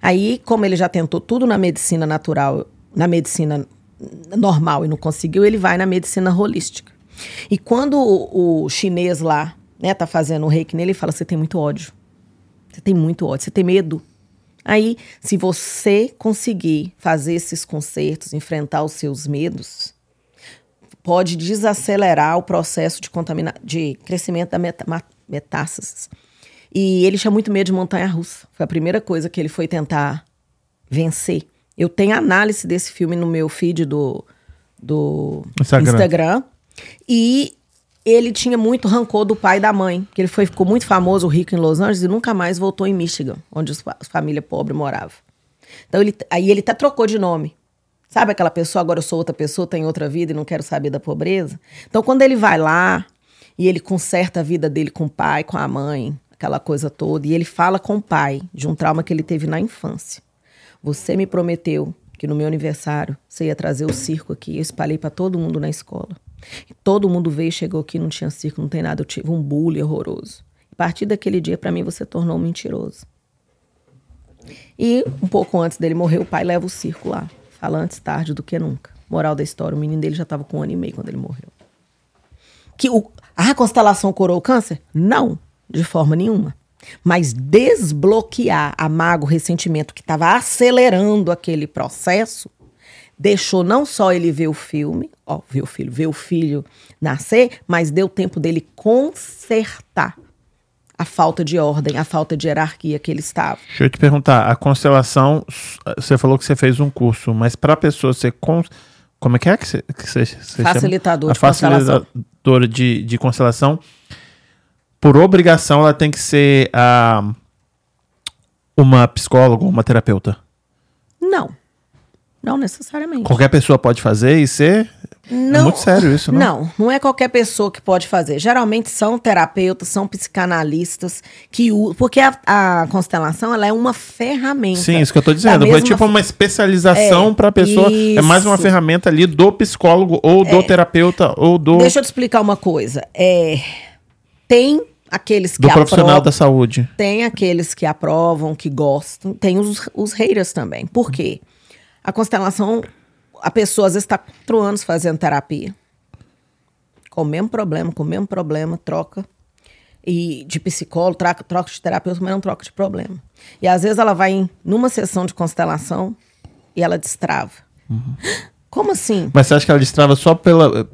Aí, como ele já tentou tudo na medicina natural, na medicina normal e não conseguiu, ele vai na medicina holística. E quando o, o chinês lá, né, tá fazendo o reiki nele, ele fala, você tem muito ódio. Você tem muito ódio, você tem medo. Aí, se você conseguir fazer esses concertos, enfrentar os seus medos, pode desacelerar o processo de, contamina de crescimento da meta metástases. E ele tinha muito medo de montanha-russa. Foi a primeira coisa que ele foi tentar vencer. Eu tenho análise desse filme no meu feed do, do Instagram. Instagram. E ele tinha muito rancor do pai e da mãe. Que ele foi, ficou muito famoso, rico em Los Angeles, e nunca mais voltou em Michigan, onde os a família pobre morava. Então, ele, aí ele até trocou de nome. Sabe aquela pessoa, agora eu sou outra pessoa, tenho outra vida e não quero saber da pobreza? Então, quando ele vai lá e ele conserta a vida dele com o pai, com a mãe, aquela coisa toda, e ele fala com o pai de um trauma que ele teve na infância. Você me prometeu que no meu aniversário você ia trazer o circo aqui. Eu espalhei para todo mundo na escola. E todo mundo veio chegou aqui, não tinha circo, não tem nada. Eu tive um bullying horroroso. A partir daquele dia, para mim, você tornou um mentiroso. E um pouco antes dele morrer, o pai leva o circo lá. Fala antes tarde do que nunca. Moral da história, o menino dele já estava com um ano e meio quando ele morreu. Que o, a constelação curou o câncer? Não, de forma nenhuma. Mas desbloquear a mago ressentimento que estava acelerando aquele processo, deixou não só ele ver o filme, ó, ver o filho, ver o filho nascer, mas deu tempo dele consertar a falta de ordem, a falta de hierarquia que ele estava. Deixa eu te perguntar, a constelação, você falou que você fez um curso, mas para a pessoa ser con... como é que é que você, que você, você chama? Facilitador A de constelação. facilitadora de, de constelação. Por obrigação, ela tem que ser ah, uma psicóloga ou uma terapeuta. Não. Não necessariamente. Qualquer pessoa pode fazer e ser. É Não, muito sério isso, não? Não, não é qualquer pessoa que pode fazer. Geralmente são terapeutas, são psicanalistas que usam. Porque a, a constelação ela é uma ferramenta. Sim, isso que eu tô dizendo. Foi mesma tipo uma especialização É, para a pessoa. É mais uma isso. ferramenta ali do psicólogo ou do terapeuta ou do, Deixa eu te explicar uma coisa. É, tem aqueles que do profissional aprovam, da saúde. tem aqueles que aprovam, que gostam, tem os, os haters também. Por quê? A constelação, a pessoa às vezes está quatro anos fazendo terapia. Com o mesmo problema, com o mesmo problema, troca. E de psicólogo, troca, troca de terapeuta, mas não troca de problema. E às vezes ela vai em, numa sessão de constelação e ela destrava. Como assim? Mas você acha que ela destrava só pela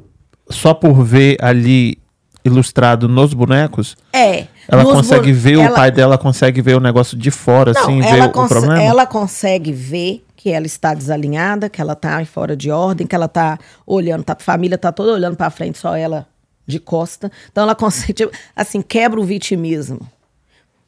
só por ver ali ilustrado nos bonecos? É. Ela consegue ver ela- o pai dela, consegue ver o negócio de fora, Não, assim, ver o problema? ela consegue ver que ela está desalinhada, que ela está fora de ordem, que ela está olhando, tá, a família está toda olhando para frente, só ela de costa. Então ela consegue, tipo, assim, quebra o vitimismo.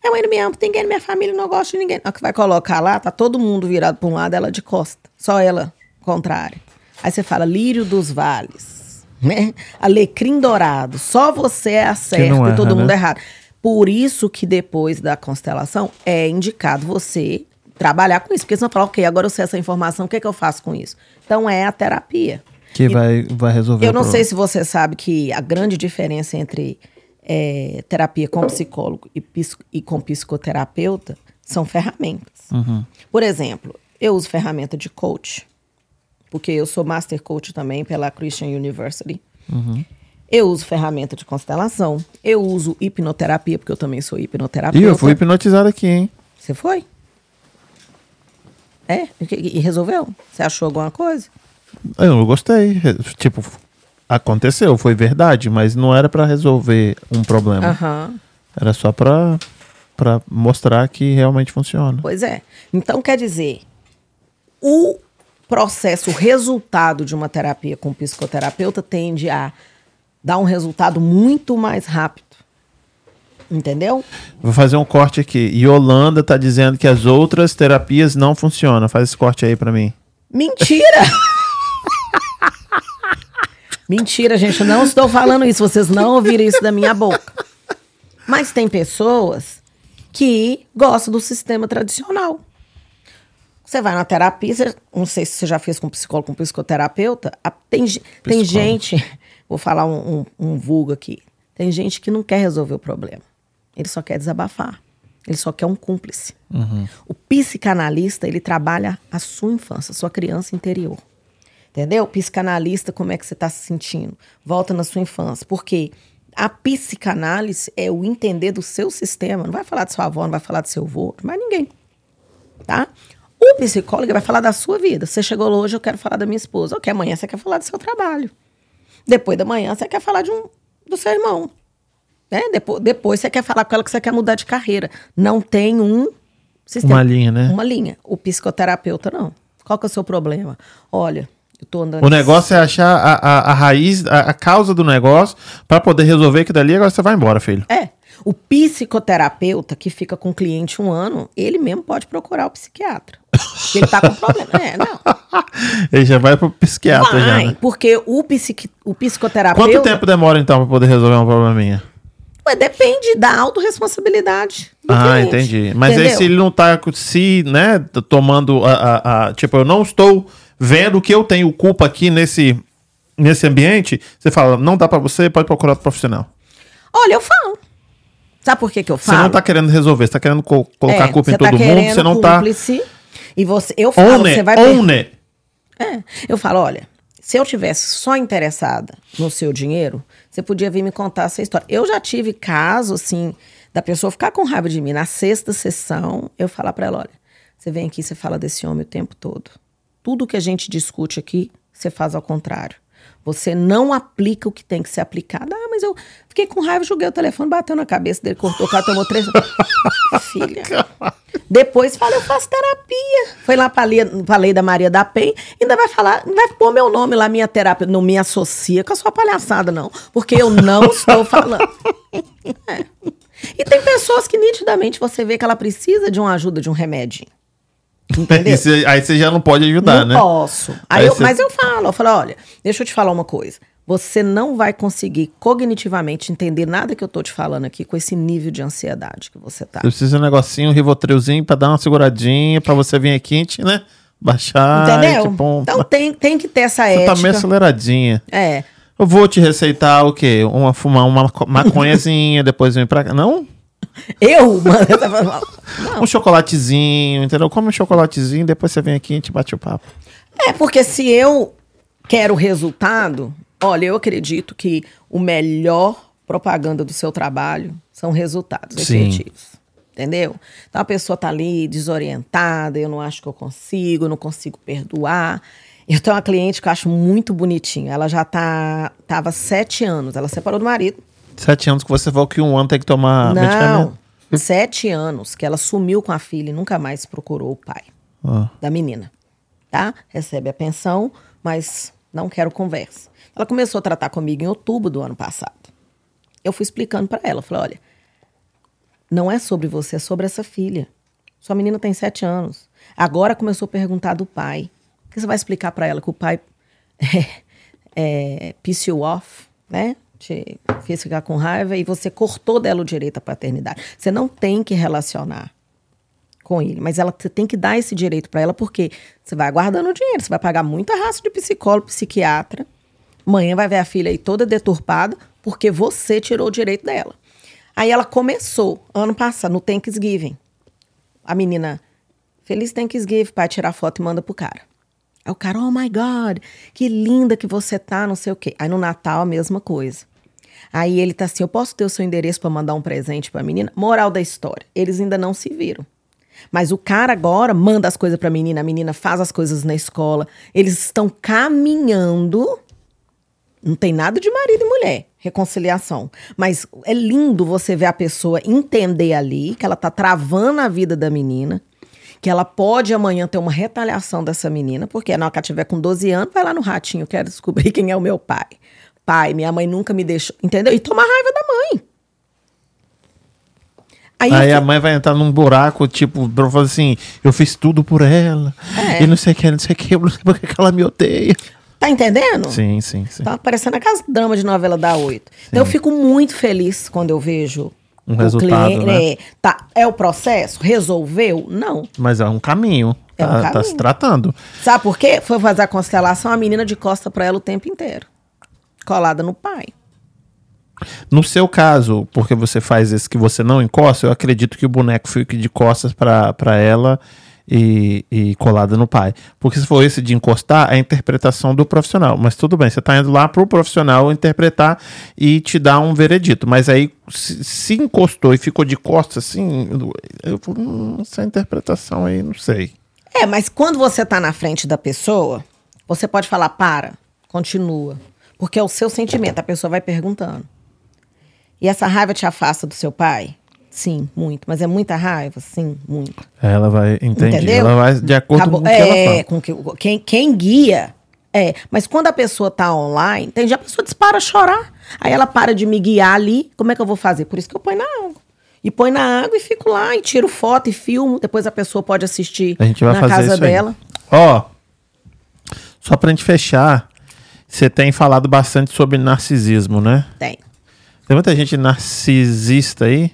É ele mesmo, ninguém na minha família não gosta de ninguém. O que vai colocar lá, tá todo mundo virado para um lado, ela de costa. Só ela, contrária. Aí você fala, lírio dos vales, né? Alecrim dourado, só você é certo e erra, todo mundo né? é errado. Por isso que depois da constelação é indicado você trabalhar com isso. Porque você não fala, ok, agora eu sei essa informação, o que, é que eu faço com isso? Então é a terapia. Que vai, vai resolver Eu não sei se você sabe que a grande diferença entre é, terapia com psicólogo e, psico- e com psicoterapeuta são ferramentas. Uhum. Por exemplo, eu uso ferramenta de coach, porque eu sou master coach também pela Christian University. Uhum. Eu uso ferramenta de constelação. Eu uso hipnoterapia, porque eu também sou hipnoterapeuta. Ih, eu fui hipnotizado aqui, hein? Você foi? É? E, e resolveu? Você achou alguma coisa? Eu gostei. Tipo, aconteceu, foi verdade, mas não era pra resolver um problema. Aham. Era só pra, pra mostrar que realmente funciona. Pois é. Então, quer dizer, o processo, o resultado de uma terapia com psicoterapeuta tende a dar um resultado muito mais rápido. Entendeu? Vou fazer um corte aqui. Yolanda tá dizendo que as outras terapias não funcionam. Faz esse corte aí pra mim. Mentira! Mentira, gente. Não estou falando isso. Vocês não ouviram isso da minha boca. Mas tem pessoas que gostam do sistema tradicional. Você vai na terapia, você- não sei se você já fez com psicólogo, com psicoterapeuta. a- tem, ge- tem gente, vou falar um, um, um vulgo aqui. Tem gente que não quer resolver o problema. Ele só quer desabafar. Ele só quer um cúmplice. O psicanalista, ele trabalha a sua infância, a sua criança interior. Entendeu? Psicanalista, como é que você está se sentindo? Volta na sua infância. Porque a psicanálise é o entender do seu sistema. Não vai falar de sua avó, não vai falar do seu avô, não vai ninguém. Tá? O psicólogo vai falar da sua vida. Você chegou hoje, eu quero falar da minha esposa. Ok, amanhã você quer falar do seu trabalho. Depois da manhã, você quer falar de um, do seu irmão. Né? Depois, depois você quer falar com ela que você quer mudar de carreira. Não tem um sistema. Uma linha, né? Uma linha. O psicoterapeuta, não. Qual que é o seu problema? Olha, eu tô andando... O negócio é achar a, a, a raiz, a, a causa do negócio, pra poder resolver que dali agora você vai embora, filho. É. O psicoterapeuta que fica com o cliente um ano, ele mesmo pode procurar o psiquiatra. Porque ele tá com problema. É, não. Ele já vai pro psiquiatra já, Vai, né? porque o, psiqui, o psicoterapeuta... Quanto tempo demora então pra poder resolver um probleminha? Ué, depende da autorresponsabilidade Ah, cliente, entendi. Mas aí entendeu? se ele não tá se, né, tomando a, a- a- tipo, eu não estou vendo que eu tenho culpa aqui nesse nesse ambiente, você fala, não dá pra você, pode procurar outro profissional. Olha, eu falo. Sabe por que, que eu Você falo? não tá querendo resolver, você tá querendo co- colocar É, a culpa em você todo tá mundo, você não tá cúmplice, E você, eu falo, own você vai... own it. É, eu falo, olha, se eu tivesse só interessada no seu dinheiro, você podia vir me contar essa história. Eu já tive caso, assim, da pessoa ficar com raiva de mim. Na sexta sessão, eu falar pra ela, olha, você vem aqui, você fala desse homem o tempo todo. Tudo que a gente discute aqui, você faz ao contrário. Você não aplica o que tem que ser aplicado. Ah, mas eu fiquei com raiva, joguei o telefone, bateu na cabeça dele, cortou o cara, tomou três. Filha. Depois fala, eu faço terapia. Foi lá pra lei, pra lei da Maria da Penha, ainda vai falar, vai pôr meu nome lá, minha terapia. Não me associa com a sua palhaçada, não. Porque eu não estou falando. É. E tem pessoas que nitidamente você vê que ela precisa de uma ajuda, de um remédio. Entendeu? Aí você, aí você já não pode ajudar, não né? posso. Aí Aí eu- você- Mas eu falo, eu falo, olha, deixa eu te falar uma coisa. Você não vai conseguir cognitivamente entender nada que eu tô te falando aqui com esse nível de ansiedade que você tá. Você precisa de um negocinho, um rivotrilzinho pra dar uma seguradinha, pra você vir aqui, gente, né? Baixar. Entendeu? e, tipo, então tem, tem que ter essa você ética. tá meio aceleradinha. É. Eu vou te receitar o quê? Uma, fumar uma maco- maconhazinha, depois vem pra cá. Não? Eu, mano. eu tava- Não. Um chocolatezinho, entendeu? Come um chocolatezinho, depois você vem aqui e a gente bate o papo. É, porque se eu quero resultado, olha, eu acredito que o melhor propaganda do seu trabalho são resultados Sim. efetivos. Entendeu? Então a pessoa tá ali desorientada, eu não acho que eu consigo, eu não consigo perdoar. Eu tenho uma cliente que eu acho muito bonitinha. Ela já tá, tava sete anos. Ela separou do marido. Sete anos que você falou que um ano tem que tomar não, medicamento. sete anos que ela sumiu com a filha e nunca mais procurou o pai Ó. da menina, tá? Recebe a pensão, mas não quero conversa. Ela começou a tratar comigo em outubro do ano passado. Eu fui explicando pra ela, falei, olha, não é sobre você, é sobre essa filha. Sua menina tem sete anos. Agora começou a perguntar do pai. O que você vai explicar pra ela que o pai é, é, piss you off, né? Te fez ficar com raiva e você cortou dela o direito à paternidade. Você não tem que relacionar com ele, mas ela você tem que dar esse direito pra ela porque você vai guardando dinheiro, você vai pagar muita raça de psicólogo, psiquiatra. Amanhã vai ver a filha aí toda deturpada porque você tirou o direito dela. Aí ela começou ano passado no Thanksgiving. A menina, feliz Thanksgiving, pai tirar foto e manda pro cara. Aí o cara, oh my God, que linda que você tá, não sei o quê. Aí no Natal a mesma coisa. Aí ele tá assim, eu posso ter o seu endereço pra mandar um presente pra menina? Moral da história, eles ainda não se viram. Mas o cara agora manda as coisas pra menina, a menina faz as coisas na escola. Eles estão caminhando. Não tem nada de marido e mulher, reconciliação. Mas é lindo você ver a pessoa entender ali que ela tá travando a vida da menina, que ela pode amanhã ter uma retaliação dessa menina, porque na hora que ela tiver com 12 anos, vai lá no ratinho, quero descobrir quem é o meu pai. Pai, minha mãe nunca me deixou, entendeu? E tomar raiva da mãe. Aí, Aí eu a mãe vai entrar num buraco, tipo, pra falar assim, eu fiz tudo por ela. É. E não sei o que, não sei o que, não sei porque que ela me odeia. tá entendendo? Sim, sim, sim. Tá parecendo aquelas dramas de novela da oito. Então eu fico muito feliz quando eu vejo Um resultado, né? É, tá, é o processo? Resolveu? Não. Mas é um caminho. É um tá, tá caminho. se tratando. Sabe por quê? Foi fazer a constelação, a menina de costa pra ela o tempo inteiro. Colada no pai. No seu caso, porque você faz esse que você não encosta, eu acredito que o boneco fique de costas pra pra ela e, e colada no pai. Porque se for esse de encostar, é a interpretação do profissional. Mas tudo bem, você tá indo lá pro profissional interpretar e te dar um veredito. Mas aí, se, se encostou e ficou de costas, assim, eu falo, hum, essa interpretação aí, não sei. É, mas quando você tá na frente da pessoa, você pode falar, para, continua. Porque é o seu sentimento, a pessoa vai perguntando. E essa raiva te afasta do seu pai? Sim, muito. Mas é muita raiva? Sim, muito. Ela vai, entendi. Entendeu? Ela vai de acordo Acabou. com o que ela é, fala. com que, quem, quem guia. É, mas quando a pessoa tá online, tem dia a pessoa dispara a chorar. Aí ela para de me guiar ali. Como é que eu vou fazer? Por isso que eu ponho na água. E põe na água e fico lá e tiro foto e filmo. Depois a pessoa pode assistir A gente vai na fazer casa isso dela. Ó, só pra gente fechar, você tem falado bastante sobre narcisismo, né? Tem. Tem muita gente narcisista aí.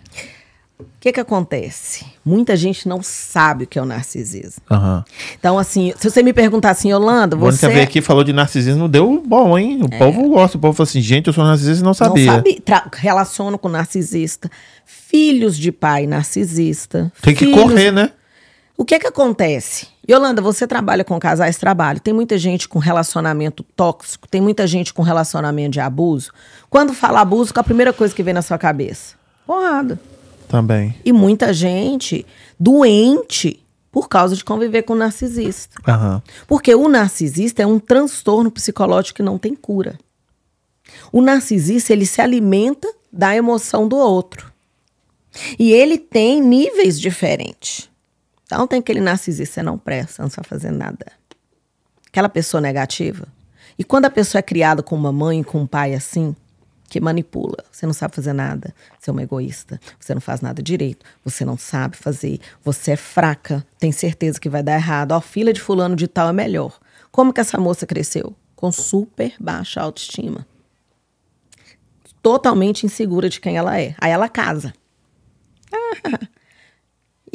O que que acontece? Muita gente não sabe o que é o narcisismo. Aham. Então, assim, se você me perguntar assim, Yolanda, A Mônica você veio aqui falou de narcisismo, deu bom, hein? O povo gosta. O povo falou assim, gente, eu sou narcisista e não sabia. não sabe, tra- relaciono com narcisista, filhos de pai narcisista. Tem que filhos- correr, né? O que que acontece? Yolanda, você trabalha com casais, trabalho. Tem muita gente com relacionamento tóxico, tem muita gente com relacionamento de abuso. Quando fala abuso, qual a primeira coisa que vem na sua cabeça? Porrada. Também. E muita gente doente por causa de conviver com narcisista. Aham. Porque o narcisista é um transtorno psicológico que não tem cura. O narcisista, ele se alimenta da emoção do outro. E ele tem níveis diferentes. Então tem aquele narcisista, você não presta, não sabe fazer nada. Aquela pessoa negativa. E quando a pessoa é criada com uma mãe, com um pai assim, que manipula, você não sabe fazer nada, você é uma egoísta, você não faz nada direito, você não sabe fazer, você é fraca, tem certeza que vai dar errado, ó, filha de fulano de tal é melhor. Como que essa moça cresceu? Com super baixa autoestima. Totalmente insegura de quem ela é. Aí ela casa.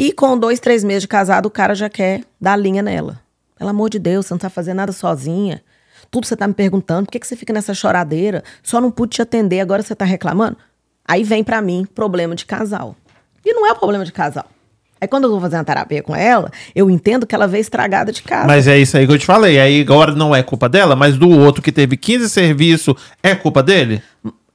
E com dois, três meses de casado, o cara já quer dar linha nela. Pelo amor de Deus, você não tá fazendo nada sozinha. Tudo você tá me perguntando, por que, que você fica nessa choradeira? Só não pude te atender, agora você tá reclamando? Aí vem pra mim problema de casal. E não é o problema de casal. Aí quando eu vou fazer uma terapia com ela, eu entendo que ela veio estragada de casa. Mas é isso aí que eu te falei. Aí agora não é culpa dela, mas do outro que teve 15 serviços, é culpa dele?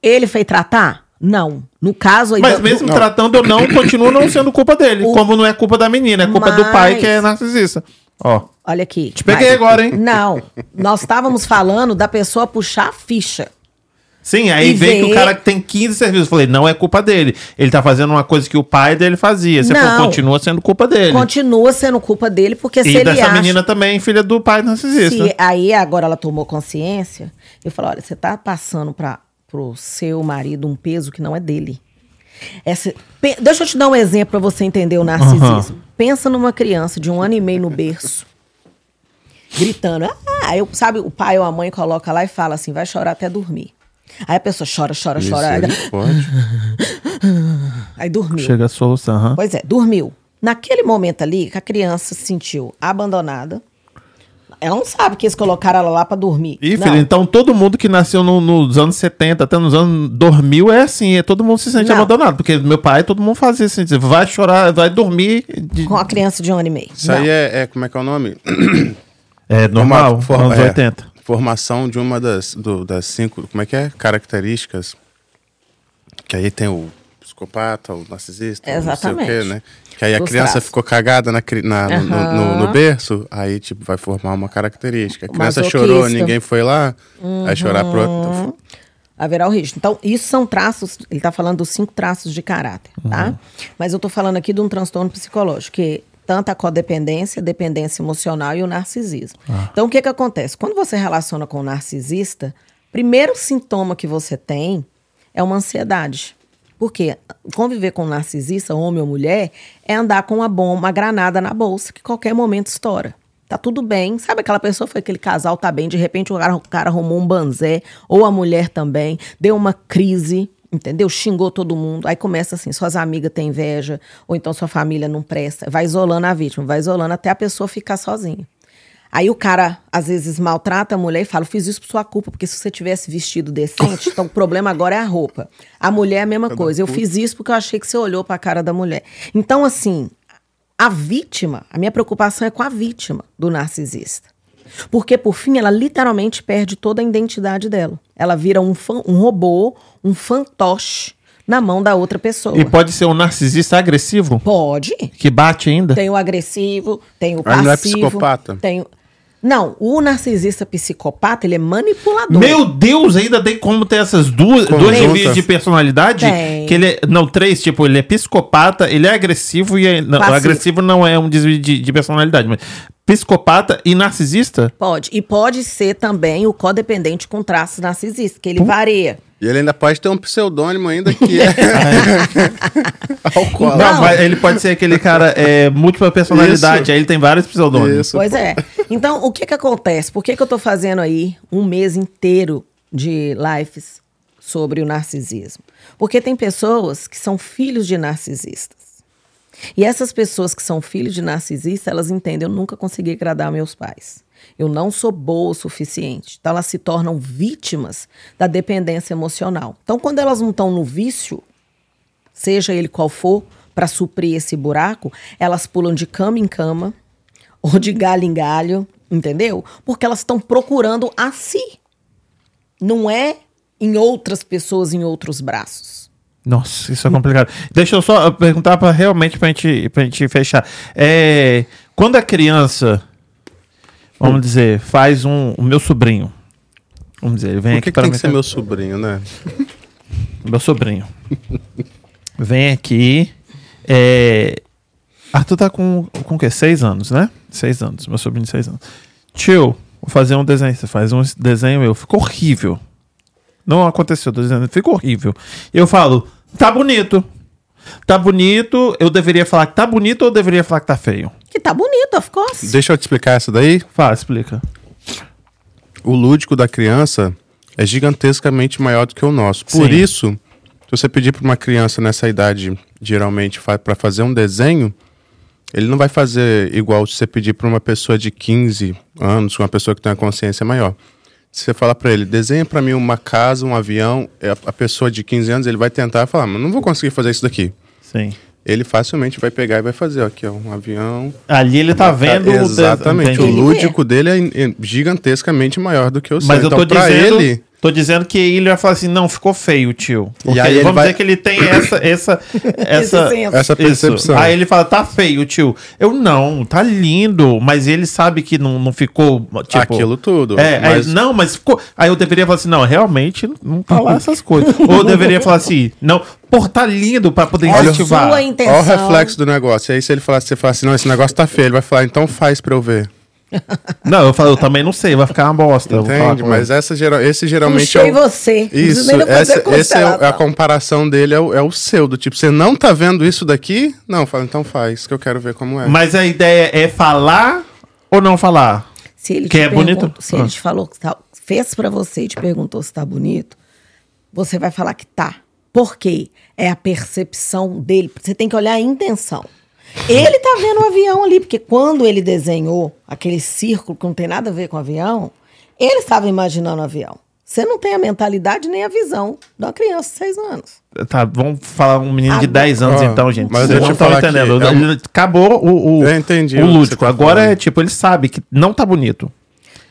Ele foi tratar? Não. No caso aí. Mas do- mesmo do- tratando ou não, continua não sendo culpa dele. O- Como não é culpa da menina, é culpa do pai Mas- que é narcisista. Ó. Olha aqui. Te peguei agora, hein? Não. Nós estávamos falando da pessoa puxar a ficha. Sim, aí E vem que ver- o cara que tem 15 serviços. Eu falei, não é culpa dele. Ele tá fazendo uma coisa que o pai dele fazia. Você falou, Não. continua sendo culpa dele. Continua sendo culpa dele, porque se e ele dessa acha... menina também, filha do pai narcisista. Se aí agora ela tomou consciência, eu falo, olha, você tá passando para pro seu marido um peso que não é dele. Essa, pe- deixa eu te dar um exemplo para você entender o narcisismo. Pensa numa criança de um ano e meio no berço, gritando. Ah, eu, sabe, o pai ou a mãe coloca lá e fala assim, vai chorar até dormir. Aí a pessoa chora, chora, chora. Aí, Pode. aí dormiu. Chega a solução. aham. Pois é, dormiu. Naquele momento ali, que a criança se sentiu abandonada, ela não sabe que eles colocaram ela lá pra dormir. Ih, Não. filho, então todo mundo que nasceu no- nos anos 70, até nos anos 2000, é assim, é, todo mundo se sente Não. abandonado. Porque meu pai, todo mundo fazia assim, vai chorar, vai dormir. de- Com a criança de um ano e meio. Isso aí é, é- como é que é o nome? É normal, for- anos é, 80. Formação de uma das, do- das cinco, como é que é? Características. Que aí tem o psicopata, o narcisista, o não sei o Exatamente. quê, né? Que aí a criança traços. ficou cagada na, na- no- no, no- no berço, aí tipo vai formar uma característica. A criança. Uhum. chorou, ninguém foi lá, vai chorar pro outro. Haverá o risco. Então, isso são traços, ele está falando dos cinco traços de caráter, tá? Mas eu estou falando aqui de um transtorno psicológico, que tanto a codependência, dependência emocional e o narcisismo. Então, o que que acontece? Quando você relaciona com o narcisista, primeiro sintoma que você tem é uma ansiedade. Porque conviver com um narcisista, homem ou mulher, é andar com uma bomba, uma granada na bolsa, que qualquer momento estoura. Tá tudo bem. Sabe aquela pessoa, foi aquele casal, tá bem, de repente o cara, o cara arrumou um banzé, ou a mulher também, deu uma crise, entendeu? Xingou todo mundo. Aí começa assim, suas amigas têm inveja, ou então sua família não presta. Vai isolando a vítima, vai isolando até a pessoa ficar sozinha. Aí o cara, às vezes, maltrata a mulher e fala: Eu fiz isso por sua culpa, porque se você tivesse vestido decente, então o problema agora é a roupa. A mulher é a mesma coisa. Eu fiz isso porque eu achei que você olhou pra cara da mulher. Então, assim, a vítima, a minha preocupação é com a vítima do narcisista. Porque, por fim, ela literalmente perde toda a identidade dela. Ela vira um, fan- um robô, um fantoche na mão da outra pessoa. E pode ser um narcisista agressivo? Pode. Que bate ainda? Tem o agressivo, tem o passivo. não é psicopata? Tem o... Não, o narcisista psicopata, ele é manipulador. Meu Deus, ainda tem como ter essas duas, duas Conjuntas. níveis de personalidade? Tem. Que ele é, não, três, tipo, ele é psicopata, ele é agressivo e é, não, agressivo não é um desvio de, de personalidade, mas psicopata e narcisista? Pode. E pode ser também o codependente com traços narcisistas, que ele varia. E ele ainda pode ter um pseudônimo ainda que é alcoólatra. Não, Não. mas ele pode ser aquele cara é, múltipla personalidade, Isso. aí ele tem vários pseudônimos. Isso. Pois é. Então, o que que acontece? Por que que eu tô fazendo aí um mês inteiro de lives sobre o narcisismo? Porque tem pessoas que são filhos de narcisistas. E essas pessoas que são filhos de narcisistas, elas entendem, eu nunca consegui agradar meus pais. Eu não sou boa o suficiente. Então, elas se tornam vítimas da dependência emocional. Então, quando elas não estão no vício, seja ele qual for, para suprir esse buraco, elas pulam de cama em cama ou de galho em galho, entendeu? Porque elas estão procurando a si. Não é em outras pessoas, em outros braços. Nossa, isso é complicado. Deixa eu só perguntar pra, realmente pra gente, pra gente fechar. É, quando a criança, vamos dizer, faz um. O meu sobrinho. Vamos dizer, ele vem Por aqui que, que para tem que ser meu sobrinho, né? Meu sobrinho. Vem aqui. É... Arthur tá com, com o quê? Seis anos, né? Seis anos. Meu sobrinho de seis anos. Tio, vou fazer um desenho. Você faz um desenho meu. Ficou horrível. Não aconteceu, tô dizendo. Ficou horrível. Eu falo, tá bonito. Tá bonito. Eu deveria falar que tá bonito ou eu deveria falar que tá feio? Que tá bonito, of course. Deixa eu te explicar essa daí. Fala, explica. O lúdico da criança é gigantescamente maior do que o nosso. Por Sim. isso, se você pedir para uma criança nessa idade, geralmente, para fazer um desenho, ele não vai fazer igual se você pedir para uma pessoa de 15 anos, uma pessoa que tem uma consciência maior. Se você falar para ele, desenha para mim uma casa, um avião, é a, a pessoa de 15 anos, ele vai tentar falar, mas não vou conseguir fazer isso daqui. Sim. Ele facilmente vai pegar e vai fazer, ó, aqui, ó, um avião. Ali ele tá vendo. o Exatamente. O. Ele lúdico dele é, é gigantescamente maior do que o seu. Mas eu então, tô dizendo, ele, tô dizendo que ele vai falar assim, não, ficou feio, tio. Porque aí ele vamos vai- dizer que ele tem essa essa essa senso. essa percepção. Isso. Aí ele fala, tá feio, tio. Eu não, tá lindo, mas ele sabe que não, não ficou tipo aquilo tudo. É, aí, mas não, mas ficou. Aí eu deveria falar assim, não, realmente não tá lá essas coisas. Ou eu deveria falar assim, não, pô, tá lindo pra poder Olha, incentivar. sua intenção. olha o reflexo do negócio. Aí se ele falar, você falar assim, não, esse negócio tá feio, ele vai falar, então faz pra eu ver. Não, eu falo, eu também não sei, vai ficar uma bosta. eu vou falar Entende? Mas essa, geral, esse geralmente Puxei é o... você. Isso, essa, esse é a comparação dele é o, é o seu, do tipo, você não tá vendo isso daqui? Não, fala, então faz, que eu quero ver como é. Mas a ideia é falar ou não falar? Se ele Que te é bonito? Se Ah. ele te falou que tá, fez pra você e te perguntou se tá bonito, você vai falar que tá. Por quê? É a percepção dele. Você tem que olhar a intenção. Ele tá vendo o avião ali, porque quando ele desenhou aquele círculo que não tem nada a ver com o avião, ele estava imaginando o avião. Você não tem a mentalidade nem a visão de uma criança de seis anos. Tá, vamos falar um menino de Ah, 10 anos ó, então, gente. mas Vocês eu não estão falar entendendo. Ele- Acabou o, o, Eu entendi o lúdico. tá Agora é tipo, ele sabe que não tá bonito.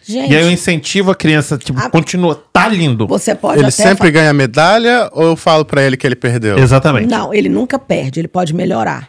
Gente, E aí eu incentivo a criança, tipo, A- continua, tá lindo. você pode Ele até sempre fa- ganha medalha ou eu falo pra ele que ele perdeu? Exatamente. Não, ele nunca perde, ele pode melhorar.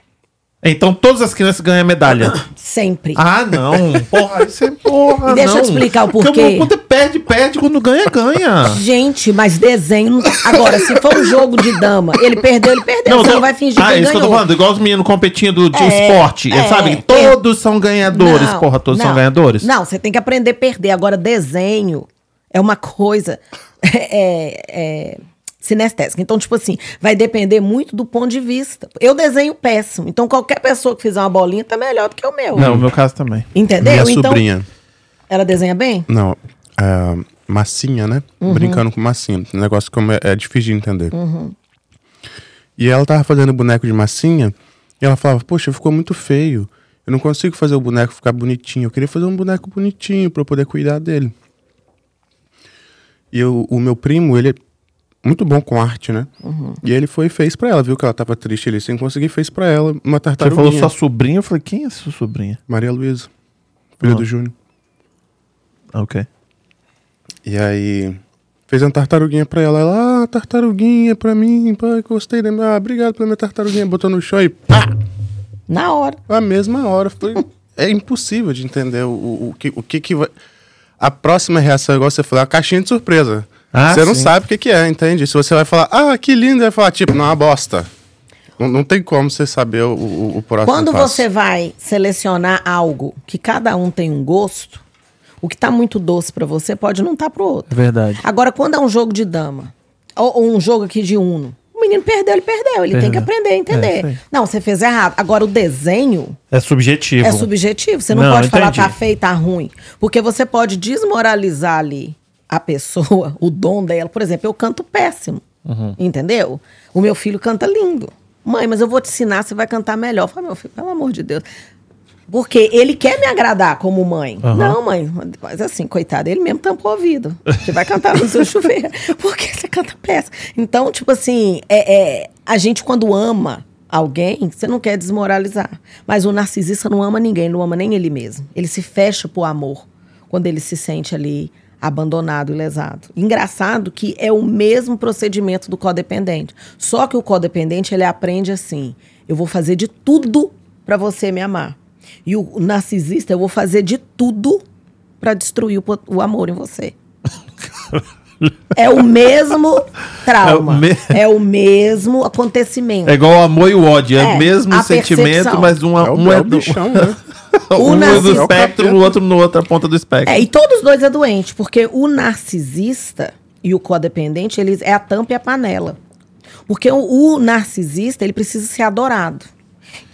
Então todas as crianças ganham medalha. Sempre. ah, não. Porra, isso é porra. Deixa não. eu te explicar o Porque porquê. Quando perde, perde. Quando ganha, ganha. Gente, mas desenho. não- Agora, se for um jogo de dama, ele perdeu, ele perdeu. você tô- não vai fingir ah, que isso que eu tô ganhou. falando, igual os meninos competindo de É, esporte. é, sabe? é. Todos são ganhadores, Não, porra, todos são não. ganhadores. Não, você tem que aprender a perder. Agora, desenho é uma coisa é, é, sinestésica. Então, tipo assim, vai depender muito do ponto de vista. Eu desenho péssimo. Então, qualquer pessoa que fizer uma bolinha tá melhor do que o meu. Não, no meu caso também. Entendeu? Minha então, sobrinha. ela desenha bem? Não, é, massinha, né? Uhum. Brincando com massinha. Um negócio como é, é difícil de entender. E ela tava fazendo boneco de massinha e ela falava, poxa, ficou muito feio. Eu não consigo fazer o boneco ficar bonitinho. Eu queria fazer um boneco bonitinho pra eu poder cuidar dele. E eu- o meu primo, ele é muito bom com arte, né? E ele foi e fez pra ela, viu que ela tava triste ali sem conseguir, fez pra ela uma Você tartaruguinha. falou sua sobrinha, eu falei, quem é sua sobrinha? Maria Luísa, filha Ah. do Júnior. Ah, Ok. E aí fez uma tartaruguinha pra ela. Ela, ah, tartaruguinha pra mim, pai, gostei da minha. Ah, obrigado pela minha tartaruguinha. Botou no chão e pá! Na hora. A mesma hora. Foi, é impossível de entender o, o, o que, o que que vai... A próxima reação, igual você falou, é a caixinha de surpresa. Ah, você não sim. sabe o que, que é, entende? Se você vai falar, ah, que lindo, vai falar, tipo, não, é uma bosta. Não, não tem como você saber o, o, o próximo Quando passo. você vai selecionar algo que cada um tem um gosto, o que tá muito doce pra você pode não estar tá pro outro. É verdade. Agora, quando é um jogo de dama, ou, ou um jogo aqui de Uno, o menino perdeu, ele perdeu. Ele tem que Perdeu. aprender a É, entender. aí. não, você fez errado. Agora, o desenho É subjetivo. é subjetivo. Você não, Não, pode falar entendi. tá feio, tá ruim. Porque você pode desmoralizar ali a pessoa, o dom dela. Por exemplo, eu canto péssimo. Uhum. Entendeu? O meu filho canta lindo. Mãe, mas eu vou te ensinar, você vai cantar melhor. Eu falo, meu filho, pelo amor de Deus. Porque ele quer me agradar como mãe. Aham. Não, mãe, mas assim, coitado, ele mesmo tampou o ouvido. Você vai cantar no seu chuveiro. Porque você canta péssimo. Então, tipo assim, é, é, a gente quando ama alguém, você não quer desmoralizar. Mas o narcisista não ama ninguém, não ama nem ele mesmo. Ele se fecha pro amor quando ele se sente ali abandonado e lesado. Engraçado que é o mesmo procedimento do codependente. Só que o codependente, ele aprende assim: eu vou fazer de tudo para você me amar. E o narcisista, eu vou fazer de tudo para destruir o, o amor em você. É o mesmo trauma. É o me- É o mesmo acontecimento. É igual o amor e o ódio. É, É, o mesmo sentimento, percepção. mas um, É o, um é é o do, bichão, né? um é do narcisista- espectro, o outro no outra ponta do espectro. É, e todos os dois é doente, porque o narcisista e o codependente, eles é a tampa e a panela. Porque o, o narcisista, ele precisa ser adorado.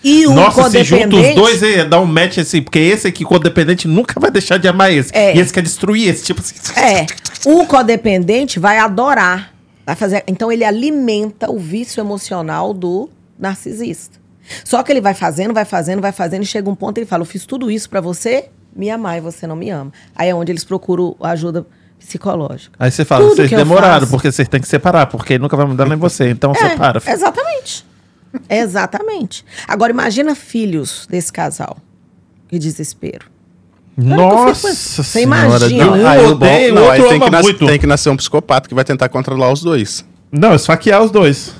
E o Nossa, se junta os dois e dá um match assim, porque esse aqui, codependente, nunca vai deixar de amar esse. É. E esse quer destruir esse, tipo assim. É, o codependente vai adorar, vai fazer, então ele alimenta o vício emocional do narcisista. Só que ele vai fazendo, vai fazendo, vai fazendo e chega um ponto que ele fala: "Eu fiz tudo isso pra você me amar e você não me ama". Aí é onde eles procuram ajuda psicológica. Aí você fala, Tudo vocês demoraram, faço. porque vocês têm que separar, porque ele nunca vai mudar nem você. Então É, separa. Exatamente. Exatamente. Agora imagina filhos desse casal. Que desespero. Nossa Você senhora. imagina. não, Aí Ah, não, aí outro tem que, ama nas- muito. tem que nascer um psicopata que vai tentar controlar os dois. Não, esfaquear os dois.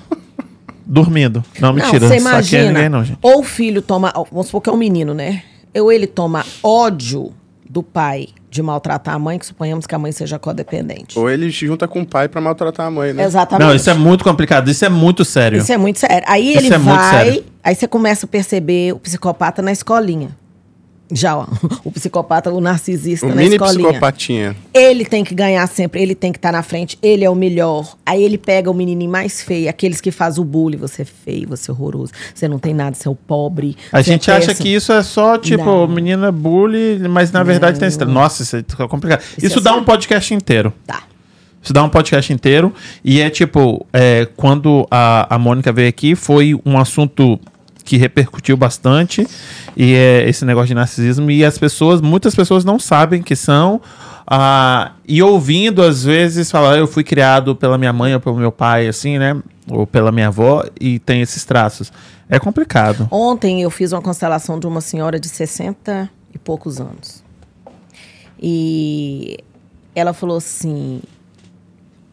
Dormindo. Não, mentira. Não, você imagina. ninguém, não, gente. Ou o filho toma. Vamos supor que é um menino, né? Ou ele toma ódio do pai de maltratar a mãe, que suponhamos que a mãe seja codependente. Ou ele se junta com o pai pra maltratar a mãe, né? Exatamente. Não, isso é muito complicado. Isso é muito sério. Isso é muito sério. Aí Isso ele é vai. sério. Aí você começa a perceber o psicopata na escolinha. Já, ó. O psicopata, o narcisista O na mini escolinha. psicopatinha. Ele tem que ganhar sempre, ele tem que estar na frente, ele é o melhor. Aí ele pega o menininho mais feio, aqueles que fazem o bullying. Você é feio, você é horroroso, você não tem nada, você é o pobre. A é gente acha péssimo. que isso é só, tipo, Não. menina bully, mas na verdade tem estrela. Nossa, isso é complicado. Isso, Isso é dá um sério. podcast inteiro. Tá. Isso dá um podcast inteiro. E é tipo, é, quando a, a Mônica veio aqui, foi um assunto que repercutiu bastante. E é esse negócio de narcisismo. E as pessoas, muitas pessoas não sabem que são. ah, e ouvindo, às vezes, falar, eu fui criado pela minha mãe ou pelo meu pai, assim, né? Ou pela minha avó, e tem esses traços. É complicado. Ontem eu fiz uma constelação de uma senhora de 60 e poucos anos. E ela falou assim: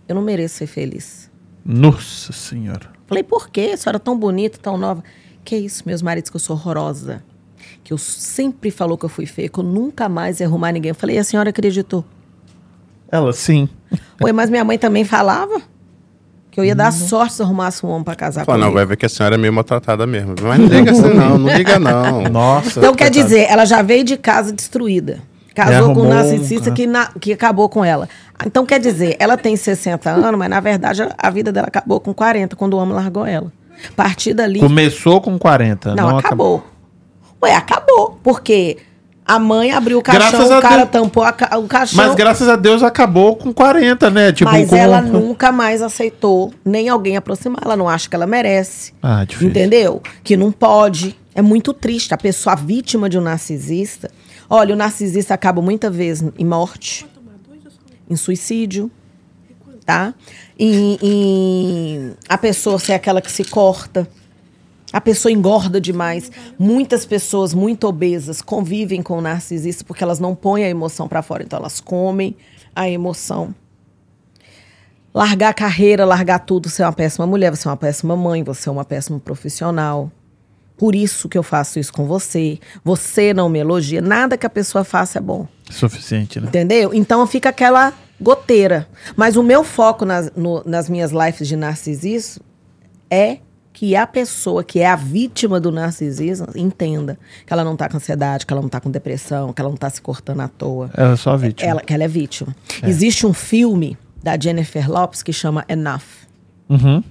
Eu não mereço ser feliz. Nossa senhora. Falei, por quê? A senhora tão bonita, tão nova. Que isso, meus maridos, que eu sou horrorosa. Que eu sempre falou que eu fui feia, que eu nunca mais ia arrumar ninguém. Eu falei, e a senhora acreditou? Ela, sim. Ué, mas minha mãe também falava que eu ia dar sorte se eu arrumasse um homem pra casar Fala, não, comigo. vai ver que a senhora é meio maltratada mesmo. Mas não liga assim, não. Não liga, não. Nossa. Então, quer dizer, ela já veio de casa destruída. É, Casou com um arrumou um- narcisista que, na- que acabou com ela. Então, quer dizer, ela tem 60 anos, mas na verdade a- a vida dela acabou com 40, quando o homem largou ela. A partir dali. Começou com 40. Não, acabou. Ué, acabou. Porque a mãe abriu o caixão, Graças o cara Deus. tampou ca- o caixão. Mas graças a Deus acabou com 40, né? Tipo, mas com... ela nunca mais aceitou nem alguém aproximar. Ela não acha que ela merece. Ah, difícil. Entendeu? Que não pode. É muito triste. A pessoa a vítima de um narcisista. Olha, o narcisista acaba muitas vezes em morte, em suicídio, tá? Em, em a pessoa ser aquela que se corta. A pessoa engorda demais. Muitas pessoas muito obesas convivem com o narcisista porque elas não põem a emoção para fora, então elas comem a emoção. Largar a carreira, largar tudo, você é uma péssima mulher, você é uma péssima mãe, você é uma péssima profissional. Por isso que eu faço isso com você. Você não me elogia. Nada que a pessoa faça é bom. Suficiente, né? Entendeu? Então fica aquela goteira. Mas o meu foco nas, no- nas minhas lives de narcisismo é que a pessoa que é a vítima do narcisismo entenda que ela não tá com ansiedade, que ela não tá com depressão, que ela não tá se cortando à toa. Ela é só a vítima. Ela, que ela é vítima. Existe um filme da Jennifer Lopes que chama Enough. Uhum.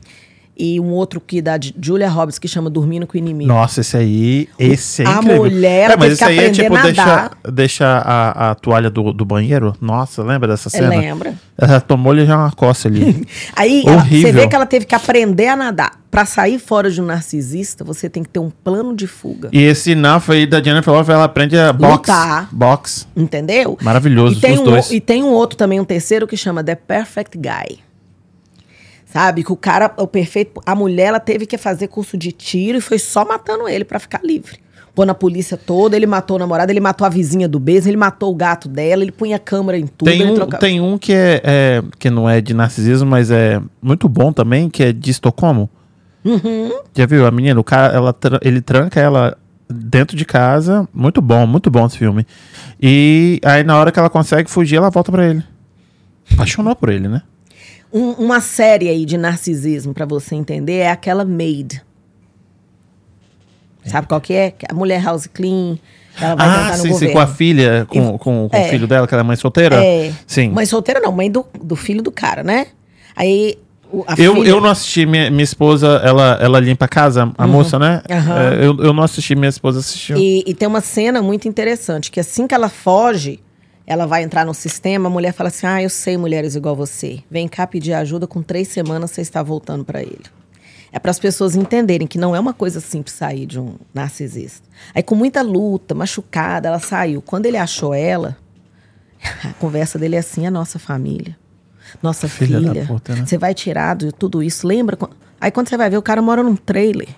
E um outro que da Julia Roberts que chama Dormindo com o Inimigo. Nossa, esse aí, esse é A incrível. mulher é, mas esse aí é tipo a deixar, nadar. deixar a, a toalha do, do banheiro. Nossa, lembra dessa cena? lembra? Ela tomou-lhe já uma coça ali. Aí ela- você vê que ela teve que aprender a nadar. Pra sair fora de um narcisista, você tem que ter um plano de fuga. e esse Enough aí da Jennifer Love, ela aprende a box. Lutar. Box. Entendeu? Maravilhoso, e tem um, E tem um outro também, um terceiro, que chama The Perfect Guy. Sabe? Que o cara, o perfeito. A mulher, ela teve que fazer curso de tiro e foi só matando ele pra ficar livre. Pô na polícia toda, ele matou o namorado, ele matou a vizinha do beijo, ele matou o gato dela, ele punha câmera em tudo. Tem um, troca- tem um que é, é- que não é de narcisismo, mas é muito bom também, que é de Estocolmo. Uhum. Já viu? A menina, o cara, ela, ele tranca ela dentro de casa. Muito bom, muito bom esse filme. E aí, na hora que ela consegue fugir, ela volta pra ele. Apaixonou por ele, né? Um- uma série aí de narcisismo, pra você entender, é aquela Maid. Sabe qual que é? A mulher house clean, ela vai ah, tentar no sim, sim, com a filha, com, com, com É. o filho dela, que ela é mãe solteira. É. Sim. Mãe solteira não, mãe do, do filho do cara, né? Aí Eu, filha- eu não assisti, minha, minha esposa, ela, ela limpa a casa, a moça, né? Uhum. É, eu, eu não assisti, minha esposa assistiu. E, e tem uma cena muito interessante, que assim que ela foge, ela vai entrar no sistema, a mulher fala assim, ah, eu sei mulheres igual você. Vem cá pedir ajuda, com três semanas você está voltando pra ele. É para as pessoas entenderem que não é uma coisa simples sair de um narcisista. Aí com muita luta, machucada, ela saiu. Quando ele achou ela, a conversa dele é assim, a nossa família. Nossa Filha filha, puta, né? você vai tirar de tudo isso, lembra? Aí quando você vai ver, o cara mora num trailer.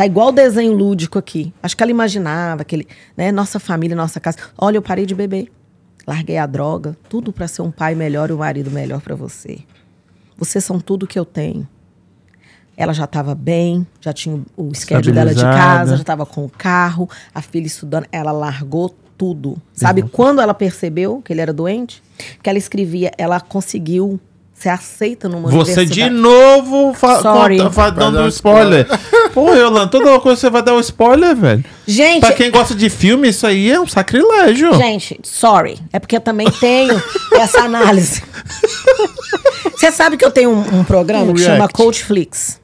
Tá igual o desenho lúdico aqui. Acho que ela imaginava aquele, né, nossa família, nossa casa. Olha, eu parei de beber. Larguei a droga, tudo pra ser um pai melhor e um marido melhor pra você. Vocês são tudo que eu tenho. Ela já estava bem, já tinha o schedule dela de casa, já estava com o carro, a filha estudando. Ela largou tudo. Sabe quando ela percebeu que ele era doente? Que ela escrevia, ela conseguiu ser aceita numa Você de universidade. novo fa Sorry. conta- fa- dando um spoiler. Pô, Yolanda, toda coisa você vai dar um spoiler, velho. Gente, Pra quem gosta de filme, isso aí é um sacrilégio. Gente, sorry. É porque eu também tenho essa análise. Você sabe que eu tenho um, um programa que chama React. Coach Flix.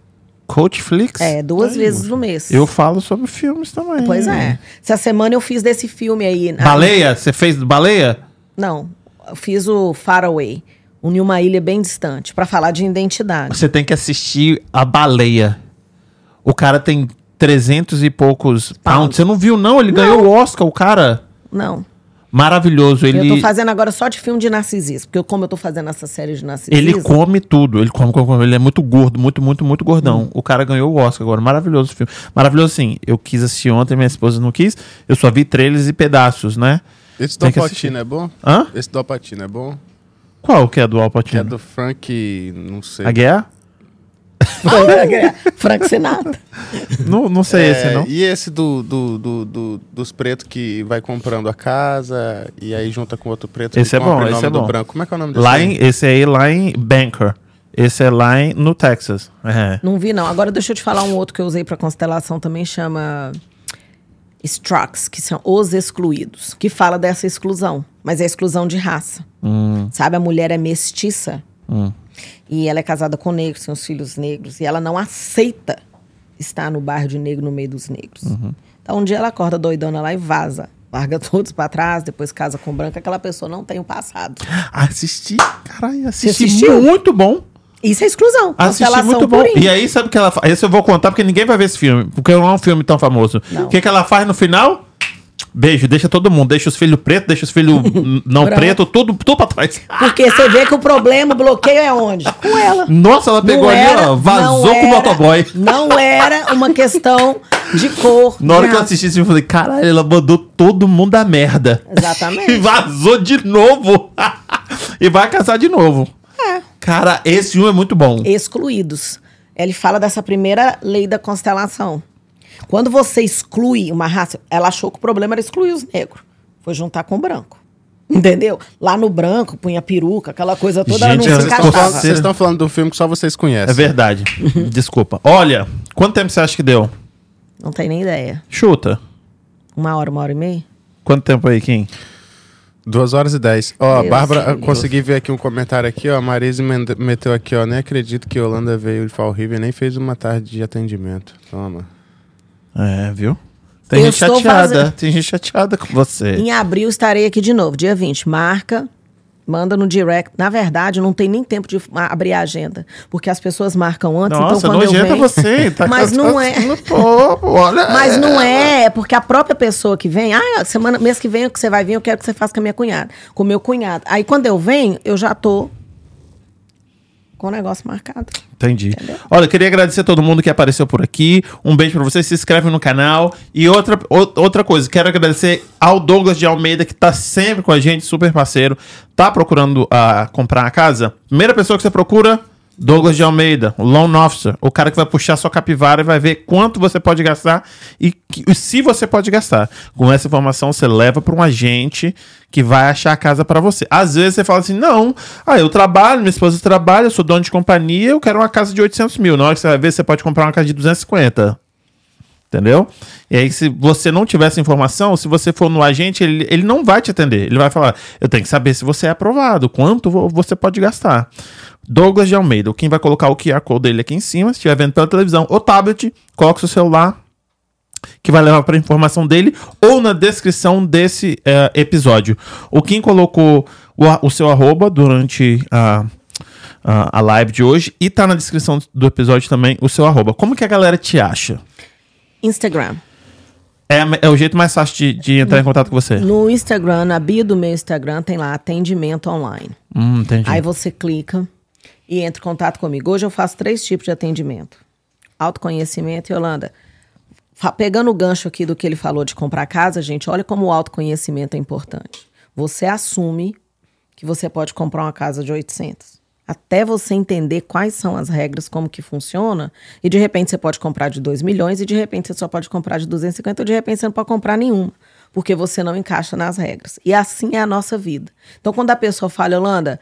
Coach Flix? É, duas vezes no mês. Eu falo sobre filmes também. Pois é. Essa semana eu fiz desse filme aí. na- Baleia? Você fez baleia? Não, eu fiz o Faraway. Unir uma ilha bem distante, pra falar de identidade. Você tem que assistir a baleia. O cara tem 300 e poucos pounds. Você não viu, não? Ele ganhou o Oscar, o cara. Não. Maravilhoso. Ele, Eu tô fazendo agora só de filme de narcisismo. Porque eu, como eu tô fazendo essa série de narcisismo. ele come tudo. Ele come, come, come. Ele é muito gordo, muito, muito, muito gordão. Hum. O cara ganhou o Oscar agora. Maravilhoso o filme. Maravilhoso, sim. Eu quis assistir ontem, minha esposa não quis. Eu só vi trailers e pedaços, né? Esse Tem do que Alpatino é bom? Hã? Esse do Alpatino é bom? Qual que é do Al Que é Pacino? do Frank, não sei. A guerra? Frank Sinatra. Não, não sei É, esse, não. E esse do, do, do, do- dos pretos que vai comprando a casa e aí junta com outro preto Esse que é bom, compra em esse nome é do bom. branco. Como é que é o nome desse? Lá em, esse aí lá em Banker. Esse é lá em, no Texas. É. Não vi, não. Agora deixa eu te falar um outro que eu usei pra constelação também, chama Strux, que são os excluídos, que fala dessa exclusão, mas é exclusão de raça. Sabe, a mulher é mestiça e ela é casada com negros, tem os filhos negros, e ela não aceita estar no bairro de negro no meio dos negros. Então um dia ela acorda doidona lá e vaza. Larga todos pra trás, depois casa com branca, aquela pessoa não tem o passado. Assisti, caralho, assisti assistiu? muito bom. Isso é exclusão. Assisti muito bom. E aí, sabe o que ela faz? Esse eu vou contar porque ninguém vai ver esse filme. Porque não é um filme tão famoso. O que, que ela faz no final? Beijo, deixa todo mundo. Deixa os filhos pretos, deixa os filhos não pretos, tudo, tudo pra trás. Porque você vê que o problema, o bloqueio é onde? Com ela. Nossa, ela pegou Não ali, era- ó, vazou com o motoboy. Não era uma questão de cor. Na hora que eu assisti esse filme, eu falei, caralho, ela mandou todo mundo a merda. E Exatamente. vazou de novo. e vai casar de novo. É. Cara, esse filme é muito bom. Excluídos. Ele fala dessa primeira lei da constelação. Quando você exclui uma raça, ela achou que o problema era excluir os negros. Foi juntar com o branco. Entendeu? Lá no branco, punha peruca, aquela coisa toda, Gente, ela não vocês se estão encaixava. falando- Vocês estão falando do filme que só vocês conhecem. É verdade. Desculpa. Olha, quanto tempo você acha que deu? Não tem nem ideia. Chuta. Uma hora, uma hora e meia? Quanto tempo aí, Kim? Duas horas e dez. Ó, Deus Bárbara, eu consegui ver aqui um comentário aqui, ó. A Marise meteu aqui, ó. Nem acredito que Holanda veio de Fall River e nem fez uma tarde de atendimento. Toma. É, viu? Tem Eu gente chateada. fazendo- Tem gente chateada com você. Em abril estarei aqui de novo, dia 20. Marca, manda no direct. Na verdade, não tem nem tempo de abrir a agenda, porque as pessoas marcam antes, Nossa, então quando eu venho... você. Tá Mas não é. No topo, olha. Mas não é, é porque a própria pessoa que vem, ah, semana, mês que vem que você vai vir, eu quero que você faça com a minha cunhada, com o meu cunhado. Aí quando eu venho, eu já tô com o negócio marcado. Entendi. Olha, eu queria agradecer a todo mundo que apareceu por aqui. Um beijo pra vocês. Se inscreve no canal. E outra, outra coisa, quero agradecer ao Douglas de Almeida, que tá sempre com a gente, super parceiro. Tá procurando ah, comprar a casa? Primeira pessoa que você procura, Douglas de Almeida, loan officer. O cara que vai puxar sua capivara e vai ver quanto você pode gastar e, que- e se você pode gastar. Com essa informação, você leva para um agente que vai achar a casa para você. Às vezes você fala assim: não, ah, eu trabalho, minha esposa trabalha, eu sou dono de companhia, eu quero uma casa de 800 mil. Na hora que você vai ver, você pode comprar uma casa de 250. Entendeu? E aí, se você não tiver essa informação, se você for no agente, ele, ele não vai te atender. Ele vai falar: eu tenho que saber se você é aprovado, quanto vo- você pode gastar. Douglas de Almeida, quem vai colocar o QR Code dele aqui em cima, se estiver vendo pela televisão ou tablet, coloca o seu celular, que vai levar para a informação dele, ou na descrição desse eh, episódio. O Kim colocou o, o seu arroba durante a, a, a live de hoje e tá na descrição do episódio também o seu arroba. Como que a galera te acha? Instagram. É, é o jeito mais fácil de, de entrar em contato com você. No Instagram, na bio do meu Instagram, tem lá atendimento online. Hum, entendi. Aí você clica e entra em contato comigo. Hoje eu faço três tipos de atendimento: autoconhecimento e Yolanda. fa- Pegando o gancho aqui do que ele falou de comprar casa, gente, olha como o autoconhecimento é importante. Você assume que você pode comprar uma casa de 800. Até você entender quais são as regras, como que funciona, e de repente você pode comprar de 2 milhões, e de repente você só pode comprar de 250, ou de repente você não pode comprar nenhuma, porque você não encaixa nas regras. E assim é a nossa vida. Então, quando a pessoa fala, Yolanda,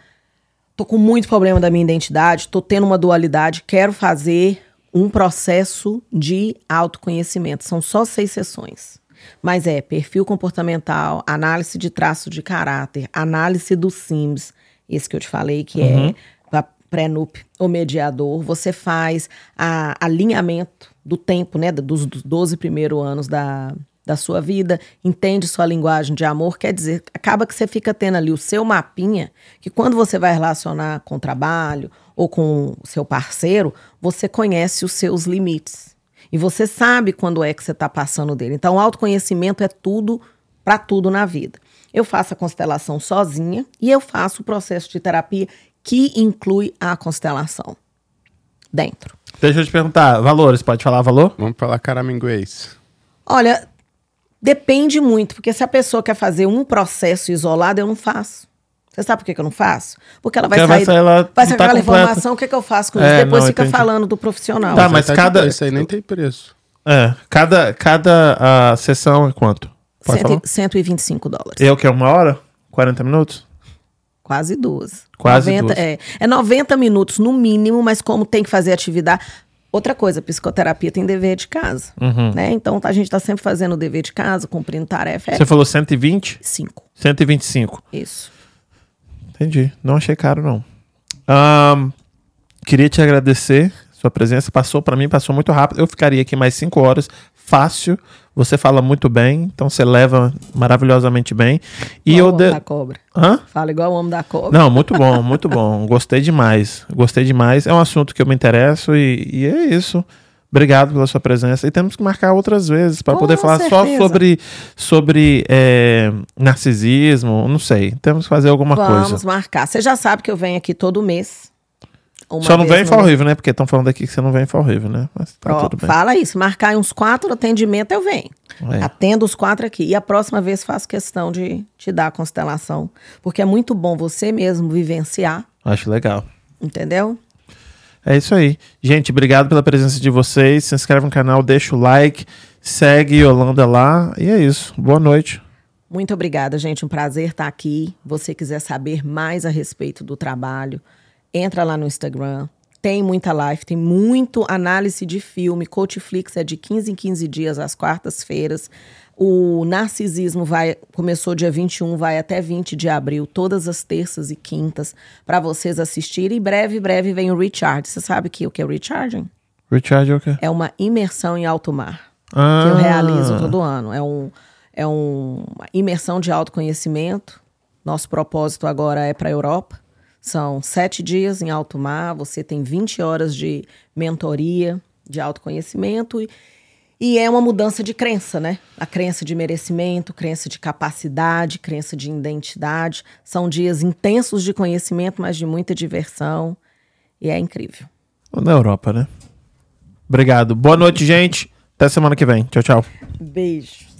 tô com muito problema da minha identidade, tô tendo uma dualidade, quero fazer um processo de autoconhecimento. São só seis sessões. Mas é perfil comportamental, análise de traços de caráter, análise do SIMS, esse que eu te falei, que é pra pré-nup, o mediador. Você faz a alinhamento do tempo, né, dos, dos 12 primeiros anos da, da sua vida, entende sua linguagem de amor, quer dizer, acaba que você fica tendo ali o seu mapinha, que quando você vai relacionar com o trabalho ou com o seu parceiro, você conhece os seus limites. E você sabe quando é que você está passando dele. Então, o autoconhecimento é tudo para tudo na vida. Eu faço a constelação sozinha e eu faço o processo de terapia que inclui a constelação dentro. Deixa eu te perguntar, valores, pode falar valor? Vamos falar caraminguês. Olha, depende muito, porque se a pessoa quer fazer um processo isolado, eu não faço. Você sabe por que, que eu não faço? Porque ela vai Porque ela sair, vai sair lá, vai sair tá aquela completa. informação, o que, que eu faço com É, isso? Depois não, fica entendi. falando do profissional. Tá, mas cada- Isso aí nem tem preço. É, cada, cada ah, sessão é quanto? Pode falar? Cento, 125 dólares. Eu que é uma hora? 40 minutos? Quase duas. Quase 90, duas. É, é 90 minutos no mínimo, mas como tem que fazer atividade. Outra coisa, psicoterapia tem dever de casa. Né? Então a gente está sempre fazendo o dever de casa, cumprindo tarefa. É Você falou 120? cinco. 125. Isso. Entendi. Não achei caro, não. Ahn, queria te agradecer sua presença. Passou para mim, passou muito rápido. Eu ficaria aqui mais cinco horas, fácil. Você fala muito bem, então você leva maravilhosamente bem. E eu o de... homem da cobra. Hã? Fala igual o homem da cobra. Não, muito bom, muito bom. Gostei demais. Gostei demais. É um assunto que eu me interesso e, e é isso. Obrigado pela sua presença. E temos que marcar outras vezes para poder falar só certeza. sobre, sobre é, narcisismo. Não sei. Temos que fazer alguma Vamos coisa. marcar. Você já sabe que eu venho aqui todo mês. Uma Só não vem em no Fall mês. River, né? Porque estão falando aqui que você não vem em Fall River, né? Mas tá Pro- tudo bem. Fala isso. Marcar uns quatro atendimentos, eu venho. É. Atendo os quatro aqui. E a próxima vez faço questão de te dar a constelação. Porque é muito bom você mesmo vivenciar, Acho legal. entendeu? É isso aí. Gente, obrigado pela presença de vocês. Se inscreve no canal, deixa o like, segue Yolanda lá. E é isso. Boa noite. Muito obrigada, gente. Um prazer estar aqui. Você quiser saber mais a respeito do trabalho, entra lá no Instagram. Tem muita live, tem muito análise de filme. Coachflix é de 15 em 15 dias, às quartas-feiras. O Narcisismo vai começou dia 21, vai até 20 de abril, todas as terças e quintas, para vocês assistirem. E breve, breve vem o Recharge. Você sabe que, o que é o Recharging? Richard é o quê? É uma imersão em alto mar Ah, que eu realizo todo ano. É, um, é um- uma imersão de autoconhecimento. Nosso propósito agora é para a Europa. São sete dias em alto mar. Você tem 20 horas de mentoria, de autoconhecimento. E, e é uma mudança de crença, né? A crença de merecimento, crença de capacidade, crença de identidade. São dias intensos de conhecimento, mas de muita diversão. E é incrível. Na Europa, né? Obrigado. Boa noite, gente. Até semana que vem. Tchau, tchau. Beijo.